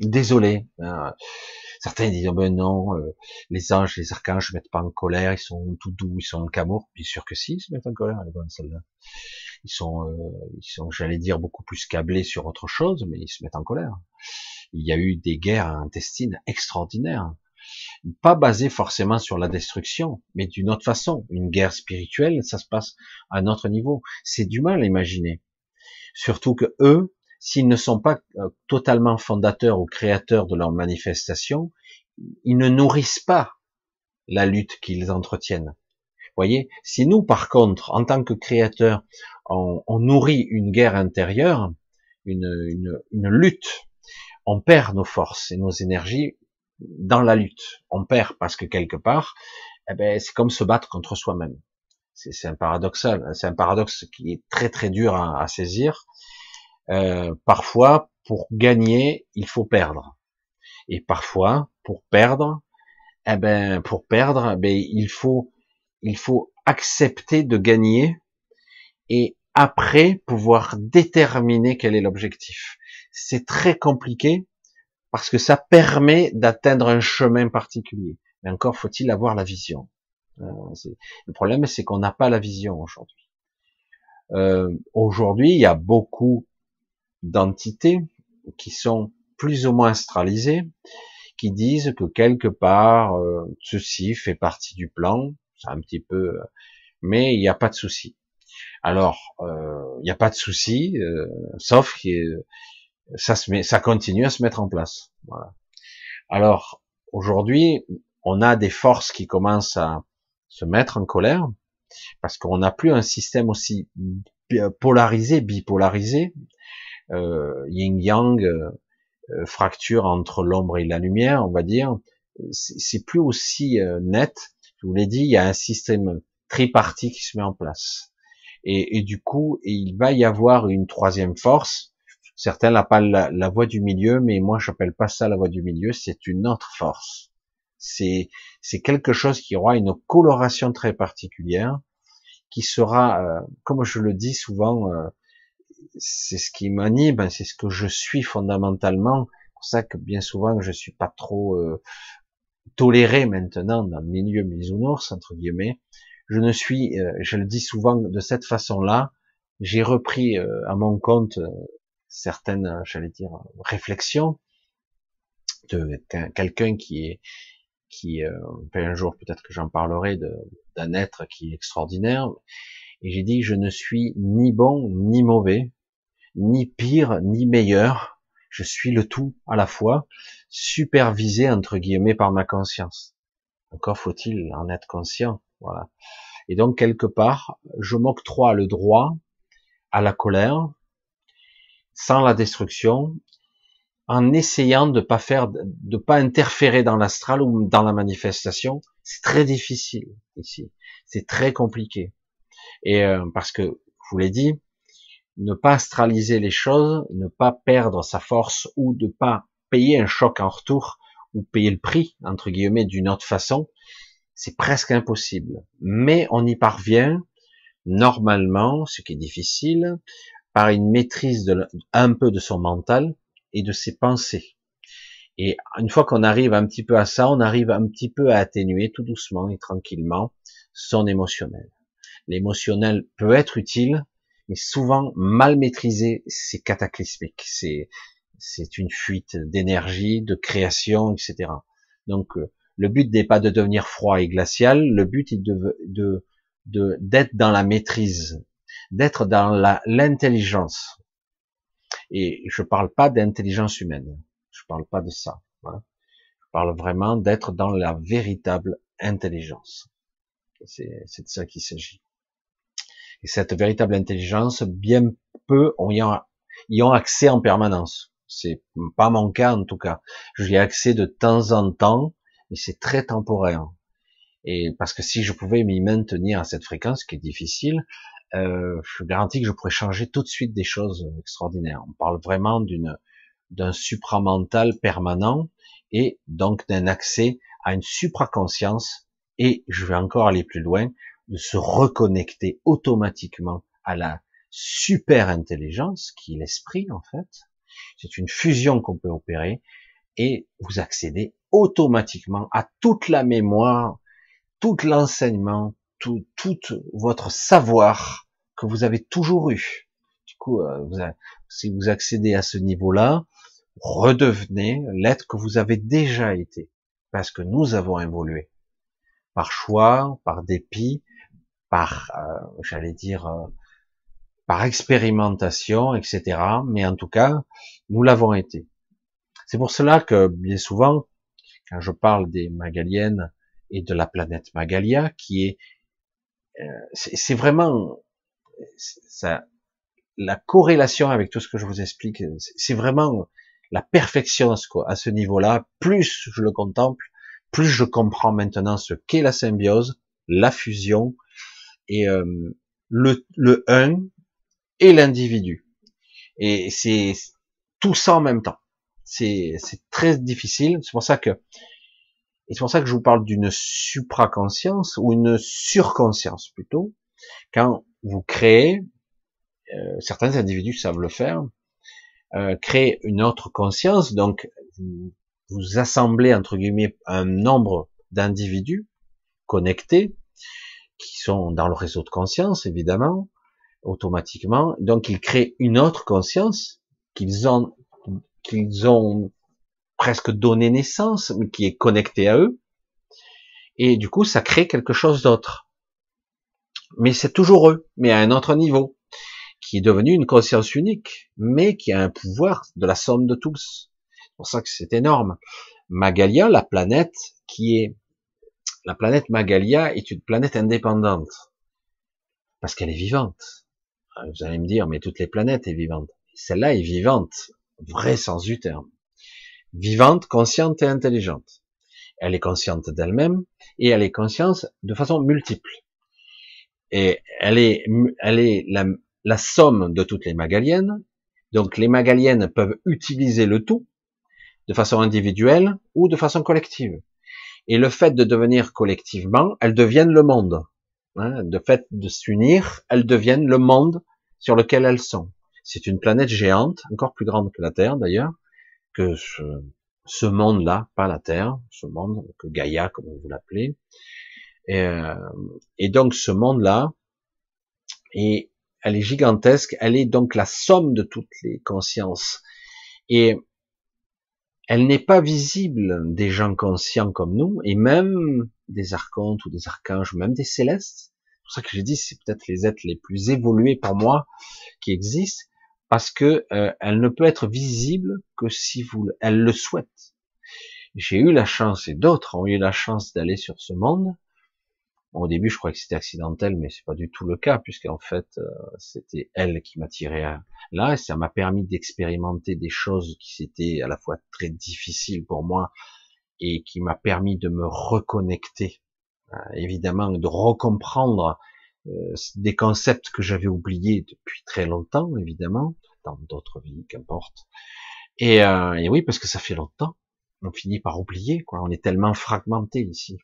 désolé. Euh, certains disent oh ben non, euh, les anges, les archanges ne mettent pas en colère, ils sont tout doux, ils sont en camour. Bien sûr que si, ils se mettent en colère, les bonnes celles-là. Ils sont, euh, ils sont, j'allais dire beaucoup plus câblés sur autre chose, mais ils se mettent en colère. Il y a eu des guerres intestines extraordinaires pas basé forcément sur la destruction, mais d'une autre façon. Une guerre spirituelle, ça se passe à un autre niveau. C'est du mal à imaginer. Surtout que eux, s'ils ne sont pas euh, totalement fondateurs ou créateurs de leur manifestation, ils ne nourrissent pas la lutte qu'ils entretiennent. Voyez, si nous, par contre, en tant que créateurs, on, nourrit une guerre intérieure, une lutte, on perd nos forces et nos énergies dans la lutte. On perd parce que quelque part, eh ben, c'est comme se battre contre soi-même. C'est un paradoxal, c'est un paradoxe qui est très très dur à, saisir. Euh, parfois, pour gagner, il faut perdre. Et parfois, pour perdre, eh ben, pour perdre, eh ben, il faut, il faut accepter de gagner et après pouvoir déterminer quel est l'objectif. C'est très compliqué parce que ça permet d'atteindre un chemin particulier. Mais encore faut-il avoir la vision. Euh, le problème, c'est qu'on n'a pas la vision aujourd'hui. Euh, aujourd'hui, il y a beaucoup d'entités qui sont plus ou moins astralisées, qui disent que quelque part, euh, ceci fait partie du plan, c'est un petit peu, mais il n'y a pas de souci. Alors, il n'y a pas de souci, sauf qu'il ça se met, ça continue à se mettre en place. Voilà. Alors aujourd'hui, on a des forces qui commencent à se mettre en colère parce qu'on n'a plus un système aussi polarisé, bipolarisé, euh, yin-yang, euh, euh, fracture entre l'ombre et la lumière, on va dire. C'est plus aussi euh, net. Je vous l'ai dit, il y a un système tripartite qui se met en place. Et, et du coup, il va y avoir une troisième force Certains l'appellent la, la voie du milieu, mais moi j'appelle pas ça la voie du milieu, c'est une autre force. C'est c'est quelque chose qui aura une coloration très particulière, qui sera, euh, comme je le dis souvent, euh, c'est ce qui m'anime, c'est ce que je suis fondamentalement. C'est pour ça que bien souvent je suis pas trop euh, toléré maintenant dans le milieu bisounours entre guillemets. Je ne suis, je le dis souvent de cette façon-là. J'ai repris à mon compte certaines, euh, j'allais dire, réflexions de quelqu'un qui est, qui, euh, un jour peut-être que j'en parlerai d'un être qui est extraordinaire. Et j'ai dit, je ne suis ni bon ni mauvais, ni pire ni meilleur. Je suis le tout à la fois, supervisé entre guillemets par ma conscience. Encore faut-il en être conscient, voilà. Et donc quelque part, je m'octroie le droit à la colère, sans la destruction, en essayant de pas faire, de pas interférer dans l'astral ou dans la manifestation. C'est très difficile ici. C'est très compliqué. Et euh, parce que, je vous l'ai dit, ne pas astraliser les choses, ne pas perdre sa force ou de pas payer un choc en retour ou payer le prix, entre guillemets, d'une autre façon, c'est presque impossible. Mais on y parvient normalement, ce qui est difficile, par une maîtrise de, un peu de son mental et de ses pensées. Et une fois qu'on arrive un petit peu à ça, on arrive un petit peu à atténuer tout doucement et tranquillement son émotionnel. L'émotionnel peut être utile, mais souvent mal maîtrisé, c'est cataclysmique. C'est c'est une fuite d'énergie, de création, etc. Donc euh, le but n'est pas de devenir froid et glacial, le but est de de d'être dans la maîtrise d'être dans l'intelligence. Et je parle pas d'intelligence humaine. Je parle pas de ça. Je parle vraiment d'être dans la véritable intelligence. C'est de ça qu'il s'agit. Et cette véritable intelligence, bien peu y ont, y ont accès en permanence. C'est pas mon cas en tout cas. J'y ai accès de temps en temps, mais c'est très temporaire. Et parce que si je pouvais m'y maintenir à cette fréquence, qui est difficile, euh, je garantis que je pourrais changer tout de suite des choses extraordinaires. On parle vraiment d'une d'un supramental permanent et donc d'un accès à une supraconscience et je vais encore aller plus loin, de se reconnecter automatiquement à la super intelligence qui est l'esprit en fait. C'est une fusion qu'on peut opérer et vous accédez automatiquement à toute la mémoire, tout l'enseignement, tout, tout votre savoir que vous avez toujours eu. Du coup, euh, vous si vous accédez à ce niveau-là, redevenez l'être que vous avez déjà été, parce que nous avons évolué par choix, par dépit, par, euh, j'allais dire, euh, par expérimentation, etc. Mais en tout cas, nous l'avons été. C'est pour cela que bien souvent, quand je parle des Magaliennes et de la planète Magalia, qui est, euh, c'est vraiment ça, la corrélation avec tout ce que je vous explique, c'est vraiment la perfection à ce niveau-là. Plus je le contemple, plus je comprends maintenant ce qu'est la symbiose, la fusion et euh, le, le un et l'individu. Et c'est tout ça en même temps. C'est très difficile. C'est pour ça que c'est pour ça que je vous parle d'une supraconscience ou une surconscience plutôt. Quand vous créez, euh, certains individus savent le faire, euh, une autre conscience, donc vous, vous assemblez entre guillemets un nombre d'individus connectés qui sont dans le réseau de conscience évidemment automatiquement, donc ils créent une autre conscience qu'ils ont qu'ils ont presque donné naissance, mais qui est connectée à eux, et du coup ça crée quelque chose d'autre. Mais c'est toujours eux, mais à un autre niveau qui est devenu une conscience unique, mais qui a un pouvoir de la somme de tous. C'est pour ça que c'est énorme. Magalia, la planète qui est la planète Magalia est une planète indépendante parce qu'elle est vivante. Vous allez me dire, mais toutes les planètes est vivante. Celle-là est vivante, vrai sens du terme. Vivante, consciente et intelligente. Elle est consciente d'elle-même et elle est consciente de façon multiple. Et elle est, la somme de toutes les magaliennes. Donc les magaliennes peuvent utiliser le tout de façon individuelle ou de façon collective. Et le fait de devenir collectivement, elles deviennent le monde. Hein, de fait de s'unir, elles deviennent le monde sur lequel elles sont. C'est une planète géante, encore plus grande que la Terre d'ailleurs, que ce, ce monde-là, pas la Terre, ce monde que Gaïa, comme vous l'appelez. Et, euh, et donc ce monde-là, et elle est gigantesque, elle est donc la somme de toutes les consciences. Et elle n'est pas visible des gens conscients comme nous, et même des archontes ou des archanges, même des célestes. C'est pour ça que j'ai dit, c'est peut-être les êtres les plus évolués pour moi qui existent, parce que euh, elle ne peut être visible que si vous, elle le souhaite. J'ai eu la chance, et d'autres ont eu la chance d'aller sur ce monde, au début, je croyais que c'était accidentel, mais c'est pas du tout le cas, puisqu'en fait, euh, c'était elle qui m'a tiré là, et ça m'a permis d'expérimenter des choses qui étaient à la fois très difficiles pour moi, et qui m'a permis de me reconnecter, euh, évidemment, de recomprendre euh, des concepts que j'avais oubliés depuis très longtemps, évidemment, dans d'autres vies, qu'importe. Et, et oui, parce que ça fait longtemps, on finit par oublier, quoi. On est tellement fragmenté ici.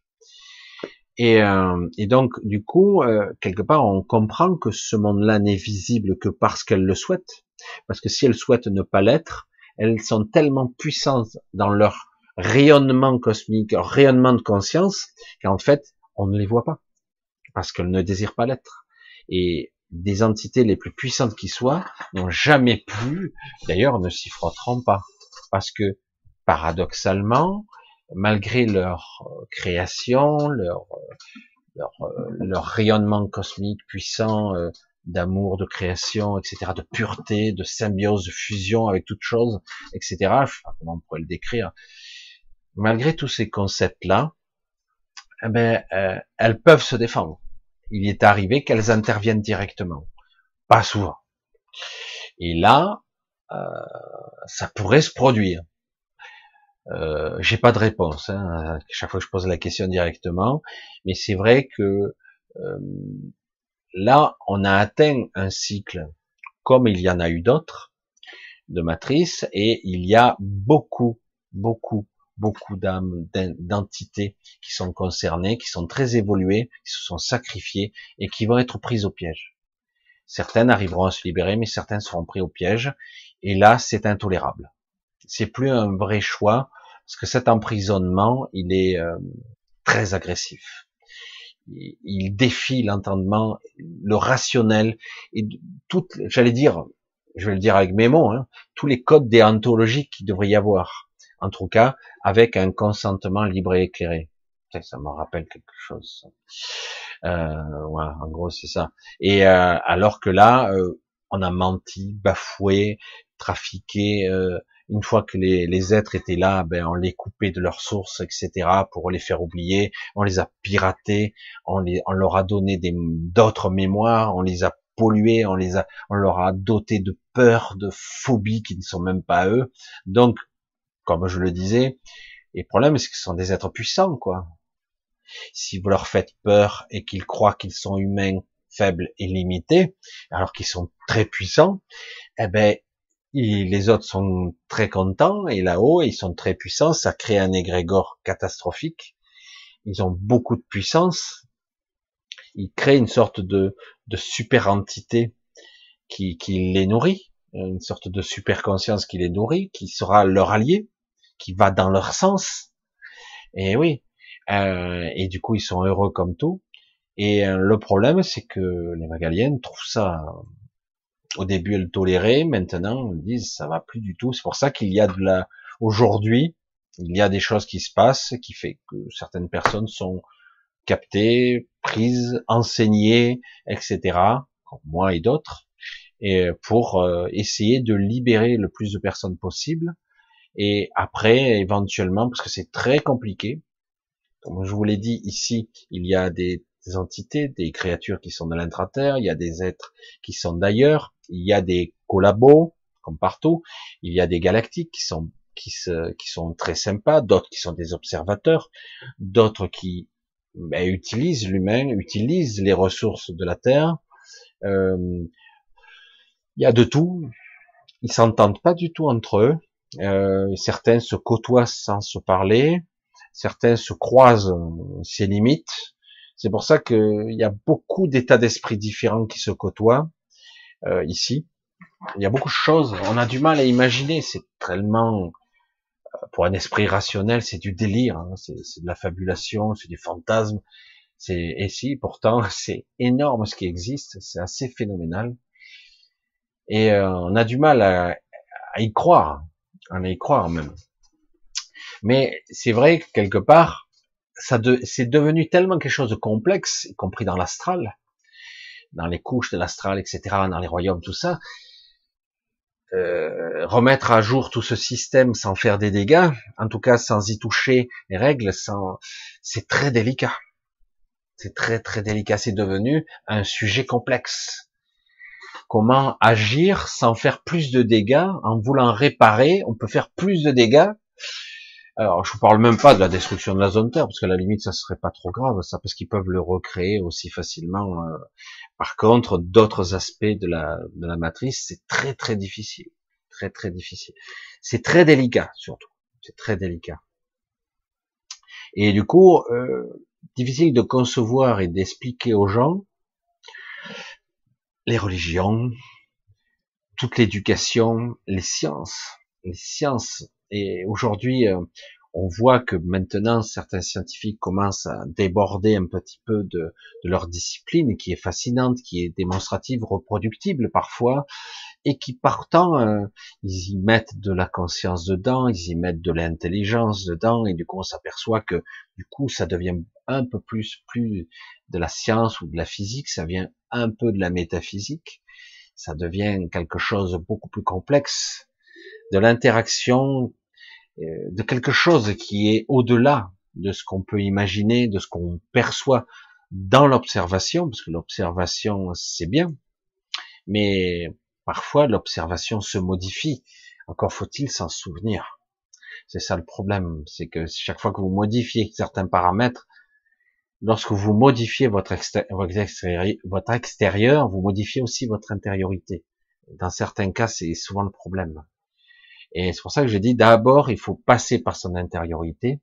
Et, euh, et, donc, du coup, euh, quelque part, on comprend que ce monde-là n'est visible que parce qu'elle le souhaite. Parce que si elles souhaitent ne pas l'être, elles sont tellement puissantes dans leur rayonnement cosmique, leur rayonnement de conscience, qu'en fait, on ne les voit pas. Parce qu'elles ne désirent pas l'être. Et des entités les plus puissantes qui soient n'ont jamais pu, d'ailleurs, ne s'y frotteront pas. Parce que, paradoxalement, malgré leur euh, création, leur, euh, leur, euh, leur rayonnement cosmique puissant d'amour, de création, etc., de pureté, de symbiose, de fusion avec toute chose, etc. Je sais pas comment on pourrait le décrire. Malgré tous ces concepts-là, eh ben, elles peuvent se défendre. Il est arrivé qu'elles interviennent directement, pas souvent. Et là, ça pourrait se produire. Euh, J'ai pas de réponse. Hein, chaque fois que je pose la question directement, mais c'est vrai que euh, là, on a atteint un cycle comme il y en a eu d'autres de matrices, et il y a beaucoup, beaucoup, beaucoup d'âmes, d'entités qui sont concernées, qui sont très évoluées, qui se sont sacrifiées et qui vont être prises au piège. Certaines arriveront à se libérer, mais certaines seront prises au piège. Et là, c'est intolérable. C'est plus un vrai choix, parce que cet emprisonnement, il est euh, très agressif. Il, défie l'entendement, le rationnel et tout, j'allais dire, je vais le dire avec mes mots, hein, tous les codes déontologiques qu'il devrait y avoir. En tout cas, avec un consentement libre et éclairé. Ça me rappelle quelque chose. Euh, voilà, en gros, c'est ça. Et euh, alors que là, euh, on a menti, bafoué, trafiqué. Euh, une fois que les, les, êtres étaient là, ben on les coupait de leurs sources, etc. pour les faire oublier. On les a piratés, on, les, on leur a donné d'autres mémoires, on les a pollués, on les a, on leur a doté de peur, de phobies qui ne sont même pas eux. Donc, comme je le disais, les problèmes, c'est que ce sont des êtres puissants, quoi. Si vous leur faites peur et qu'ils croient qu'ils sont humains, faibles et limités, alors qu'ils sont très puissants, eh ben, les autres sont très contents et là-haut, ils sont très puissants. Ça crée un égrégore catastrophique. Ils ont beaucoup de puissance. Ils créent une sorte de, de super entité qui, qui les nourrit, une sorte de super conscience qui les nourrit, qui sera leur allié, qui va dans leur sens. Et oui, euh, et du coup, ils sont heureux comme tout. Et euh, le problème, c'est que les Magaliennes trouvent ça, au début, elles toléraient, maintenant, elles disent, ça va plus du tout. C'est pour ça qu'il y a de la, aujourd'hui, il y a des choses qui se passent, qui fait que certaines personnes sont captées, prises, enseignées, etc., comme moi et d'autres, et pour euh, essayer de libérer le plus de personnes possible. Et après, éventuellement, parce que c'est très compliqué, comme je vous l'ai dit ici, il y a des, entités, des créatures qui sont de l'intraterre, il y a des êtres qui sont d'ailleurs, il y a des collabos, comme partout, il y a des galactiques qui sont qui, se, qui sont très sympas, d'autres qui sont des observateurs, d'autres qui ben, utilisent l'humain, utilisent les ressources de la Terre. Euh, il y a de tout. Ils s'entendent pas du tout entre eux. Euh, certains se côtoient sans se parler certains se croisent ces limites. C'est pour ça qu'il y a beaucoup d'états d'esprit différents qui se côtoient euh, ici. Il y a beaucoup de choses, on a du mal à imaginer, c'est tellement, euh, pour un esprit rationnel, c'est du délire, hein. c'est de la fabulation, c'est du fantasme, c'est et si pourtant c'est énorme ce qui existe, c'est assez phénoménal, et euh, on a du mal à, à y croire, à y croire même. Mais c'est vrai que quelque part, ça de, c'est devenu tellement quelque chose de complexe, y compris dans l'astral, dans les couches de l'astral, etc., dans les royaumes, tout ça. Euh, remettre à jour tout ce système sans faire des dégâts, en tout cas sans y toucher les règles, sans, c'est très délicat. C'est très très délicat. C'est devenu un sujet complexe. Comment agir sans faire plus de dégâts? En voulant réparer On peut faire plus de dégâts alors, je vous parle même pas de la destruction de la zone Terre, parce que à la limite, ça serait pas trop grave, ça, parce qu'ils peuvent le recréer aussi facilement. Euh. Par contre, d'autres aspects de la, de la matrice, c'est très très difficile, très très difficile. C'est très délicat surtout, c'est très délicat. Et du coup, euh, difficile de concevoir et d'expliquer aux gens les religions, toute l'éducation, les sciences, les sciences et aujourd'hui, euh, on voit que maintenant certains scientifiques commencent à déborder un petit peu de, leur discipline, qui est fascinante, qui est démonstrative, reproductible parfois, et qui partant, euh, ils y mettent de la conscience dedans, ils y mettent de l'intelligence dedans, et du coup on s'aperçoit que du coup ça devient un peu plus plus de la science ou de la physique, ça vient un peu de la métaphysique, ça devient quelque chose de beaucoup plus complexe, de l'interaction de quelque chose qui est au-delà de ce qu'on peut imaginer, de ce qu'on perçoit dans l'observation, parce que l'observation c'est bien, mais Parfois, l'observation se modifie. Encore faut-il s'en souvenir. C'est ça le problème, c'est que chaque fois que vous modifiez certains paramètres, lorsque vous modifiez votre, extérieur, votre extérieur, vous modifiez aussi votre intériorité. Dans certains cas, c'est souvent le problème. Et c'est pour ça que j'ai dit d'abord, il faut passer par son intériorité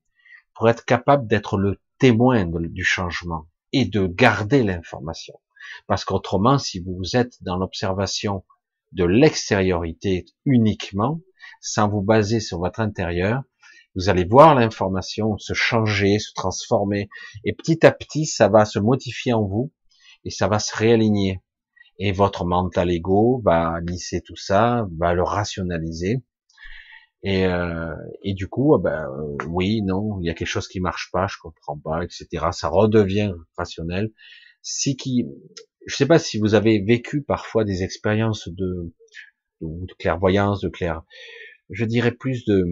pour être capable d'être le témoin du changement et de garder l'information. Parce qu'autrement, si vous êtes dans l'observation de l'extériorité uniquement, sans vous baser sur votre intérieur, vous allez voir l'information se changer, se transformer, et petit à petit, ça va se modifier en vous, et ça va se réaligner. Et votre mental ego va lisser tout ça, va le rationaliser, et, euh, et du coup, ah ben, euh, oui, non, il y a quelque chose qui marche pas, je comprends pas, etc. Ça redevient rationnel. Si qui, je sais pas si vous avez vécu parfois des expériences de, de, clairvoyance, de clair, je dirais plus de,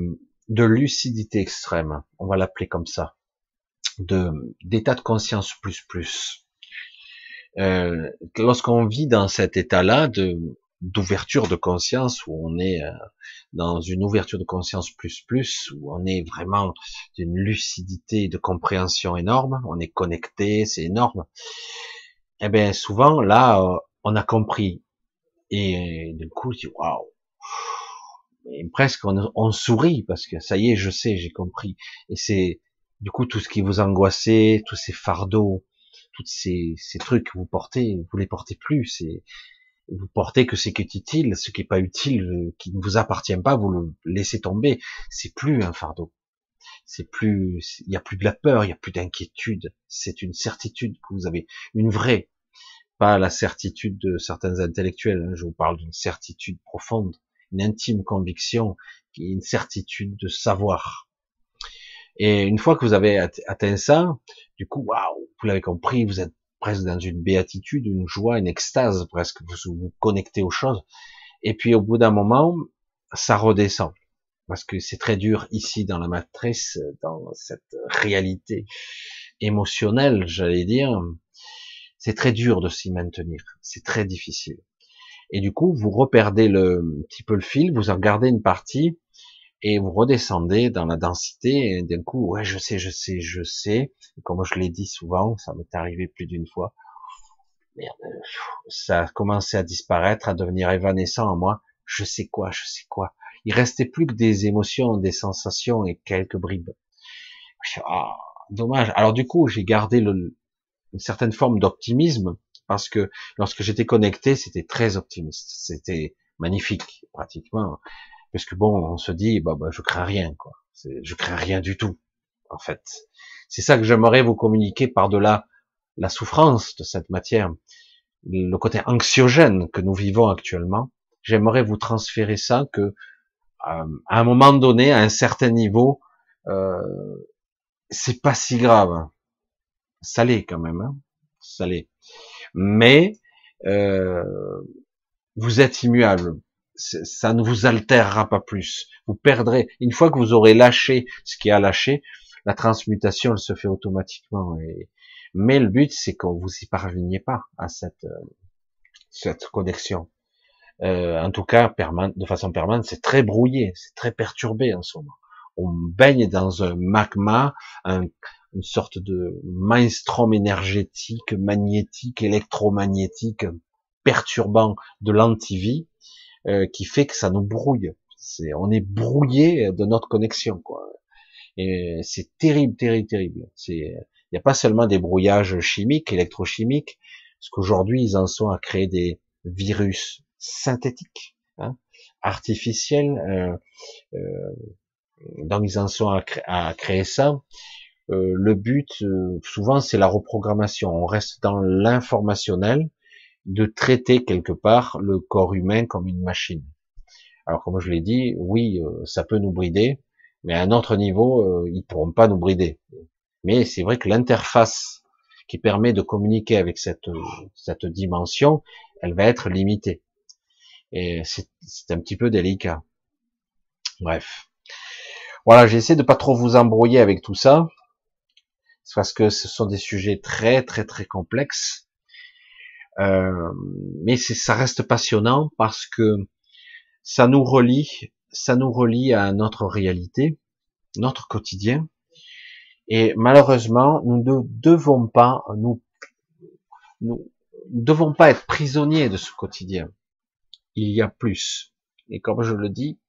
de lucidité extrême, on va l'appeler comme ça, de d'état de conscience plus plus. Euh, lorsqu'on vit dans cet état-là de d'ouverture de conscience où on est euh, dans une ouverture de conscience plus plus où on est vraiment d'une lucidité de compréhension énorme on est connecté c'est énorme. Et eh bien souvent là euh, on a compris. Et du coup dis waouh. Presque on, on, sourit parce que ça y est je sais j'ai compris. Et c'est du coup tout ce qui vous angoissait tous ces fardeaux tous ces, ces trucs que vous portez vous les portez plus c'est vous portez que ce qui est utile, ce qui n'est pas utile, euh, qui ne vous appartient pas, vous le laissez tomber. C'est plus un fardeau. C'est plus, il n'y a plus de la peur, il n'y a plus d'inquiétude. C'est une certitude que vous avez, une vraie, pas la certitude de certains intellectuels. Hein. Je vous parle d'une certitude profonde, une intime conviction, une certitude de savoir. Et une fois que vous avez atteint ça, du coup, waouh, vous l'avez compris, vous êtes presque dans une béatitude, une joie, une extase, presque vous vous connectez aux choses. Et puis au bout d'un moment, ça redescend. Parce que c'est très dur ici dans la matrice, dans cette réalité émotionnelle, j'allais dire. C'est très dur de s'y maintenir. C'est très difficile. Et du coup, vous reperdez le, un petit peu le fil, vous en gardez une partie, et vous redescendez dans la densité, et d'un coup, ouais, je sais, je sais, je sais, comme je l'ai dit souvent, ça m'est arrivé plus d'une fois, merde, ça a commencé à disparaître, à devenir évanescent en moi, je sais quoi, je sais quoi. Il restait plus que des émotions, des sensations et quelques bribes. Ah, dommage. Alors du coup, j'ai gardé une certaine forme d'optimisme, parce que lorsque j'étais connecté, c'était très optimiste, c'était magnifique, pratiquement parce que bon, on se dit, bah, bah je crains rien, quoi. Je crains rien du tout, en fait. C'est ça que j'aimerais vous communiquer par-delà la souffrance de cette matière, le côté anxiogène que nous vivons actuellement. J'aimerais vous transférer ça que, euh, à un moment donné, à un certain niveau, euh, c'est pas si grave. Ça l'est quand même, hein. Mais euh, vous êtes immuable ça ne vous altérera pas plus. Vous perdrez, une fois que vous aurez lâché ce qui a lâché, la transmutation, elle se fait automatiquement. Mais le but, c'est que vous y parveniez pas à cette, euh, cette connexion. Euh, en tout cas, de façon permanente, c'est très brouillé, c'est très perturbé en ce moment. On baigne dans un magma, une sorte de maelstrom énergétique, magnétique, électromagnétique, perturbant de l'antivie, euh, qui fait que ça nous brouille. C'est, on est brouillé de notre connexion, quoi. Et c'est terrible, terrible, terrible. C'est, il n'y a pas seulement des brouillages chimiques, électrochimiques, parce qu'aujourd'hui ils en sont à créer des virus synthétiques, hein, artificiels. Euh, euh, donc ils en sont à, créer ça. Euh, le but, euh, souvent, c'est la reprogrammation. On reste dans l'informationnel de traiter quelque part le corps humain comme une machine. Alors comme je l'ai dit, oui, euh, ça peut nous brider, mais à un autre niveau, euh, ils pourront pas nous brider. Mais c'est vrai que l'interface qui permet de communiquer avec cette, cette dimension, elle va être limitée. Et c'est un petit peu délicat. Bref. Voilà, j'essaie de pas trop vous embrouiller avec tout ça, parce que ce sont des sujets très très très complexes Euh, mais ça reste passionnant parce que ça nous relie, ça nous relie à notre réalité, notre quotidien. Et malheureusement, nous ne devons pas, nous, nous devons pas être prisonniers de ce quotidien. Il y a plus. Et comme je le dis,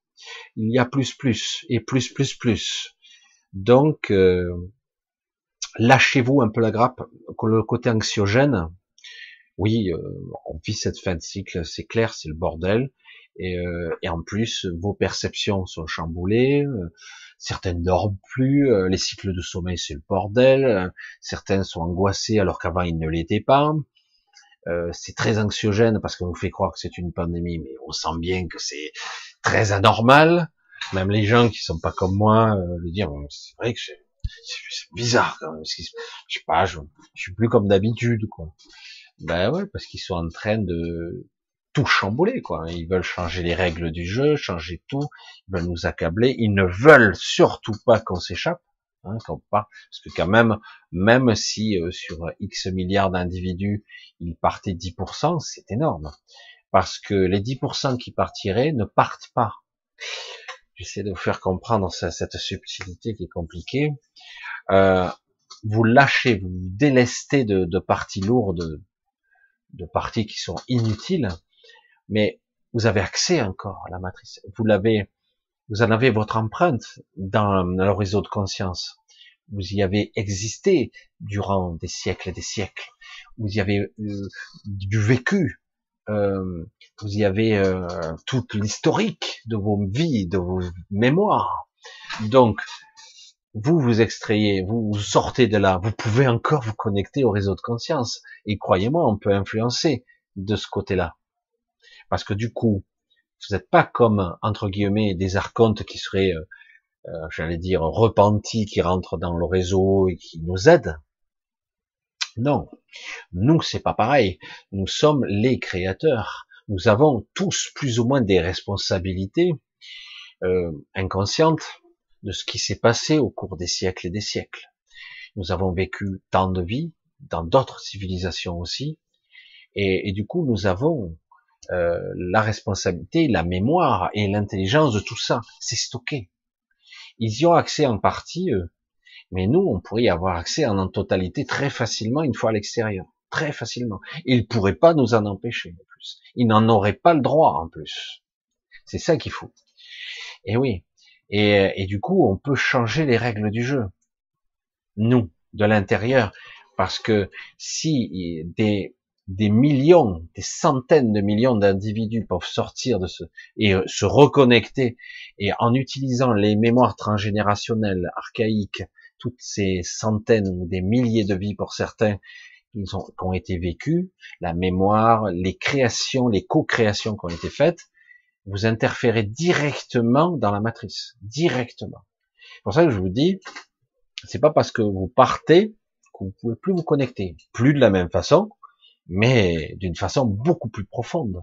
il y a plus, plus, et plus, plus, plus. Donc, euh, lâchez-vous un peu la grappe. Le côté anxiogène, oui, euh, on vit cette fin de cycle, c'est clair, c'est le bordel. Et, euh, en plus, vos perceptions sont chamboulées, euh, certaines dorment plus, les cycles de sommeil c'est le bordel, certains sont angoissés alors qu'avant ils ne l'étaient pas. c'est très anxiogène parce qu'on vous fait croire que c'est une pandémie, mais on sent bien que c'est très anormal. Même les gens qui sont pas comme moi euh, le dire, c'est vrai que c'est bizarre quand même. Je sais pas, je, je suis plus comme d'habitude quoi. Ben ouais, parce qu'ils sont en train de tout chambouler, quoi. Ils veulent changer les règles du jeu, changer tout. Ils veulent nous accabler. Ils ne veulent surtout pas qu'on s'échappe, hein, qu'on part. Parce que quand même, même si euh, sur X milliards d'individus, ils partaient 10%, c'est énorme. Parce que les 10% qui partiraient ne partent pas. J'essaie de vous faire comprendre cette subtilité qui est compliquée. Euh, vous lâchez, vous délestez de, de parties lourdes de parties qui sont inutiles, mais vous avez accès encore à la matrice. Vous l'avez, vous en avez votre empreinte dans le réseau de conscience. Vous y avez existé durant des siècles et des siècles. Vous y avez euh, du vécu. Euh, vous y avez euh, toute l'historique de vos vies, de vos mémoires. Donc, vous vous extrayez, vous, sortez de là, vous pouvez encore vous connecter au réseau de conscience. Et croyez-moi, on peut influencer de ce côté-là. Parce que du coup, vous n'êtes pas comme, entre guillemets, des archontes qui seraient, euh, euh, j'allais dire, repentis, qui rentrent dans le réseau et qui nous aident. Non. Nous, c'est pas pareil. Nous sommes les créateurs. Nous avons tous plus ou moins des responsabilités euh, inconscientes de ce qui s'est passé au cours des siècles et des siècles. Nous avons vécu tant de vies, dans d'autres civilisations aussi, et, du coup nous avons euh, la responsabilité, la mémoire et l'intelligence de tout ça. C'est stocké. Ils y ont accès en partie, eux, mais nous, on pourrait y avoir accès en, totalité très facilement une fois à l'extérieur, très facilement. Ils ne pourraient pas nous en empêcher en plus. Ils n'en auraient pas le droit en plus. C'est ça qu'il faut. Et oui, et, du coup, on peut changer les règles du jeu. Nous, de l'intérieur. Parce que si des, des millions, des centaines de millions d'individus peuvent sortir de ce et euh, se reconnecter et en utilisant les mémoires transgénérationnelles archaïques, toutes ces centaines des milliers de vies pour certains ont, qui ont été vécues, la mémoire, les créations, les co-créations qui ont été faites, vous interférez directement dans la matrice, directement. C'est pour ça que je vous dis, c'est pas parce que vous partez que vous pouvez plus vous connecter, plus de la même façon, mais d'une façon beaucoup plus profonde.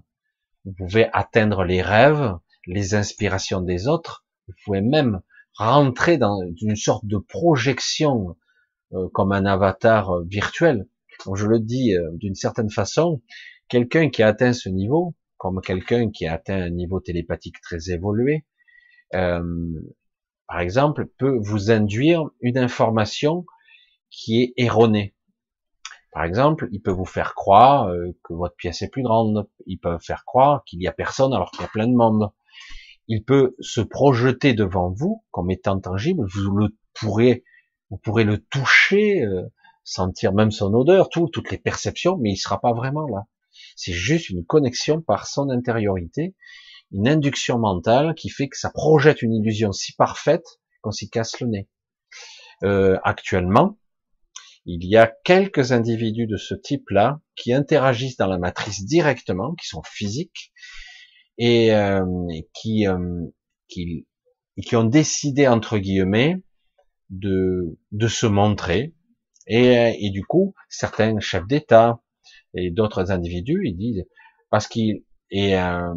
Vous pouvez atteindre les rêves, les inspirations des autres. Vous pouvez même rentrer dans une sorte de projection euh, comme un avatar euh, virtuel. Donc je le dis euh, d'une certaine façon, quelqu'un qui atteint ce niveau, comme quelqu'un qui a atteint un niveau télépathique très évolué, euh, par exemple, peut vous induire une information qui est erronée. Par exemple, il peut vous faire croire euh, que votre pièce est plus grande. Il peut faire croire qu'il y a personne alors qu'il y a plein de monde. Il peut se projeter devant vous comme étant tangible. Vous le pourrez, vous pourrez le toucher, euh, sentir même son odeur, tout, toutes les perceptions, mais il sera pas vraiment là. C'est juste une connexion par son intériorité, une induction mentale qui fait que ça projette une illusion si parfaite qu'on s'y casse le nez. Euh, actuellement, il y a quelques individus de ce type-là qui interagissent dans la matrice directement, qui sont physiques et, euh, qui, euh, qui, qui ont décidé entre guillemets de, de se montrer. Et, et du coup, certains chefs d'État, et d'autres individus, ils disent parce qu'ils et euh,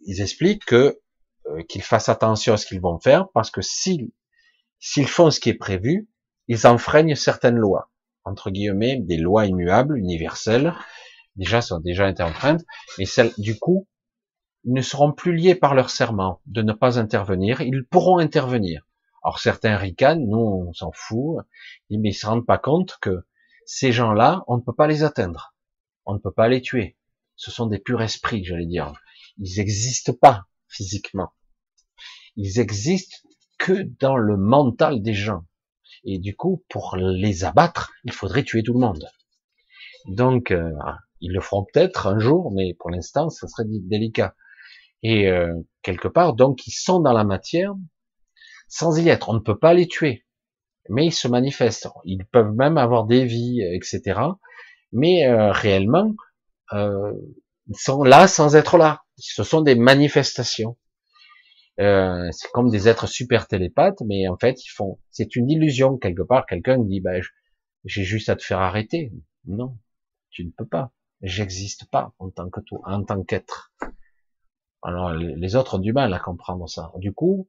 ils expliquent que euh, qu'ils fassent attention à ce qu'ils vont faire parce que s'ils s'ils font ce qui est prévu, ils enfreignent certaines lois entre guillemets des lois immuables, universelles, déjà sont déjà été mais celles, du coup, ils ne seront plus liés par leur serment de ne pas intervenir. Ils pourront intervenir. Alors certains ricanent, nous on s'en fout, mais ils se rendent pas compte que ces gens-là, on ne peut pas les atteindre, on ne peut pas les tuer. Ce sont des purs esprits, j'allais dire. Ils n'existent pas physiquement. Ils existent que dans le mental des gens. Et du coup, pour les abattre, il faudrait tuer tout le monde. Donc, euh, ils le feront peut-être un jour, mais pour l'instant, ça serait délicat. Et euh, quelque part, donc, ils sont dans la matière sans y être. On ne peut pas les tuer, mais ils se manifestent. Ils peuvent même avoir des vies, etc. Mais euh, réellement, euh, ils sont là sans être là. Ce sont des manifestations. Euh, c'est comme des êtres super télépathes, mais en fait, ils font. C'est une illusion quelque part. Quelqu'un dit, bah, j'ai juste à te faire arrêter. Non, tu ne peux pas. J'existe pas en tant que toi, en tant qu'être. Alors les autres ont du mal à comprendre ça. Du coup,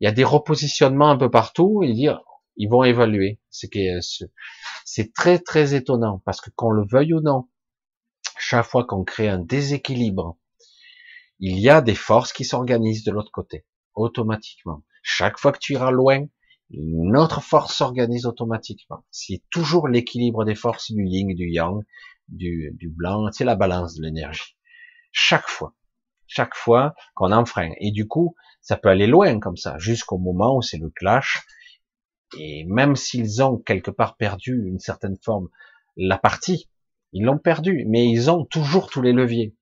il y a des repositionnements un peu partout et dire ils vont évaluer. C'est très très étonnant parce que qu'on le veuille ou non, chaque fois qu'on crée un déséquilibre, il y a des forces qui s'organisent de l'autre côté automatiquement. Chaque fois que tu iras loin, une autre force s'organise automatiquement. C'est toujours l'équilibre des forces du yin, du yang, du, du blanc, c'est la balance de l'énergie. Chaque fois chaque fois qu'on enfreint. Et du coup, ça peut aller loin comme ça, jusqu'au moment où c'est le clash. Et même s'ils ont quelque part perdu une certaine forme, la partie, ils l'ont perdu, mais ils ont toujours tous les leviers.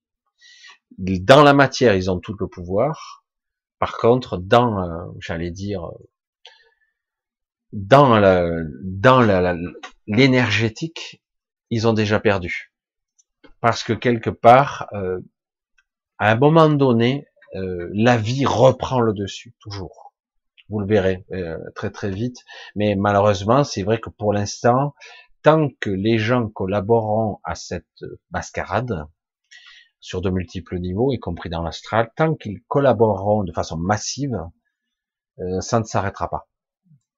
Dans la matière, ils ont tout le pouvoir. Par contre, dans, euh, j'allais dire, dans dans l'énergétique, ils ont déjà perdu. Parce que quelque part, euh, à un moment donné, euh, la vie reprend le dessus, toujours. Vous le verrez euh, très très vite. Mais malheureusement, c'est vrai que pour l'instant, tant que les gens collaboreront à cette mascarade, sur de multiples niveaux, y compris dans l'astral, tant qu'ils collaboreront de façon massive, euh, ça ne s'arrêtera pas.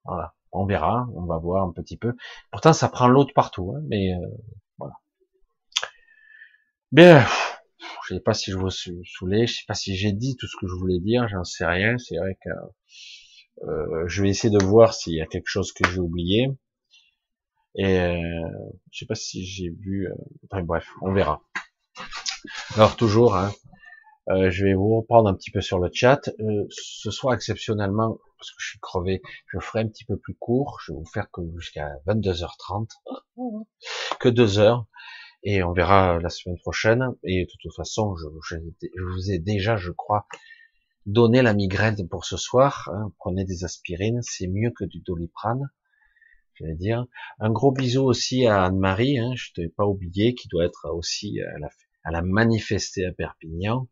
Voilà, on verra, on va voir un petit peu. Pourtant, ça prend l'autre partout, hein, mais voilà. Bien, je sais pas si je vous saoulé, je sais pas si j'ai dit tout ce que je voulais dire, j'en sais rien. C'est vrai que euh, je vais essayer de voir s'il y a quelque chose que j'ai oublié. Et euh, je sais pas si j'ai vu. Euh, enfin, bref, on verra. Alors toujours, hein, euh, je vais vous reprendre un petit peu sur le chat. Euh, ce soir exceptionnellement, parce que je suis crevé, je ferai un petit peu plus court. Je vais vous faire que jusqu'à 22h30, que 2 heures et on verra la semaine prochaine. Et de toute façon, je, vous ai déjà, je crois, donné la migraine pour ce soir. Hein. Prenez des aspirines, c'est mieux que du doliprane. Je vais dire. Un gros bisou aussi à Anne-Marie, hein, je t'ai pas oublié, qui doit être aussi, elle a, elle a manifesté à Perpignan,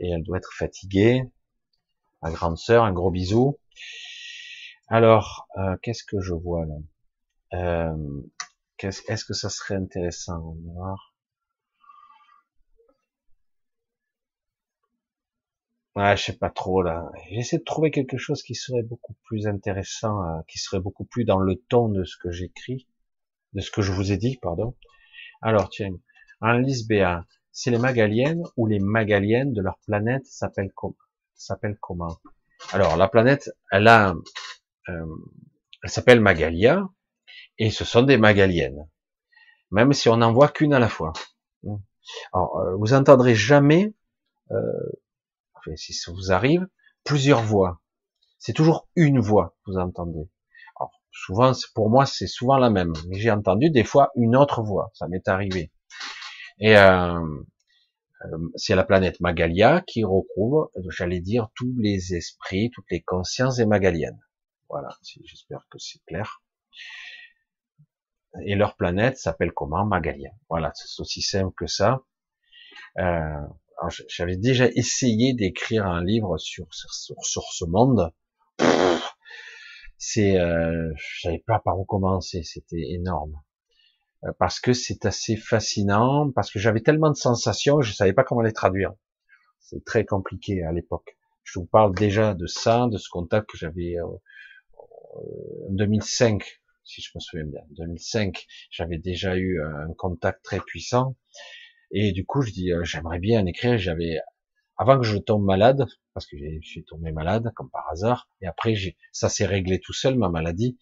et elle doit être fatiguée. Ma grande sœur, un gros bisou. Alors, euh, qu'est-ce que je vois là? Euh, est-ce que ça serait intéressant On voir? Ouais, je sais pas trop là. J'essaie de trouver quelque chose qui serait beaucoup plus intéressant, euh, qui serait beaucoup plus dans le ton de ce que j'écris, de ce que je vous ai dit, pardon. Alors tiens, en liste BA, c'est les Magaliennes ou les Magaliennes de leur planète s'appellent comment? Alors la planète, elle a, euh, elle s'appelle Magalia, et ce sont des magaliennes, même si on n'en voit qu'une à la fois. Alors, euh, vous entendrez jamais, si ça vous arrive, plusieurs voix. C'est toujours une voix que vous entendez. Alors, souvent, pour moi, c'est souvent la même. J'ai entendu des fois une autre voix. Ça m'est arrivé. Et euh, euh c'est la planète Magalia qui recouvre, j'allais dire, tous les esprits, toutes les consciences des Magaliennes. Voilà, j'espère que c'est clair et leur planète s'appelle comment? Magalia. Voilà, c'est aussi simple que ça. Euh, J'avais déjà essayé d'écrire un livre sur, sur, ce monde. C'est, euh, j'avais pas par où commencer, c'était énorme. Euh, parce que c'est assez fascinant, parce que j'avais tellement de sensations, je savais pas comment les traduire. C'est très compliqué à l'époque. Je vous parle déjà de ça, de ce contact que j'avais euh, en 2005 si je me souviens bien. 2005, j'avais déjà eu un contact très puissant. Et du coup, je dis, euh, j'aimerais bien écrire. J'avais, avant que je tombe malade, parce que je suis tombé malade, comme par hasard, et après, ça s'est réglé tout seul, ma maladie.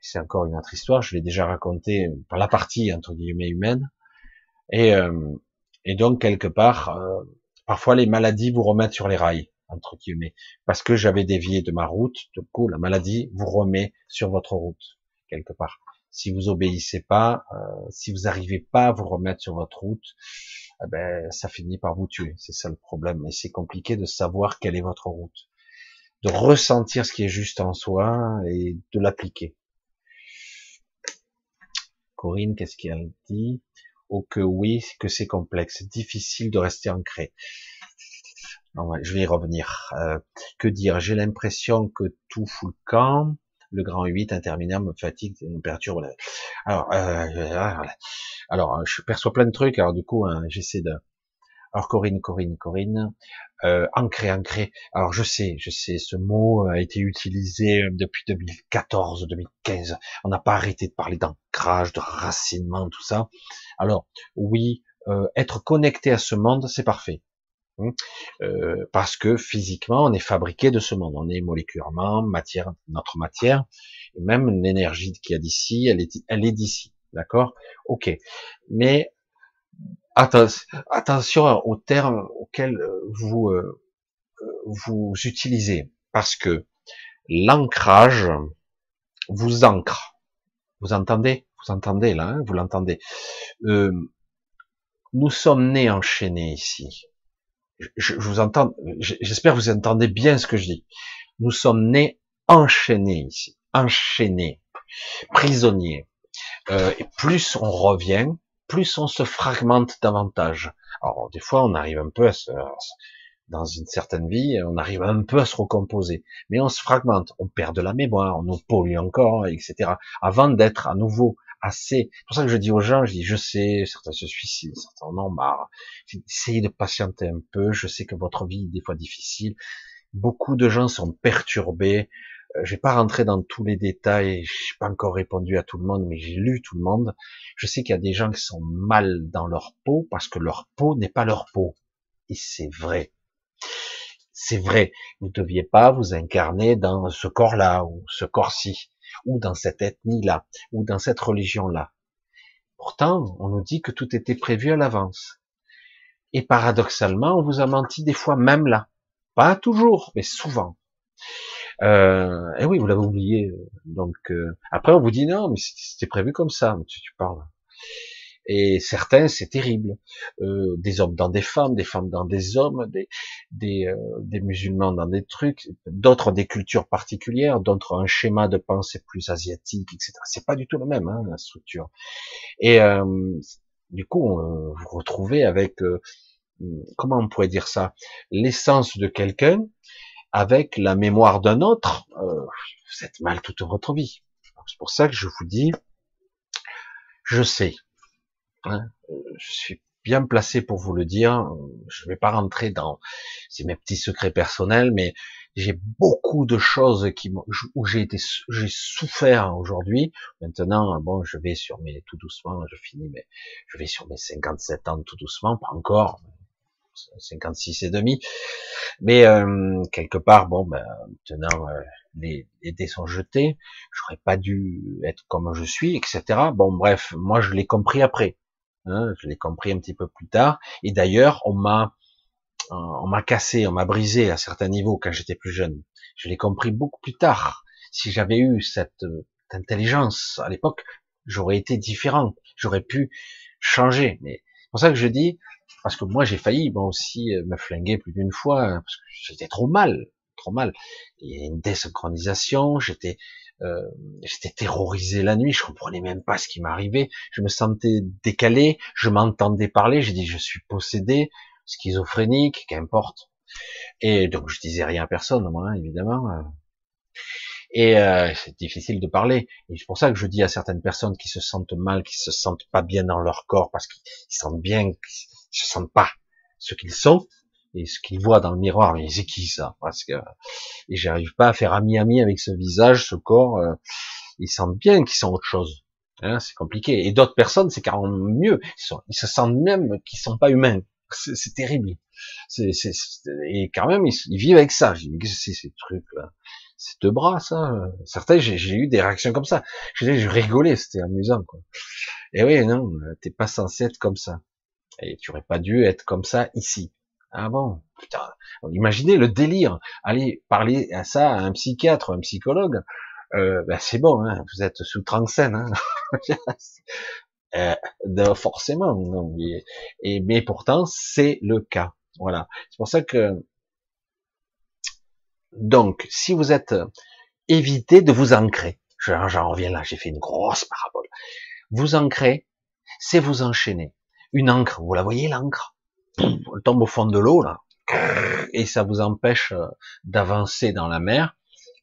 C'est encore une autre histoire. Je l'ai déjà raconté par la partie, entre guillemets, humaine. Et, euh, et donc, quelque part, euh, parfois, les maladies vous remettent sur les rails entre guillemets, parce que j'avais dévié de ma route. Du coup, la maladie vous remet sur votre route quelque part. Si vous obéissez pas, euh, si vous n'arrivez pas à vous remettre sur votre route, eh ben ça finit par vous tuer. C'est ça le problème. Et c'est compliqué de savoir quelle est votre route, de ressentir ce qui est juste en soi et de l'appliquer. Corinne, qu'est-ce qu'elle dit? Oh que oui, que c'est complexe, difficile de rester ancré je vais y revenir. Euh, que dire? J'ai l'impression que tout fout le camp. Le grand 8 interminable me fatigue, me perturbe. Alors, euh, alors, je perçois plein de trucs. Alors du coup, hein, j'essaie de. Alors Corinne, Corinne, Corinne, euh, ancré, ancré. Alors je sais, je sais, ce mot a été utilisé depuis 2014, 2015. On n'a pas arrêté de parler d'ancrage, de racinement, tout ça. Alors oui, euh, être connecté à ce monde, c'est parfait. Euh, parce que physiquement, on est fabriqué de ce monde. On est moléculairement, matière, notre matière, et même l'énergie qu'il y a d'ici, elle est, elle est d'ici. D'accord? Ok. Mais attention aux termes auxquels vous, euh, vous utilisez, parce que l'ancrage vous ancre. Vous entendez? Vous entendez là hein? Vous l'entendez euh, Nous sommes nés enchaînés ici je, vous entends, j'espère que vous entendez bien ce que je dis. Nous sommes nés enchaînés ici, enchaînés, prisonniers. Euh, et plus on revient, plus on se fragmente davantage. Alors des fois, on arrive un peu à se, dans une certaine vie, on arrive un peu à se recomposer, mais on se fragmente, on perd de la mémoire, on nous pollue encore, etc. Avant d'être à nouveau assez. C'est pour ça que je dis aux gens, je dis, je sais, certains se suicident, certains en ont marre. Essayez de patienter un peu. Je sais que votre vie est des fois difficile. Beaucoup de gens sont perturbés. Euh, je vais pas rentrer dans tous les détails. J'ai pas encore répondu à tout le monde, mais j'ai lu tout le monde. Je sais qu'il y a des gens qui sont mal dans leur peau parce que leur peau n'est pas leur peau. Et c'est vrai. C'est vrai. Vous deviez pas vous incarner dans ce corps-là ou ce corps-ci ou dans cette ethnie-là, ou dans cette religion-là. Pourtant, on nous dit que tout était prévu à l'avance. Et paradoxalement, on vous a menti des fois même là. Pas toujours, mais souvent. Euh, et oui, vous l'avez oublié. Donc euh, après, on vous dit non, mais c'était prévu comme ça. Tu, tu parles. Et certains, c'est terrible. Euh, des hommes dans des femmes, des femmes dans des hommes, des, euh, des musulmans dans des trucs, d'autres des cultures particulières, d'autres un schéma de pensée plus asiatique, etc. C'est pas du tout le même, hein, la structure. Et euh, du coup, on, vous retrouvez avec, euh, comment on pourrait dire ça, l'essence de quelqu'un avec la mémoire d'un autre. vous êtes mal toute votre vie. C'est pour ça que je vous dis, je sais, Hein, je suis bien placé pour vous le dire. Je ne vais pas rentrer dans c'est mes petits secrets personnels, mais j'ai beaucoup de choses qui où j'ai été j'ai souffert aujourd'hui. Maintenant, bon, je vais sur mes tout doucement, je finis, mais je vais sur mes 57 ans tout doucement, pas encore. 56 et demi, mais euh, quelque part, bon, ben, maintenant euh, les, les dés sont jetés, j'aurais pas dû être comme je suis, etc. Bon, bref, moi je l'ai compris après. Hein, je l'ai compris un petit peu plus tard. Et d'ailleurs, on m'a on m'a cassé, on m'a brisé à certains niveaux quand j'étais plus jeune. Je l'ai compris beaucoup plus tard. Si j'avais eu cette, intelligence à l'époque, j'aurais été différent. J'aurais pu changer. Mais c'est pour ça que je dis, parce que moi j'ai failli moi aussi euh, me flinguer plus d'une fois hein, parce que j'étais trop mal, trop mal. Il y a une désynchronisation. J'étais euh, j'étais terrorisé la nuit, je comprenais même pas ce qui m'arrivait, je me sentais décalé, je m'entendais parler, j'ai dit je suis possédé, schizophrénique, qu'importe. Et donc je disais rien à personne, moi, hein, évidemment. Et euh, c'est difficile de parler. Et c'est pour ça que je dis à certaines personnes qui se sentent mal, qui se sentent pas bien dans leur corps, parce qu'ils sentent bien, qu'ils se sentent pas ce qu'ils sont, et ce qu'il voit dans le miroir, mais c'est qui ça? Parce que et j'arrive pas à faire ami ami avec ce visage, ce corps. Euh, ils sentent bien qu'ils sont autre chose. Hein, c'est compliqué. Et d'autres personnes, c'est carrément mieux. Ils, se sentent même qu'ils sont pas humains. C'est terrible. C'est, et quand même, ils, vivent avec ça. J'ai dit, c'est ces trucs-là? C'est deux bras, ça? Certains, j'ai eu des réactions comme ça. J'ai rigolé, c'était amusant, quoi. Et oui, non, t'es pas censé être comme ça. Et tu aurais pas dû être comme ça ici. Ah bon, putain. Imaginez le délire. Allez parler à ça à un psychiatre, un psychologue. Euh, ben c'est bon, hein, vous êtes sous Tranxène. Hein. euh, forcément, non. Et, mais pourtant, c'est le cas. Voilà. C'est pour ça que donc, si vous êtes évitez de vous ancrer. J'en reviens là, j'ai fait une grosse parabole. Vous ancrer, c'est vous enchaîner. Une encre, vous la voyez l'encre? Tombe au fond de l'eau là, et ça vous empêche euh, d'avancer dans la mer.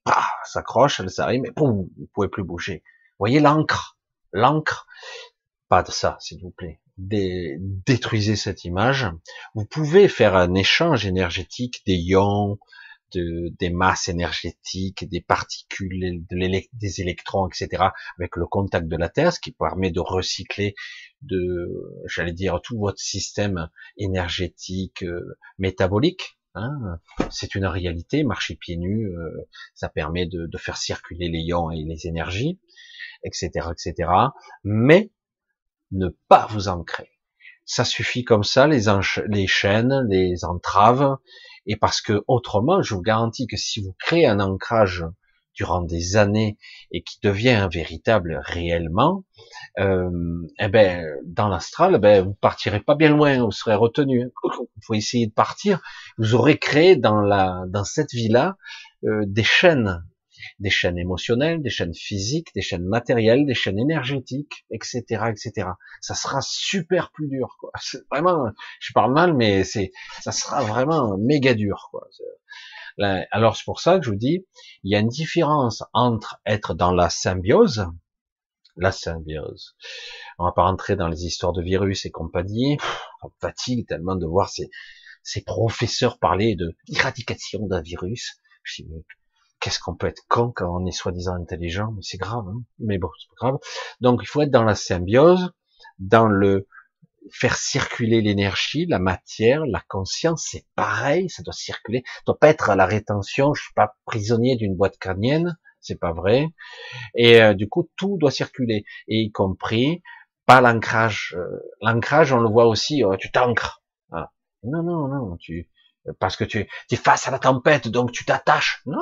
Ah, s'accroche, elle s'arrive, mais poum, vous pouvez plus bouger. Vous voyez l'encre, l'encre? Pas de ça, s'il vous plaît. détruisez cette image. Vous pouvez faire un échange énergétique des ions, de, des masses énergétiques, des particules, des électrons, etc., avec le contact de la Terre, ce qui permet de recycler, de, j'allais dire, tout votre système énergétique, euh, métabolique. Hein. C'est une réalité, marcher pieds nus, euh, ça permet de, de, faire circuler les ions et les énergies, etc., etc. Mais ne pas vous ancrer. Ça suffit comme ça, les, les chaînes, les entraves, et parce que autrement, je vous garantis que si vous créez un ancrage durant des années et qui devient un véritable réellement, euh, eh ben dans l'astral, eh ben vous partirez pas bien loin, vous serez retenu. Vous pouvez essayer de partir, vous aurez créé dans la dans cette vie-là euh, des chaînes des chaînes émotionnelles, des chaînes physiques, des chaînes matérielles, des chaînes énergétiques, etc., etc. Ça sera super plus dur, quoi. Vraiment, je parle mal, mais c'est, ça sera vraiment méga dur, quoi. Alors c'est pour ça que je vous dis, il y a une différence entre être dans la symbiose, la symbiose. On va pas rentrer dans les histoires de virus et compagnie. On fatigue tellement de voir ces, ces professeurs parler de l'éradication d'un virus. Je dis, mais qu'est-ce qu'on peut être con quand on est soi-disant intelligent, mais c'est grave, hein mais bon, c'est pas grave. Donc il faut être dans la symbiose, dans le faire circuler l'énergie, la matière, la conscience, c'est pareil, ça doit circuler, ça doit pas être à la rétention, je suis pas prisonnier d'une boîte crânienne, c'est pas vrai. Et euh, du coup, tout doit circuler, et y compris pas l'ancrage. Euh, l'ancrage, on le voit aussi, euh, tu t'ancres. Non, non, non, tu parce que tu, tu es face à la tempête, donc tu t'attaches. Non,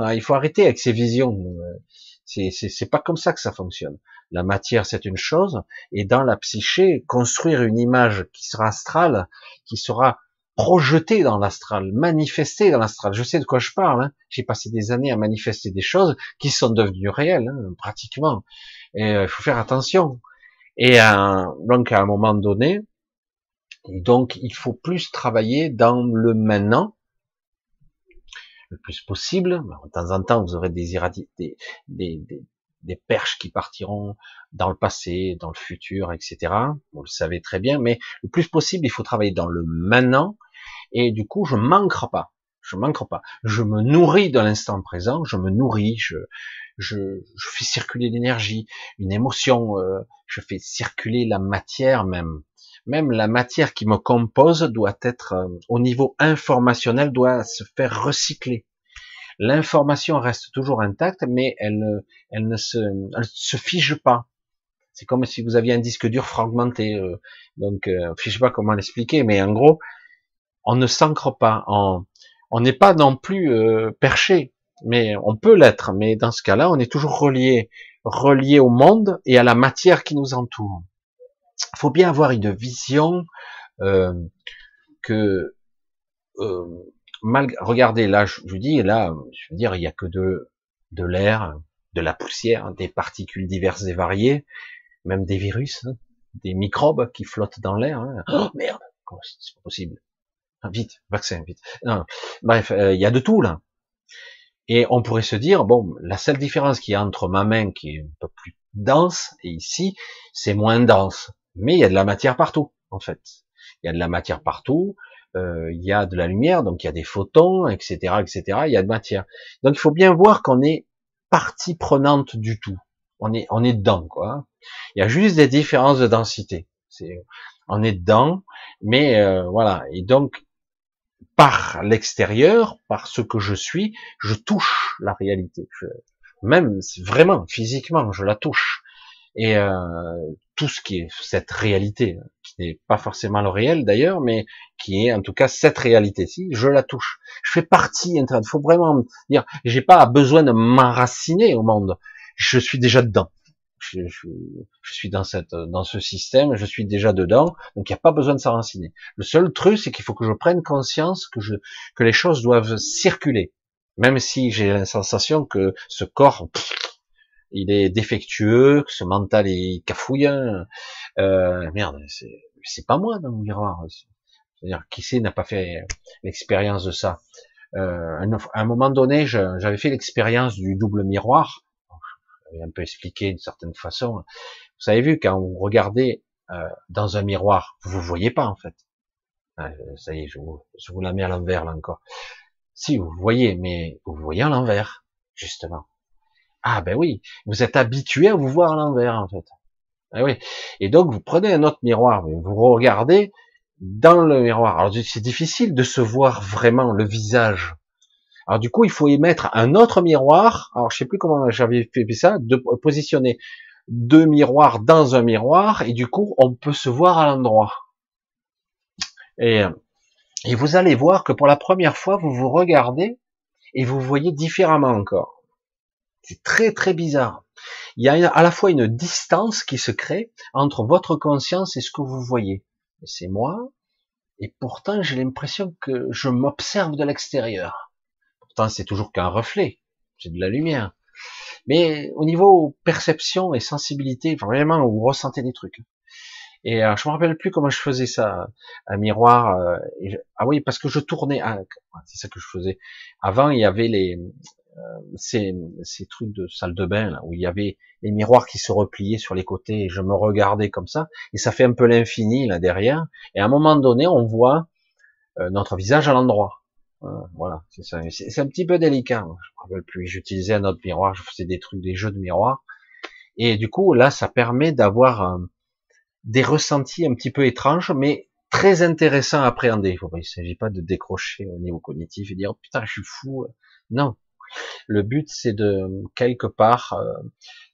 ah, il faut arrêter avec ces visions. C'est, c'est, pas comme ça que ça fonctionne. La matière, c'est une chose, et dans la psyché, construire une image qui sera astrale, qui sera projetée dans l'astral, manifestée dans l'astral. Je sais de quoi je parle. Hein. J'ai passé des années à manifester des choses qui sont devenues réelles, hein, pratiquement. Euh, il faut faire attention. Et euh, donc à un moment donné, donc il faut plus travailler dans le maintenant le plus possible. De temps en temps, vous aurez des, des, des, perches qui partiront dans le passé, dans le futur, etc. Vous le savez très bien, mais le plus possible, il faut travailler dans le maintenant. Et du coup, je manquerai pas. Je manquerai pas. Je me nourris de l'instant présent. Je me nourris. Je fais circuler l'énergie, une émotion. Euh, je fais circuler la matière même même la matière qui me compose doit être euh, au niveau informationnel doit se faire recycler. L'information reste toujours intacte, mais elle, elle ne se, elle se fige pas. C'est comme si vous aviez un disque dur fragmenté. Euh, donc, euh, je sais pas comment l'expliquer, mais en gros, on ne s'ancre pas. On n'est pas non plus euh, perché, mais on peut l'être. Mais dans ce cas-là, on est toujours relié, relié au monde et à la matière qui nous entoure faut bien avoir une vision euh, que euh, mal, regardez là, je vous dis là, je veux dire, il y a que de de l'air, de la poussière, des particules diverses et variées, même des virus, hein, des microbes qui flottent dans l'air. Hein. Oh merde, c'est pas possible? Ah, vite, vaccin, vite. Bref, euh, il y a de tout là. Et on pourrait se dire, bon, la seule différence qu'il y a entre ma main qui est un peu plus dense et ici, c'est moins dense mais il y a de la matière partout, en fait. Il y a de la matière partout, euh, il y a de la lumière, donc il y a des photons, etc., etc. Il y a de matière. Donc il faut bien voir qu'on est partie prenante du tout. On est, on est dedans, quoi. Il y a juste des différences de densité. C'est, on est dedans, mais euh, voilà. Et donc, par l'extérieur, par ce que je suis, je touche la réalité. Même vraiment physiquement, je la touche. Et euh, tout ce qui est cette réalité, qui n'est pas forcément le réel d'ailleurs, mais qui est en tout cas cette réalité-ci, je la touche. Je fais partie. Il faut vraiment dire, j'ai pas besoin de m'enraciner au monde. Je suis déjà dedans. Je, suis dans cette, dans ce système, je suis déjà dedans, donc il n'y a pas besoin de s'enraciner. Le seul truc, c'est qu'il faut que je prenne conscience que je, que les choses doivent circuler, même si j'ai la sensation que ce corps, il est défectueux, que ce mental est cafouillant. Euh, merde, c'est pas moi dans le miroir. C'est-à-dire, qui sait n'a pas fait l'expérience de ça? Euh, à un moment donné, j'avais fait l'expérience du double miroir. J'avais un peu expliqué d'une certaine façon. Vous avez vu, quand vous regardez euh, dans un miroir, vous vous voyez pas en fait. Ah, ça y est, je vous, je vous la mets à l'envers là encore. Si vous voyez, mais vous voyez à l'envers, justement. Ah ben oui, vous êtes habitué à vous voir à l'envers en fait. Ah oui. Et donc vous prenez un autre miroir, vous regardez dans le miroir. Alors c'est difficile de se voir vraiment le visage. Alors du coup, il faut y mettre un autre miroir. Alors je sais plus comment j'avais fait ça, de positionner deux miroirs dans un miroir et du coup, on peut se voir à l'endroit. Et, et vous allez voir que pour la première fois, vous vous regardez et vous voyez différemment encore. C'est très très bizarre. Il y a à la fois une distance qui se crée entre votre conscience et ce que vous voyez. C'est moi, et pourtant j'ai l'impression que je m'observe de l'extérieur. Pourtant c'est toujours qu'un reflet, c'est de la lumière. Mais au niveau perception et sensibilité, vraiment vous ressentez des trucs. Et euh, je me rappelle plus comment je faisais ça, un miroir. Euh, ah oui, parce que je tournais. Ah, c'est ça que je faisais. Avant, il y avait les ces, ces trucs de salle de bain là, où il y avait les miroirs qui se repliaient sur les côtés et je me regardais comme ça. Et ça fait un peu l'infini là derrière. Et à un moment donné on voit euh, notre visage à l'endroit. Euh, voilà. C'est ça. C'est un petit peu délicat je me rappelle plus. J'utilisais un autre miroir je faisais des trucs des jeux de miroirs. Et du coup là ça permet d'avoir des ressentis un petit peu étranges mais très intéressants à appréhender. Il ne s'agit pas de décrocher au niveau cognitif et dire oh, putain je suis fou. Non le but, c'est de quelque part euh,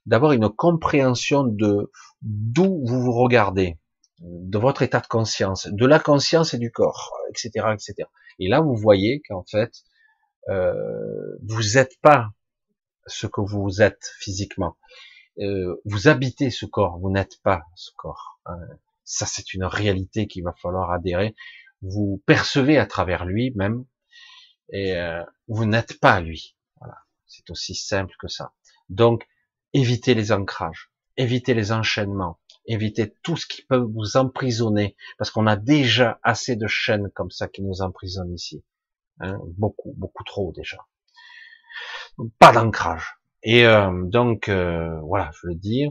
d'avoir une compréhension de d'où vous vous regardez, de votre état de conscience, de la conscience et du corps, etc., etc. Et là, vous voyez qu'en fait, euh, vous n'êtes pas ce que vous êtes physiquement. Euh, vous habitez ce corps, vous n'êtes pas ce corps. Hein. Ça, c'est une réalité qu'il va falloir adhérer. Vous percevez à travers lui même, et vous n'êtes pas lui. C'est aussi simple que ça. Donc, évitez les ancrages, évitez les enchaînements, évitez tout ce qui peut vous emprisonner, parce qu'on a déjà assez de chaînes comme ça qui nous emprisonnent ici. Hein, beaucoup, beaucoup trop déjà. pas d'ancrage. Et euh, donc, euh, voilà, je veux dire.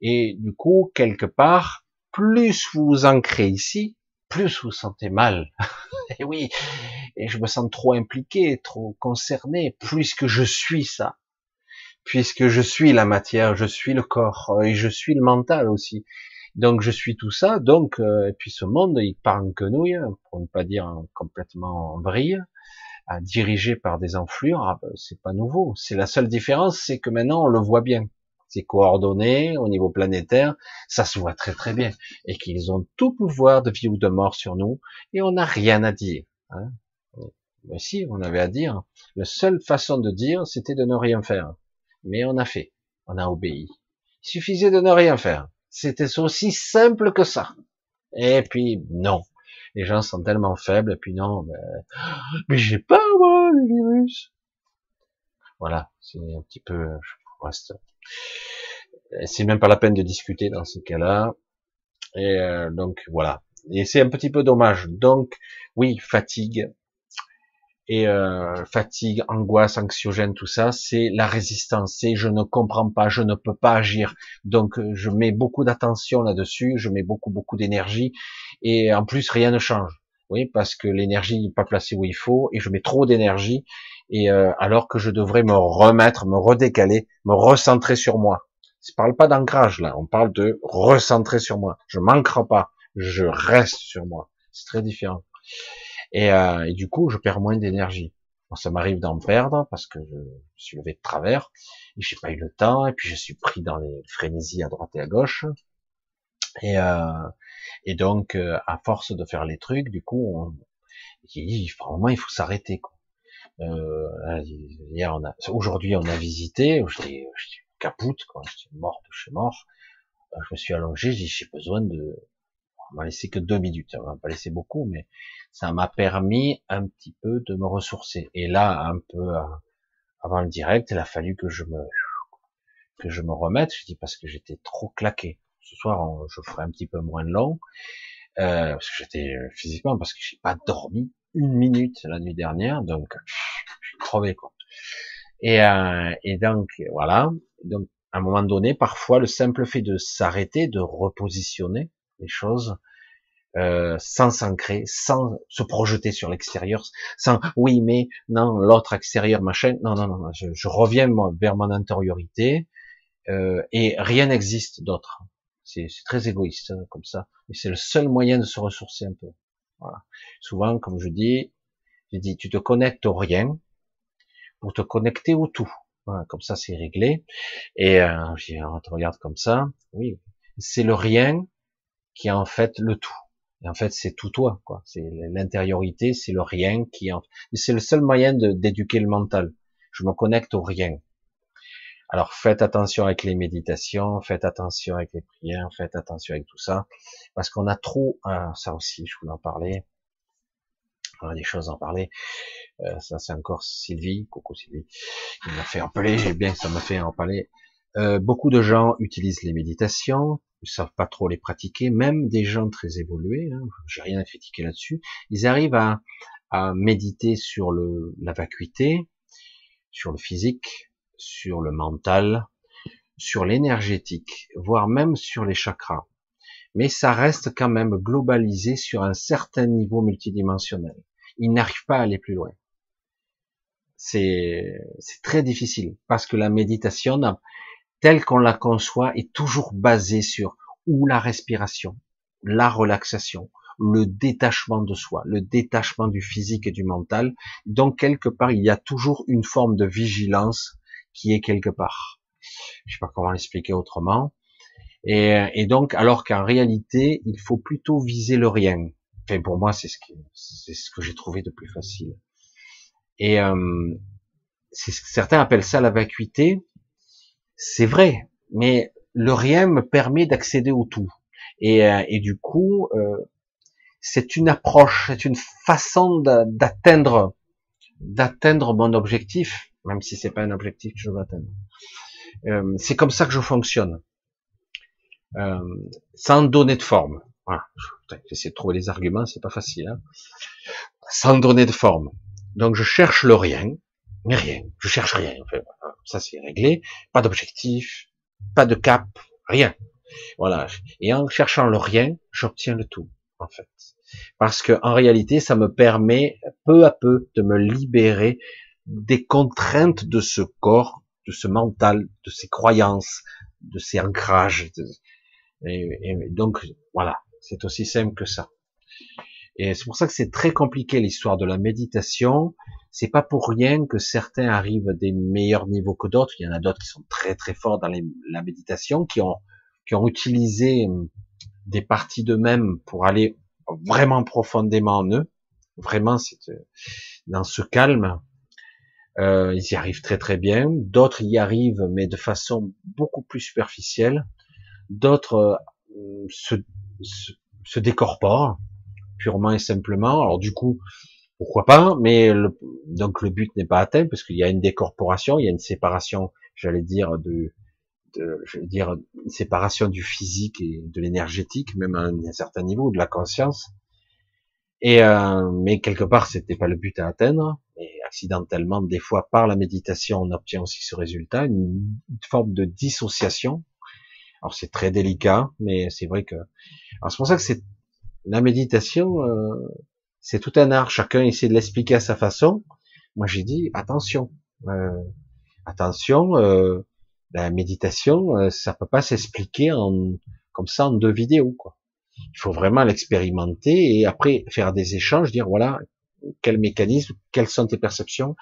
Et du coup, quelque part, plus vous vous ancrez ici, plus vous sentez mal. et oui, et je me sens trop impliqué, trop concerné, puisque je suis ça, puisque je suis la matière, je suis le corps, et je suis le mental aussi. Donc je suis tout ça, donc euh, et puis ce monde il part en quenouille, pour ne pas dire complètement en vrille, dirigé par des enflures, ah, ben, c'est pas nouveau. C'est la seule différence, c'est que maintenant on le voit bien c'est coordonné au niveau planétaire, ça se voit très très bien, et qu'ils ont tout pouvoir de vie ou de mort sur nous, et on n'a rien à dire. Hein. Mais si, on avait à dire. La seule façon de dire, c'était de ne rien faire. Mais on a fait, on a obéi. Il suffisait de ne rien faire. C'était aussi simple que ça. Et puis non, les gens sont tellement faibles, et puis non, mais, mais j'ai pas moi le virus. Voilà, c'est un petit peu, je reste c'est même pas la peine de discuter dans ce cas-là. Et euh, donc voilà. Et c'est un petit peu dommage. Donc oui, fatigue et euh, fatigue, angoisse, anxiogène, tout ça, c'est la résistance. C'est je ne comprends pas, je ne peux pas agir. Donc je mets beaucoup d'attention là-dessus, je mets beaucoup beaucoup d'énergie et en plus rien ne change. Oui, parce que l'énergie n'est pas placée où il faut et je mets trop d'énergie et euh, alors que je devrais me remettre, me redécaler, me recentrer sur moi. Je parle pas d'ancrage là, on parle de recentrer sur moi. Je manquerai pas, je reste sur moi. C'est très différent. Et, euh, et, du coup, je perds moins d'énergie. ça m'arrive d'en perdre parce que je, suis levé de travers et j'ai pas eu le temps et puis je suis pris dans les frénésies à droite et à gauche. Et, euh, et donc, euh, à force de faire les trucs, du coup, on, il, moment il faut s'arrêter. Euh, hier, on a, aujourd'hui, on a visité. J'étais capoute, quoi. J'étais mort je suis mort. Euh, je me suis allongé. J'ai pendue de. On m'a laissé que deux minutes. On m'a pas laissé beaucoup, mais ça m'a permis un petit peu de me ressourcer. Et là, un peu euh, avant le direct, il a fallu que je me que je me remette. Je dis parce que j'étais trop claqué. Ce soir, je ferai un petit peu moins long. Euh, parce que j'étais euh, physiquement, parce que j'ai pas dormi une minute la nuit dernière, donc je suis crevé quoi. Et, euh, et donc voilà. Donc à un moment donné, parfois le simple fait de s'arrêter, de repositionner les choses, euh, sans s'ancrer, sans se projeter sur l'extérieur, sans oui mais non l'autre extérieur machin, non non non, je, je reviens vers mon intériorité euh, et rien n'existe d'autre. C'est très égoïste hein, comme ça, mais c'est le seul moyen de se ressourcer un peu. Souvent, comme je dis, je dis, tu te connectes au rien pour te connecter au tout. Comme ça, c'est réglé. Et euh, on te regarde comme ça. Oui, c'est le rien qui est en fait le tout. Et en fait, c'est tout toi, quoi. C'est l'intériorité, c'est le rien qui. En... C'est le seul moyen d'éduquer le mental. Je me connecte au rien. Alors faites attention avec les méditations, faites attention avec les prières, faites attention avec tout ça, parce qu'on a trop, euh, ça aussi, je voulais en parler, on a des choses à en parler. Euh, ça c'est encore Sylvie, coucou Sylvie, il m'a fait appeler, j'ai bien, ça m'a fait en parler. Euh, beaucoup de gens utilisent les méditations, ils savent pas trop les pratiquer, même des gens très évolués, hein, j'ai rien à critiquer là-dessus, ils arrivent à, à méditer sur le, la vacuité, sur le physique, sur le mental, sur l'énergétique, voire même sur les chakras. Mais ça reste quand même globalisé sur un certain niveau multidimensionnel. Il n'arrive pas à aller plus loin. C'est très difficile parce que la méditation, telle qu'on la conçoit, est toujours basée sur ou la respiration, la relaxation, le détachement de soi, le détachement du physique et du mental. Donc quelque part, il y a toujours une forme de vigilance qui est quelque part. Je sais pas comment l'expliquer autrement. Et, et, donc, alors qu'en réalité, il faut plutôt viser le rien. Enfin, pour moi, c'est ce que c'est ce que j'ai trouvé de plus facile. Et euh, certains appellent ça la vacuité. C'est vrai, mais le rien me permet d'accéder au tout. Et, euh, et du coup, euh, c'est une approche, c'est une façon d'atteindre d'atteindre mon objectif même si c'est pas un objectif que je veux atteindre. Euh, c'est comme ça que je fonctionne, euh, sans donner de forme. Voilà. J'essaie de trouver les arguments, c'est pas facile. Hein sans donner de forme. Donc je cherche le rien, mais rien. Je cherche rien. ça c'est réglé. Pas d'objectif, pas de cap, rien. Voilà. Et en cherchant le rien, j'obtiens le tout, en fait. Parce que en réalité, ça me permet peu à peu de me libérer des contraintes de ce corps, de ce mental, de ces croyances, de ces ancrages. Et, donc, voilà, c'est aussi simple que ça. Et c'est pour ça que c'est très compliqué l'histoire de la méditation. C'est pas pour rien que certains arrivent à des meilleurs niveaux que d'autres. Il y en a d'autres qui sont très très forts dans la méditation, qui ont qui ont utilisé hum, des parties d'eux-mêmes pour aller vraiment profondément en eux. Vraiment, c'est euh, dans ce calme euh, ils y arrivent très très bien. D'autres y arrivent, mais de façon beaucoup plus superficielle. D'autres euh, se, se, se, décorporent purement et simplement. Alors du coup, pourquoi pas Mais le, donc le but n'est pas atteint parce qu'il y a une décorporation, il y a une séparation, j'allais dire de, de je veux dire une séparation du physique et de l'énergétique, même à un, certain niveau, de la conscience. Et euh, mais quelque part, c'était pas le but à atteindre accidentellement, des fois par la méditation, on obtient aussi ce résultat, une, forme de dissociation. Alors c'est très délicat, mais c'est vrai que. Alors c'est pour ça que c'est la méditation, euh, c'est tout un art. Chacun essaie de l'expliquer à sa façon. Moi j'ai dit attention, euh, attention. Euh, La méditation, euh, ça peut pas s'expliquer en, comme ça en deux vidéos, quoi. Il faut vraiment l'expérimenter et après faire des échanges, dire voilà, quel mécanisme, quelles sont tes perceptions,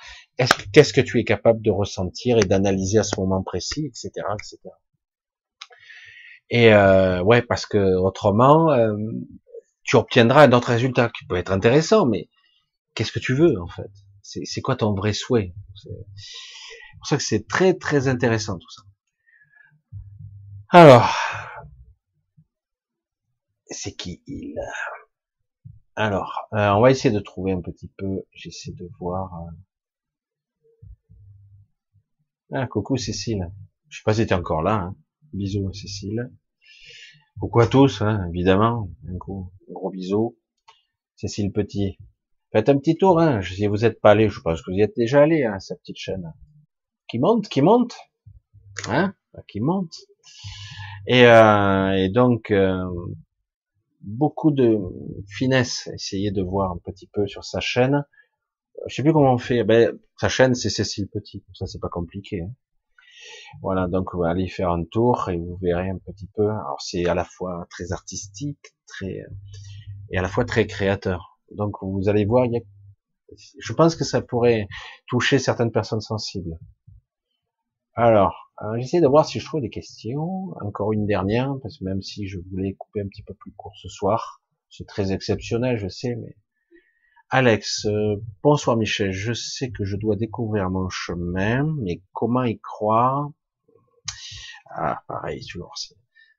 qu'est-ce que tu es capable de ressentir et d'analyser à ce moment précis, etc., etc. Et euh, ouais, parce que autrement, euh, tu obtiendras un autre résultat qui peut être intéressant, mais qu'est-ce que tu veux en fait? C'est quoi ton vrai souhait? C'est pour ça que c'est très très intéressant tout ça. Alors, c'est qui il Alors, euh, on va essayer de trouver un petit peu. J'essaie de voir. Euh. Ah, coucou Cécile. Je sais pas si t'es encore là. Hein. Bisous Cécile. Coucou à tous, hein, évidemment. Un gros, gros bisou. Cécile Petit. Faites un petit tour, hein. Si vous êtes pas allé, je pense que vous y êtes déjà allé, hein, sa petite chaîne. Qui monte, qui monte. Hein, qui monte. Et, euh, donc, beaucoup de finesse. Essayez de voir un petit peu sur sa chaîne. Je sais plus comment on fait. Ben, sa chaîne, c'est Cécile Petit. Ça, c'est pas compliqué. Hein. Voilà, donc vous allez faire un tour et vous verrez un petit peu. Alors c'est à la fois très artistique, très et à la fois très créateur. Donc vous allez voir, il y a... je pense que ça pourrait toucher certaines personnes sensibles. Alors, euh, j'essaie de voir si je trouve des questions. Encore une dernière, parce que même si je voulais couper un petit peu plus court ce soir, c'est très exceptionnel, je sais, mais Alex, euh, bonsoir Michel, je sais que je dois découvrir mon chemin, mais comment y croire? Ah, pareil, toujours,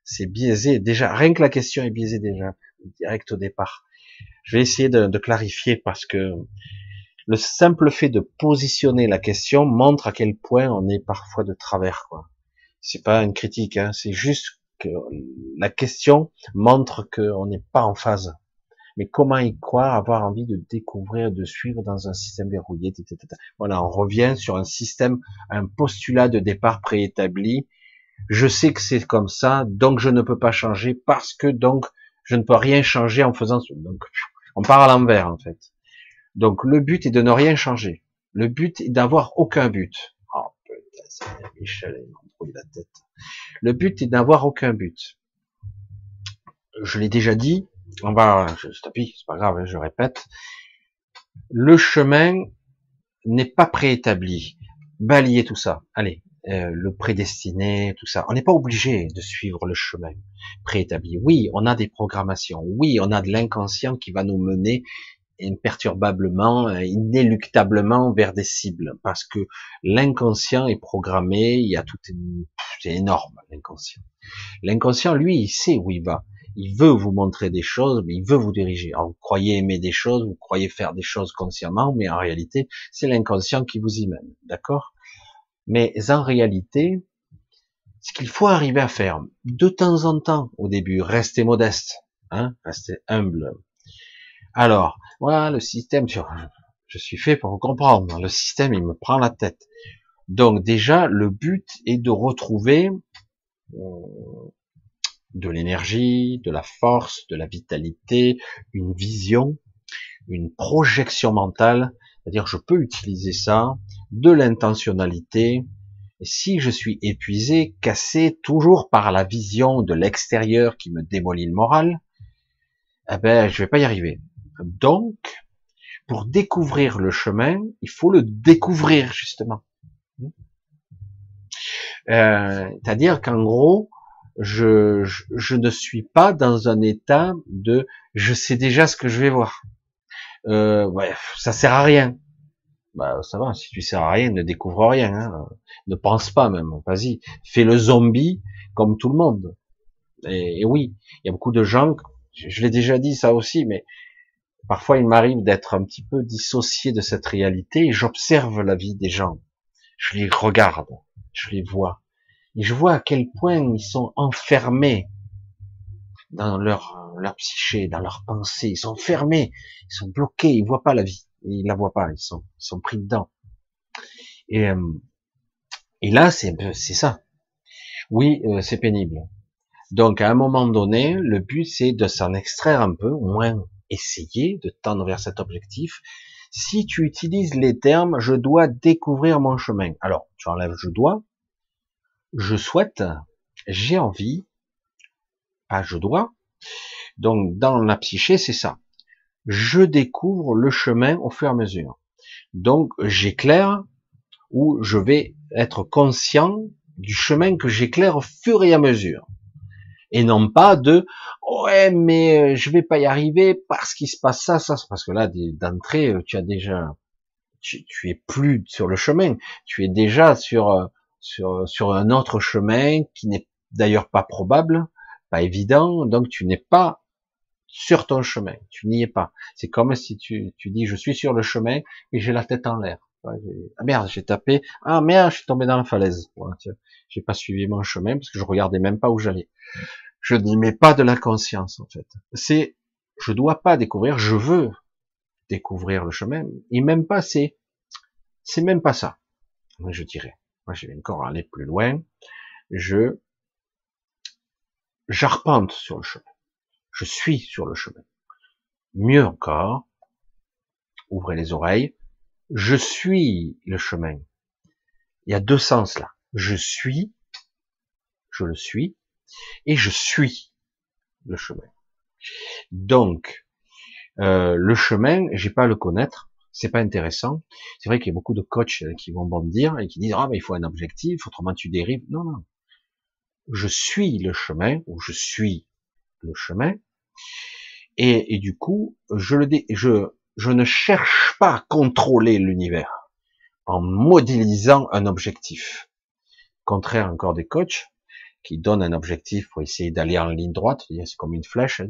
c'est biaisé. Déjà, rien que la question est biaisée déjà, direct au départ. Je vais essayer de, de clarifier parce que le simple fait de positionner la question montre à quel point on est parfois de travers, quoi. C'est pas une critique, hein, c'est juste que la question montre qu'on n'est pas en phase mais comment y croire, avoir envie de découvrir, de suivre dans un système verrouillé, etc. Voilà, on revient sur un système, un postulat de départ préétabli. Je sais que c'est comme ça, donc je ne peux pas changer parce que donc je ne peux rien changer en faisant. Donc on part à l'envers en fait. Donc le but est de ne rien changer. Le but est d'avoir aucun but. Oh putain, Michel, il la tête. Le but est d'avoir aucun but. Je l'ai déjà dit, on va, je tapis, c'est pas grave, hein, je répète. Le chemin n'est pas préétabli. Balayer tout ça. Allez, euh, le prédestiné, tout ça. On n'est pas obligé de suivre le chemin préétabli. Oui, on a des programmations. Oui, on a de l'inconscient qui va nous mener imperturbablement, inéluctablement vers des cibles, parce que l'inconscient est programmé, il y a tout, c'est énorme, l'inconscient. L'inconscient, lui, il sait où il va il veut vous montrer des choses, mais il veut vous diriger. Alors, vous croyez aimer des choses, vous croyez faire des choses consciemment, mais en réalité, c'est l'inconscient qui vous y mène, d'accord? Mais en réalité, ce qu'il faut arriver à faire, de temps en temps, au début, restez modeste, hein, restez humble. Alors, voilà, le système, je suis fait pour comprendre, le système, il me prend la tête. Donc déjà, le but est de retrouver euh, de l'énergie, de la force, de la vitalité, une vision, une projection mentale, c'est-à-dire je peux utiliser ça, de l'intentionnalité, et si je suis épuisé, cassé toujours par la vision de l'extérieur qui me démolit le moral, eh ben je vais pas y arriver. Donc, pour découvrir le chemin, il faut le découvrir justement. Euh, c'est-à-dire qu'en gros, je, je, ne suis pas dans un état de je sais déjà ce que je vais voir. Euh, ouais, ça sert à rien. Bah ça va, si tu sers à rien, ne découvre rien. Hein. Ne pense pas même. Vas-y, fais le zombie comme tout le monde. Et, oui, il y a beaucoup de gens. Je, l'ai déjà dit ça aussi, mais parfois il m'arrive d'être un petit peu dissocié de cette réalité et j'observe la vie des gens. Je les regarde, je les vois. Et je vois à quel point ils sont enfermés dans leur, leur psyché, dans leur pensée. Ils sont fermés, ils sont bloqués, ils voient pas la vie. Ils la voient pas, ils sont, ils sont pris dedans. Et, euh, et là, c'est, c'est ça. Oui, euh, c'est pénible. Donc, à un moment donné, le but, c'est de s'en extraire un peu, au moins essayer de tendre vers cet objectif. Si tu utilises les termes, je dois découvrir mon chemin. Alors, tu enlèves je dois, je souhaite, j'ai envie, pas je dois. Donc dans la psyché, c'est ça. Je découvre le chemin au fur et à mesure. Donc j'éclaire ou je vais être conscient du chemin que j'éclaire au fur et à mesure. Et non pas de ouais mais euh, je vais pas y arriver parce qu'il se passe ça, ça, parce que là d'entrée euh, tu as déjà tu, es plus sur le chemin, tu es déjà sur euh, sur un autre chemin qui n'est d'ailleurs pas probable, pas évident, donc tu n'es pas sur ton chemin, tu n'y es pas. C'est comme si tu, tu dis je suis sur le chemin et j'ai la tête en l'air. Ah merde, j'ai tapé. Ah merde, je suis tombé dans la falaise. j'ai pas suivi mon chemin parce que je regardais même pas où j'allais. Je n'y mets pas de la conscience en fait. C'est, je dois pas découvrir, je veux découvrir le chemin. Et même pas, c'est, c'est même pas ça. Je dirais. Moi, je vais encore aller plus loin. Je, j'arpente sur le chemin. Je suis sur le chemin. Mieux encore, ouvrez les oreilles, je suis le chemin. Il y a deux sens là. Je suis, je le suis, et je suis le chemin. Donc, euh, le chemin, j'ai pas à le connaître, c'est pas intéressant. C'est vrai qu'il y a beaucoup de coachs qui vont bondir et qui disent ah mais il faut un objectif, autrement tu dérives. Non non, je suis le chemin ou je suis le chemin. Et, du coup, je le je, je ne cherche pas à contrôler l'univers en modélisant un objectif. Contraire encore des coachs qui donnent un objectif pour essayer d'aller en ligne droite, c'est comme une flèche, hein,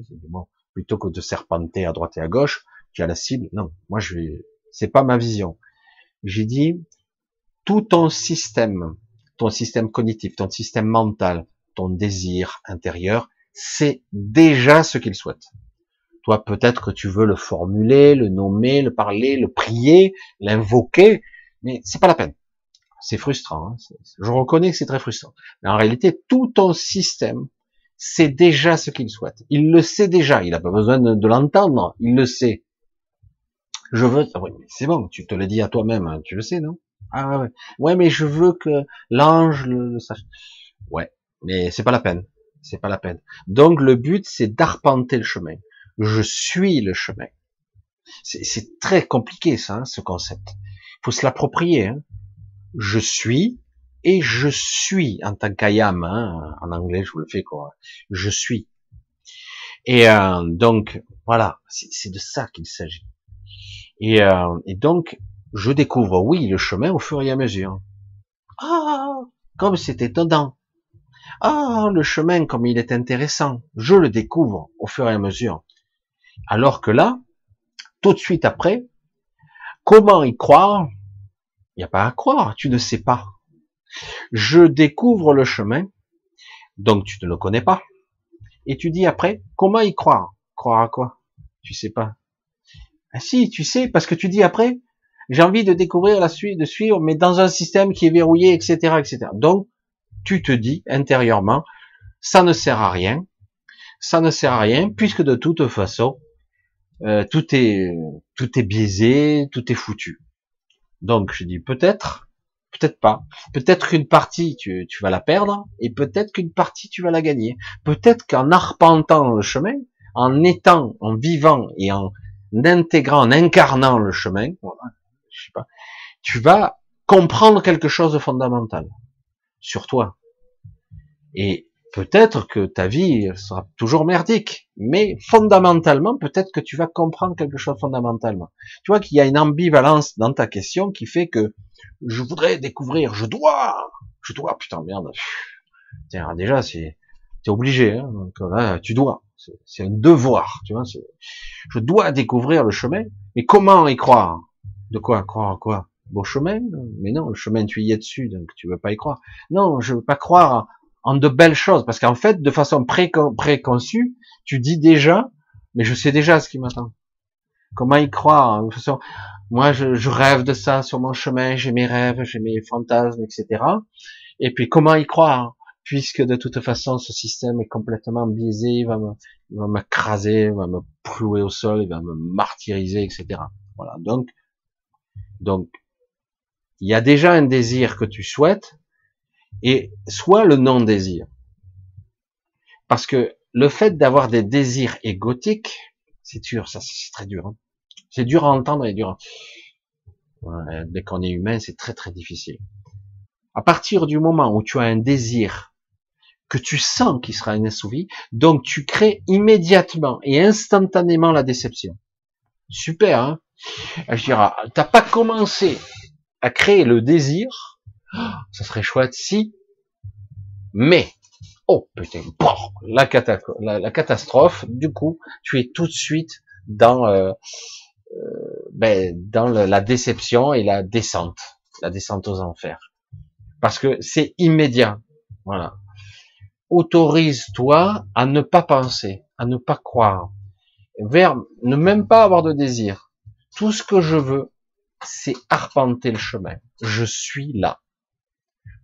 plutôt que de serpenter à droite et à gauche, tu as la cible. Non, moi je vais, c'est pas ma vision. J'ai dit tout ton système, ton système cognitif, ton système mental, ton désir intérieur, c'est déjà ce qu'il souhaite. Toi, peut-être que tu veux le formuler, le nommer, le parler, le prier, l'invoquer, mais c'est pas la peine. C'est frustrant. Hein. Je reconnais que c'est très frustrant. Mais en réalité, tout ton système, c'est déjà ce qu'il souhaite. Il le sait déjà. Il n'a pas besoin de, l'entendre. Il le sait. Je veux. Ah c'est bon. Tu te le dis à toi-même. Hein. Tu le sais, non? Ah ouais. Ouais, mais je veux que l'ange le sache. Ouais, mais c'est pas la peine. C'est pas la peine. Donc le but, c'est d'arpenter le chemin. Je suis le chemin. C'est très compliqué ça, hein, ce concept. Il faut se l'approprier. Hein. Je suis et je suis en tant qu'ayam. Hein. En anglais, je vous le fais quoi. Je suis. Et euh, donc voilà, c'est de ça qu'il s'agit. Et, euh, et donc je découvre, oui, le chemin au fur et à mesure. Ah, comme c'était étonnant. Ah, le chemin, comme il est intéressant. Je le découvre au fur et à mesure. Alors que là, tout de suite après, comment y croire Il n'y a pas à croire, tu ne sais pas. Je découvre le chemin, donc tu ne le connais pas. Et tu dis après, comment y croire? Croire à quoi? Tu sais pas. Ah si, tu sais, parce que tu dis après, j'ai envie de découvrir la suite, de suivre, mais dans un système qui est verrouillé, etc., etc. Donc, tu te dis intérieurement, ça ne sert à rien, ça ne sert à rien, puisque de toute façon, euh, tout est tout est biaisé, tout est foutu. Donc je dis peut-être, peut-être pas. Peut-être qu'une partie tu, vas la perdre, et peut-être qu'une partie tu vas la gagner. Peut-être qu'en arpentant le chemin, en étant, en vivant et en intégrant, en incarnant le chemin, je sais pas, tu vas comprendre quelque chose de fondamental sur toi. Et peut-être que ta vie sera toujours merdique, mais fondamentalement, peut-être que tu vas comprendre quelque chose fondamentalement. Tu vois qu'il y a une ambivalence dans ta question qui fait que je voudrais découvrir, je dois, je dois, putain merde. Tiens, déjà, c'est, t'es obligé, hein, donc là, tu dois. C'est un devoir, tu vois. Je dois découvrir le chemin, mais comment y croire? De quoi? Croire quoi? Beau chemin? Mais non, le chemin tu y es dessus, donc tu veux pas y croire. Non, je veux pas croire en de belles choses, parce qu'en fait, de façon préconçue, tu dis déjà, mais je sais déjà ce qui m'attend. Comment y croire De toute façon, moi, je, je, rêve de ça sur mon chemin, j'ai mes rêves, j'ai mes fantasmes, etc. Et puis, comment y croire Puisque de toute façon, ce système est complètement biaisé, il va me, il va m'écraser, il va me clouer au sol, il va me martyriser, etc. Voilà. Donc, donc, il y a déjà un désir que tu souhaites, et soit le non-désir. Parce que le fait d'avoir des désirs égotiques, c'est dur, ça c'est très dur. Hein. C'est dur à entendre et dur. dès qu'on est humain, c'est très très difficile. À partir du moment où tu as un désir que tu sens qu'il sera inassouvi, donc tu crées immédiatement et instantanément la déception. Super, hein Je dirais, t'as pas commencé à créer le désir, ça serait chouette si, mais, oh putain, la, la, catastrophe, du coup, tu es tout de suite dans, euh, euh, ben, dans la déception et la descente, la descente aux enfers. Parce que c'est immédiat. Voilà. Autorise-toi à ne pas penser, à ne pas croire, vers ne même pas avoir de désir. Tout ce que je veux, c'est arpenter le chemin. Je suis là.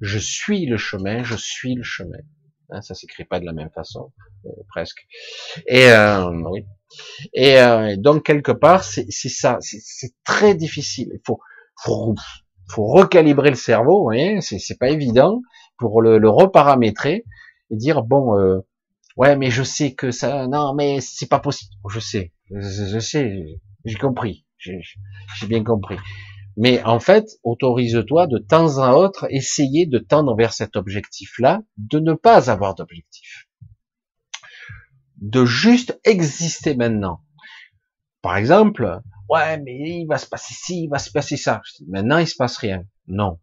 Je suis le chemin, je suis le chemin. Hein, ça s'écrit pas de la même façon, euh, presque. Et euh, oui. Et euh, donc quelque part, c'est ça, c'est très difficile. Il faut, faut, faut recalibrer le cerveau. Vous voyez, c'est pas évident pour le, le reparamétrer et dire bon, euh, ouais, mais je sais que ça, non, mais c'est pas possible. Je sais, je, je sais, j'ai compris, j'ai bien compris. Mais en fait, autorise-toi de temps à autre essayer de tendre vers cet objectif-là, de ne pas avoir d'objectif. De juste exister maintenant. Par exemple, ouais, mais il va se passer ci, il va se passer ça. Maintenant, il se passe rien. Non.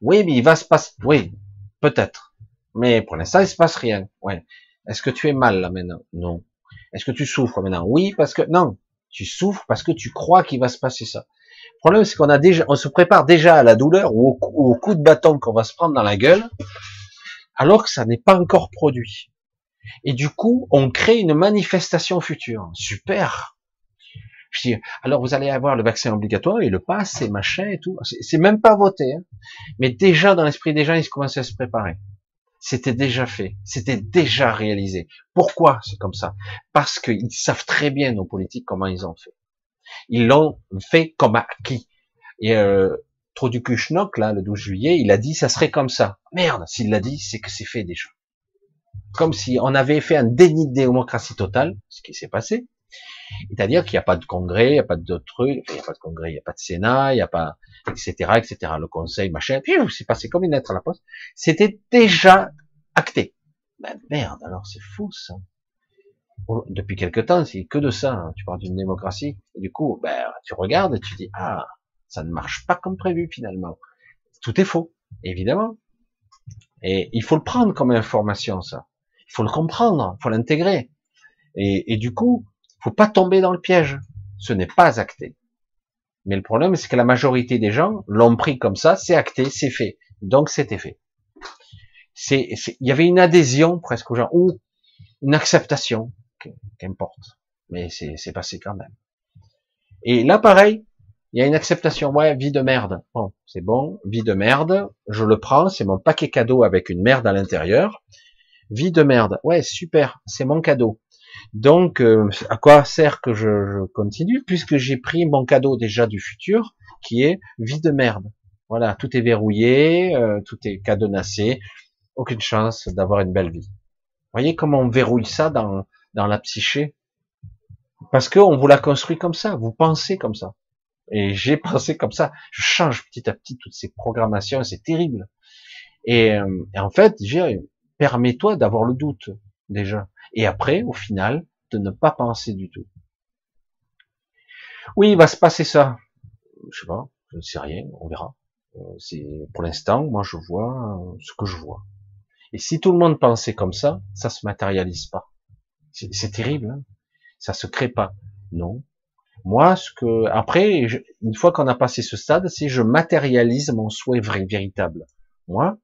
Oui, mais il va se passer, oui, peut-être. Mais pour l'instant, il se passe rien. Ouais. Est-ce que tu es mal là maintenant? Non. Est-ce que tu souffres maintenant? Oui, parce que, non. Tu souffres parce que tu crois qu'il va se passer ça. Le problème, c'est qu'on a déjà, on se prépare déjà à la douleur ou au, coup de bâton qu'on va se prendre dans la gueule, alors que ça n'est pas encore produit. Et du coup, on crée une manifestation future. Super. Je dis, alors vous allez avoir le vaccin obligatoire et le pass et machin et tout. C'est même pas voté. Hein. Mais déjà, dans l'esprit des gens, ils commencent à se préparer. C'était déjà fait. C'était déjà réalisé. Pourquoi c'est comme ça? Parce qu'ils savent très bien, nos politiques, comment ils ont fait. Ils l'ont fait comme acquis. Et euh, Trodukuchnok, là, le 12 juillet, il a dit ça serait comme ça. Merde, s'il l'a dit, c'est que c'est fait déjà. Comme si on avait fait un déni de démocratie totale, ce qui s'est passé. C'est-à-dire qu'il n'y a pas de congrès, il n'y a pas de trucs, il n'y a pas de congrès, il n'y a pas de sénat, il n'y a pas, etc., etc. Le conseil, machin, puis c'est passé comme une lettre à la poste. C'était déjà acté. Ben, merde, alors c'est fou ça depuis quelque temps, c'est que de ça. Hein. Tu parles d'une démocratie, et du coup, ben, tu regardes et tu dis ah, ça ne marche pas comme prévu finalement. Tout est faux, évidemment. Et il faut le prendre comme information, ça. Il faut le comprendre, il faut l'intégrer. Et, du coup, faut pas tomber dans le piège. Ce n'est pas acté. Mais le problème, c'est que la majorité des gens l'ont pris comme ça, c'est acté, c'est fait. Donc c'était fait. Il y avait une adhésion presque aux gens, ou une acceptation qu'importe. Mais c'est passé quand même. Et là, pareil, il y a une acceptation. Ouais, vie de merde. Bon, c'est bon, vie de merde. Je le prends, c'est mon paquet cadeau avec une merde à l'intérieur. Vie de merde. Ouais, super, c'est mon cadeau. Donc, euh, à quoi sert que je, continue puisque j'ai pris mon cadeau déjà du futur, qui est vie de merde. Voilà, tout est verrouillé, euh, tout est cadenassé, aucune chance d'avoir une belle vie. Vous voyez comment on verrouille ça dans, dans la psyché Parce qu'on vous l'a construit comme ça, vous pensez comme ça. Et j'ai pensé comme ça. Je change petit à petit toutes ces programmations, c'est terrible. Et, euh, en fait, permets-toi d'avoir le doute déjà. Et après, au final, de ne pas penser du tout. Oui, il va se passer ça. Je sais pas, je ne sais rien, on verra. Euh, c'est pour l'instant, moi je vois ce que je vois. Et si tout le monde pensait comme ça, ça se matérialise pas. C'est terrible. Hein ça se crée pas. Non. Moi, ce que après, une fois qu'on a passé ce stade, c'est je matérialise mon souhait vrai, véritable. Moi,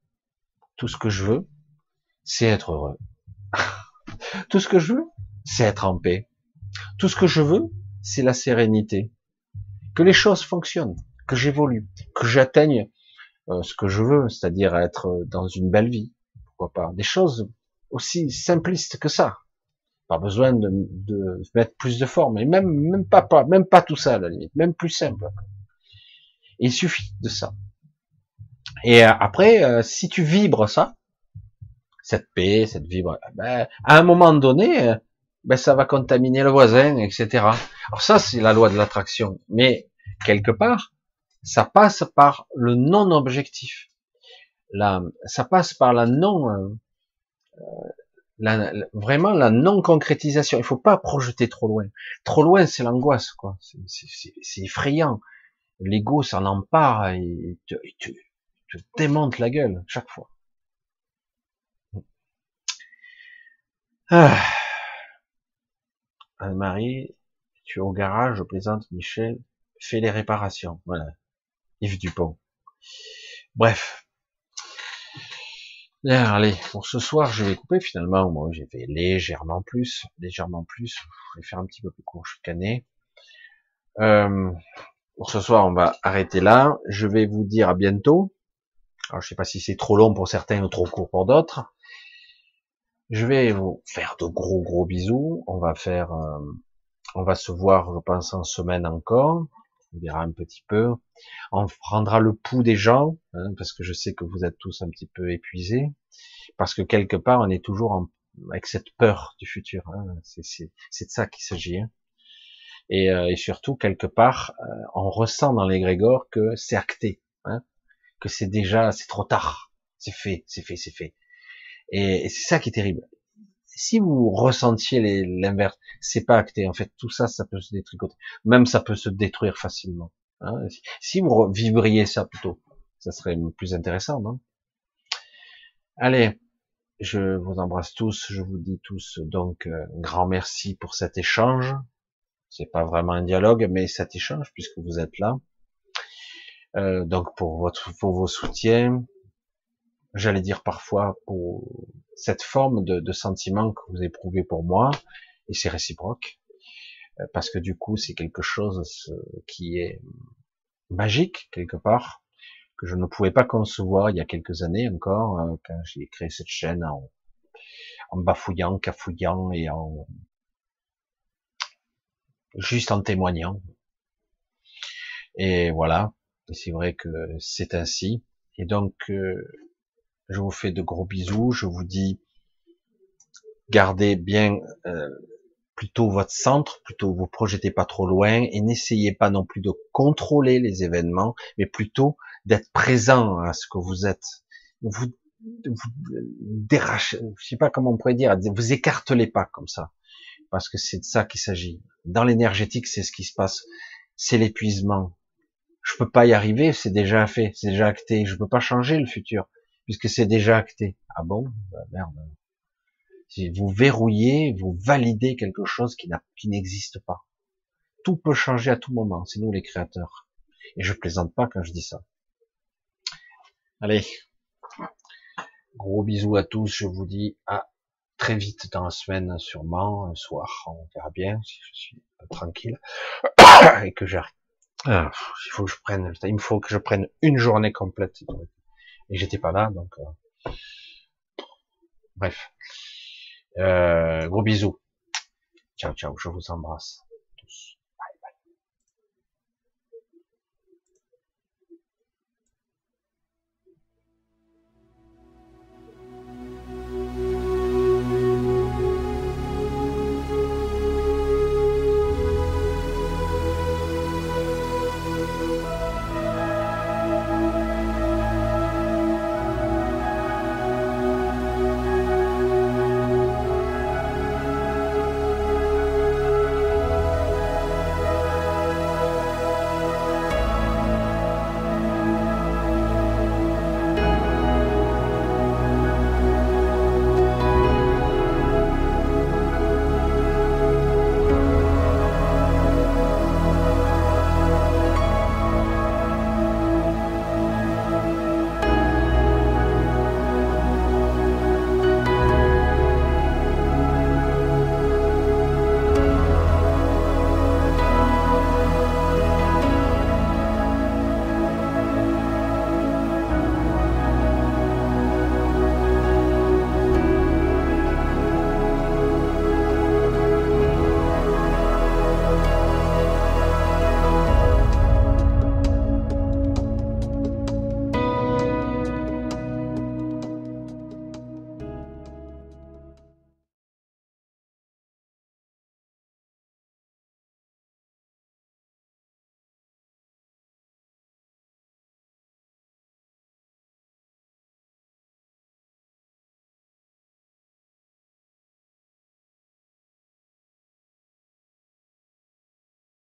tout ce que je veux, c'est être heureux. tout ce que je veux, c'est être en paix. Tout ce que je veux, c'est la sérénité. Que les choses fonctionnent, que j'évolue, que j'atteigne euh, ce que je veux, c'est-à-dire être dans une belle vie. Pourquoi pas Des choses aussi simplistes que ça. Pas besoin de, de, mettre plus de forme, et même, même pas, pas, même pas tout ça à la limite, même plus simple. il suffit de ça. Et après, si tu vibres ça, cette paix, cette vibre, ben, à un moment donné, ben, ça va contaminer le voisin, etc. Alors ça, c'est la loi de l'attraction. Mais quelque part, ça passe par le non-objectif. ça passe par la non, la, vraiment la non-concrétisation. Il faut pas projeter trop loin. Trop loin, c'est l'angoisse, quoi. C'est effrayant. L'ego s'en empare et te, te, te démonte la gueule chaque fois. Ah. Anne-Marie, tu es au garage, je plaisante, Michel, fais les réparations. Voilà. Yves Dupont. Bref. Allez, pour ce soir, je vais couper finalement. Moi, j'ai fait légèrement plus, légèrement plus. Je vais faire un petit peu plus court, suis cané. Euh, pour ce soir, on va arrêter là. Je vais vous dire à bientôt. Alors, je sais pas si c'est trop long pour certains ou trop court pour d'autres. Je vais vous faire de gros gros bisous. On va faire, euh, on va se voir, je pense, en semaine encore. On verra un petit peu. On prendra le pouls des gens, hein, parce que je sais que vous êtes tous un petit peu épuisés, parce que quelque part, on est toujours en, avec cette peur du futur. Hein. C'est de ça qu'il s'agit. Hein. Et, euh, et, surtout, quelque part, euh, on ressent dans l'égrégore que c'est acté, hein, que c'est déjà, c'est trop tard, c'est fait, c'est fait, c'est fait. Et, c'est ça qui est terrible. Si vous ressentiez l'inverse, c'est pas acté. En fait, tout ça, ça peut se détricoter. Même ça peut se détruire facilement. Hein. Si vous vibriez ça plutôt, ça serait plus intéressant, non? Allez, je vous embrasse tous. Je vous dis tous donc euh, grand merci pour cet échange. C'est pas vraiment un dialogue, mais cet échange puisque vous êtes là. Euh, donc pour votre, pour vos soutiens, j'allais dire parfois pour cette forme de, de, sentiment que vous éprouvez pour moi, et c'est réciproque, euh, parce que du coup c'est quelque chose qui est magique quelque part, que je ne pouvais pas concevoir il y a quelques années encore, euh, quand j'ai créé cette chaîne en, en bafouillant, cafouillant et en juste en témoignant. Et voilà, c'est vrai que c'est ainsi. Et donc, euh, je vous fais de gros bisous. Je vous dis, gardez bien euh, plutôt votre centre, plutôt vous projetez pas trop loin et n'essayez pas non plus de contrôler les événements, mais plutôt d'être présent à ce que vous êtes. Vous, vous dérachez, je sais pas comment on pourrait dire, vous écartelez pas comme ça, parce que c'est de ça qu'il s'agit. Dans l'énergétique, c'est ce qui se passe, c'est l'épuisement. Je peux pas y arriver, c'est déjà fait, c'est déjà acté. Je peux pas changer le futur puisque c'est déjà acté. Ah bon? Bah, Merde. Si vous verrouillez, vous validez quelque chose qui n'existe pas. Tout peut changer à tout moment. C'est nous les créateurs. Et je plaisante pas quand je dis ça. Allez. Gros bisous à tous. Je vous dis à très vite dans la semaine, sûrement, un soir. On verra bien si je suis tranquille et que j'arrive. Ah, il faut que je prenne, il faut que je prenne une journée complète et j'étais pas là, donc euh, bref. Euh, gros bisous. Ciao, ciao, je vous embrasse.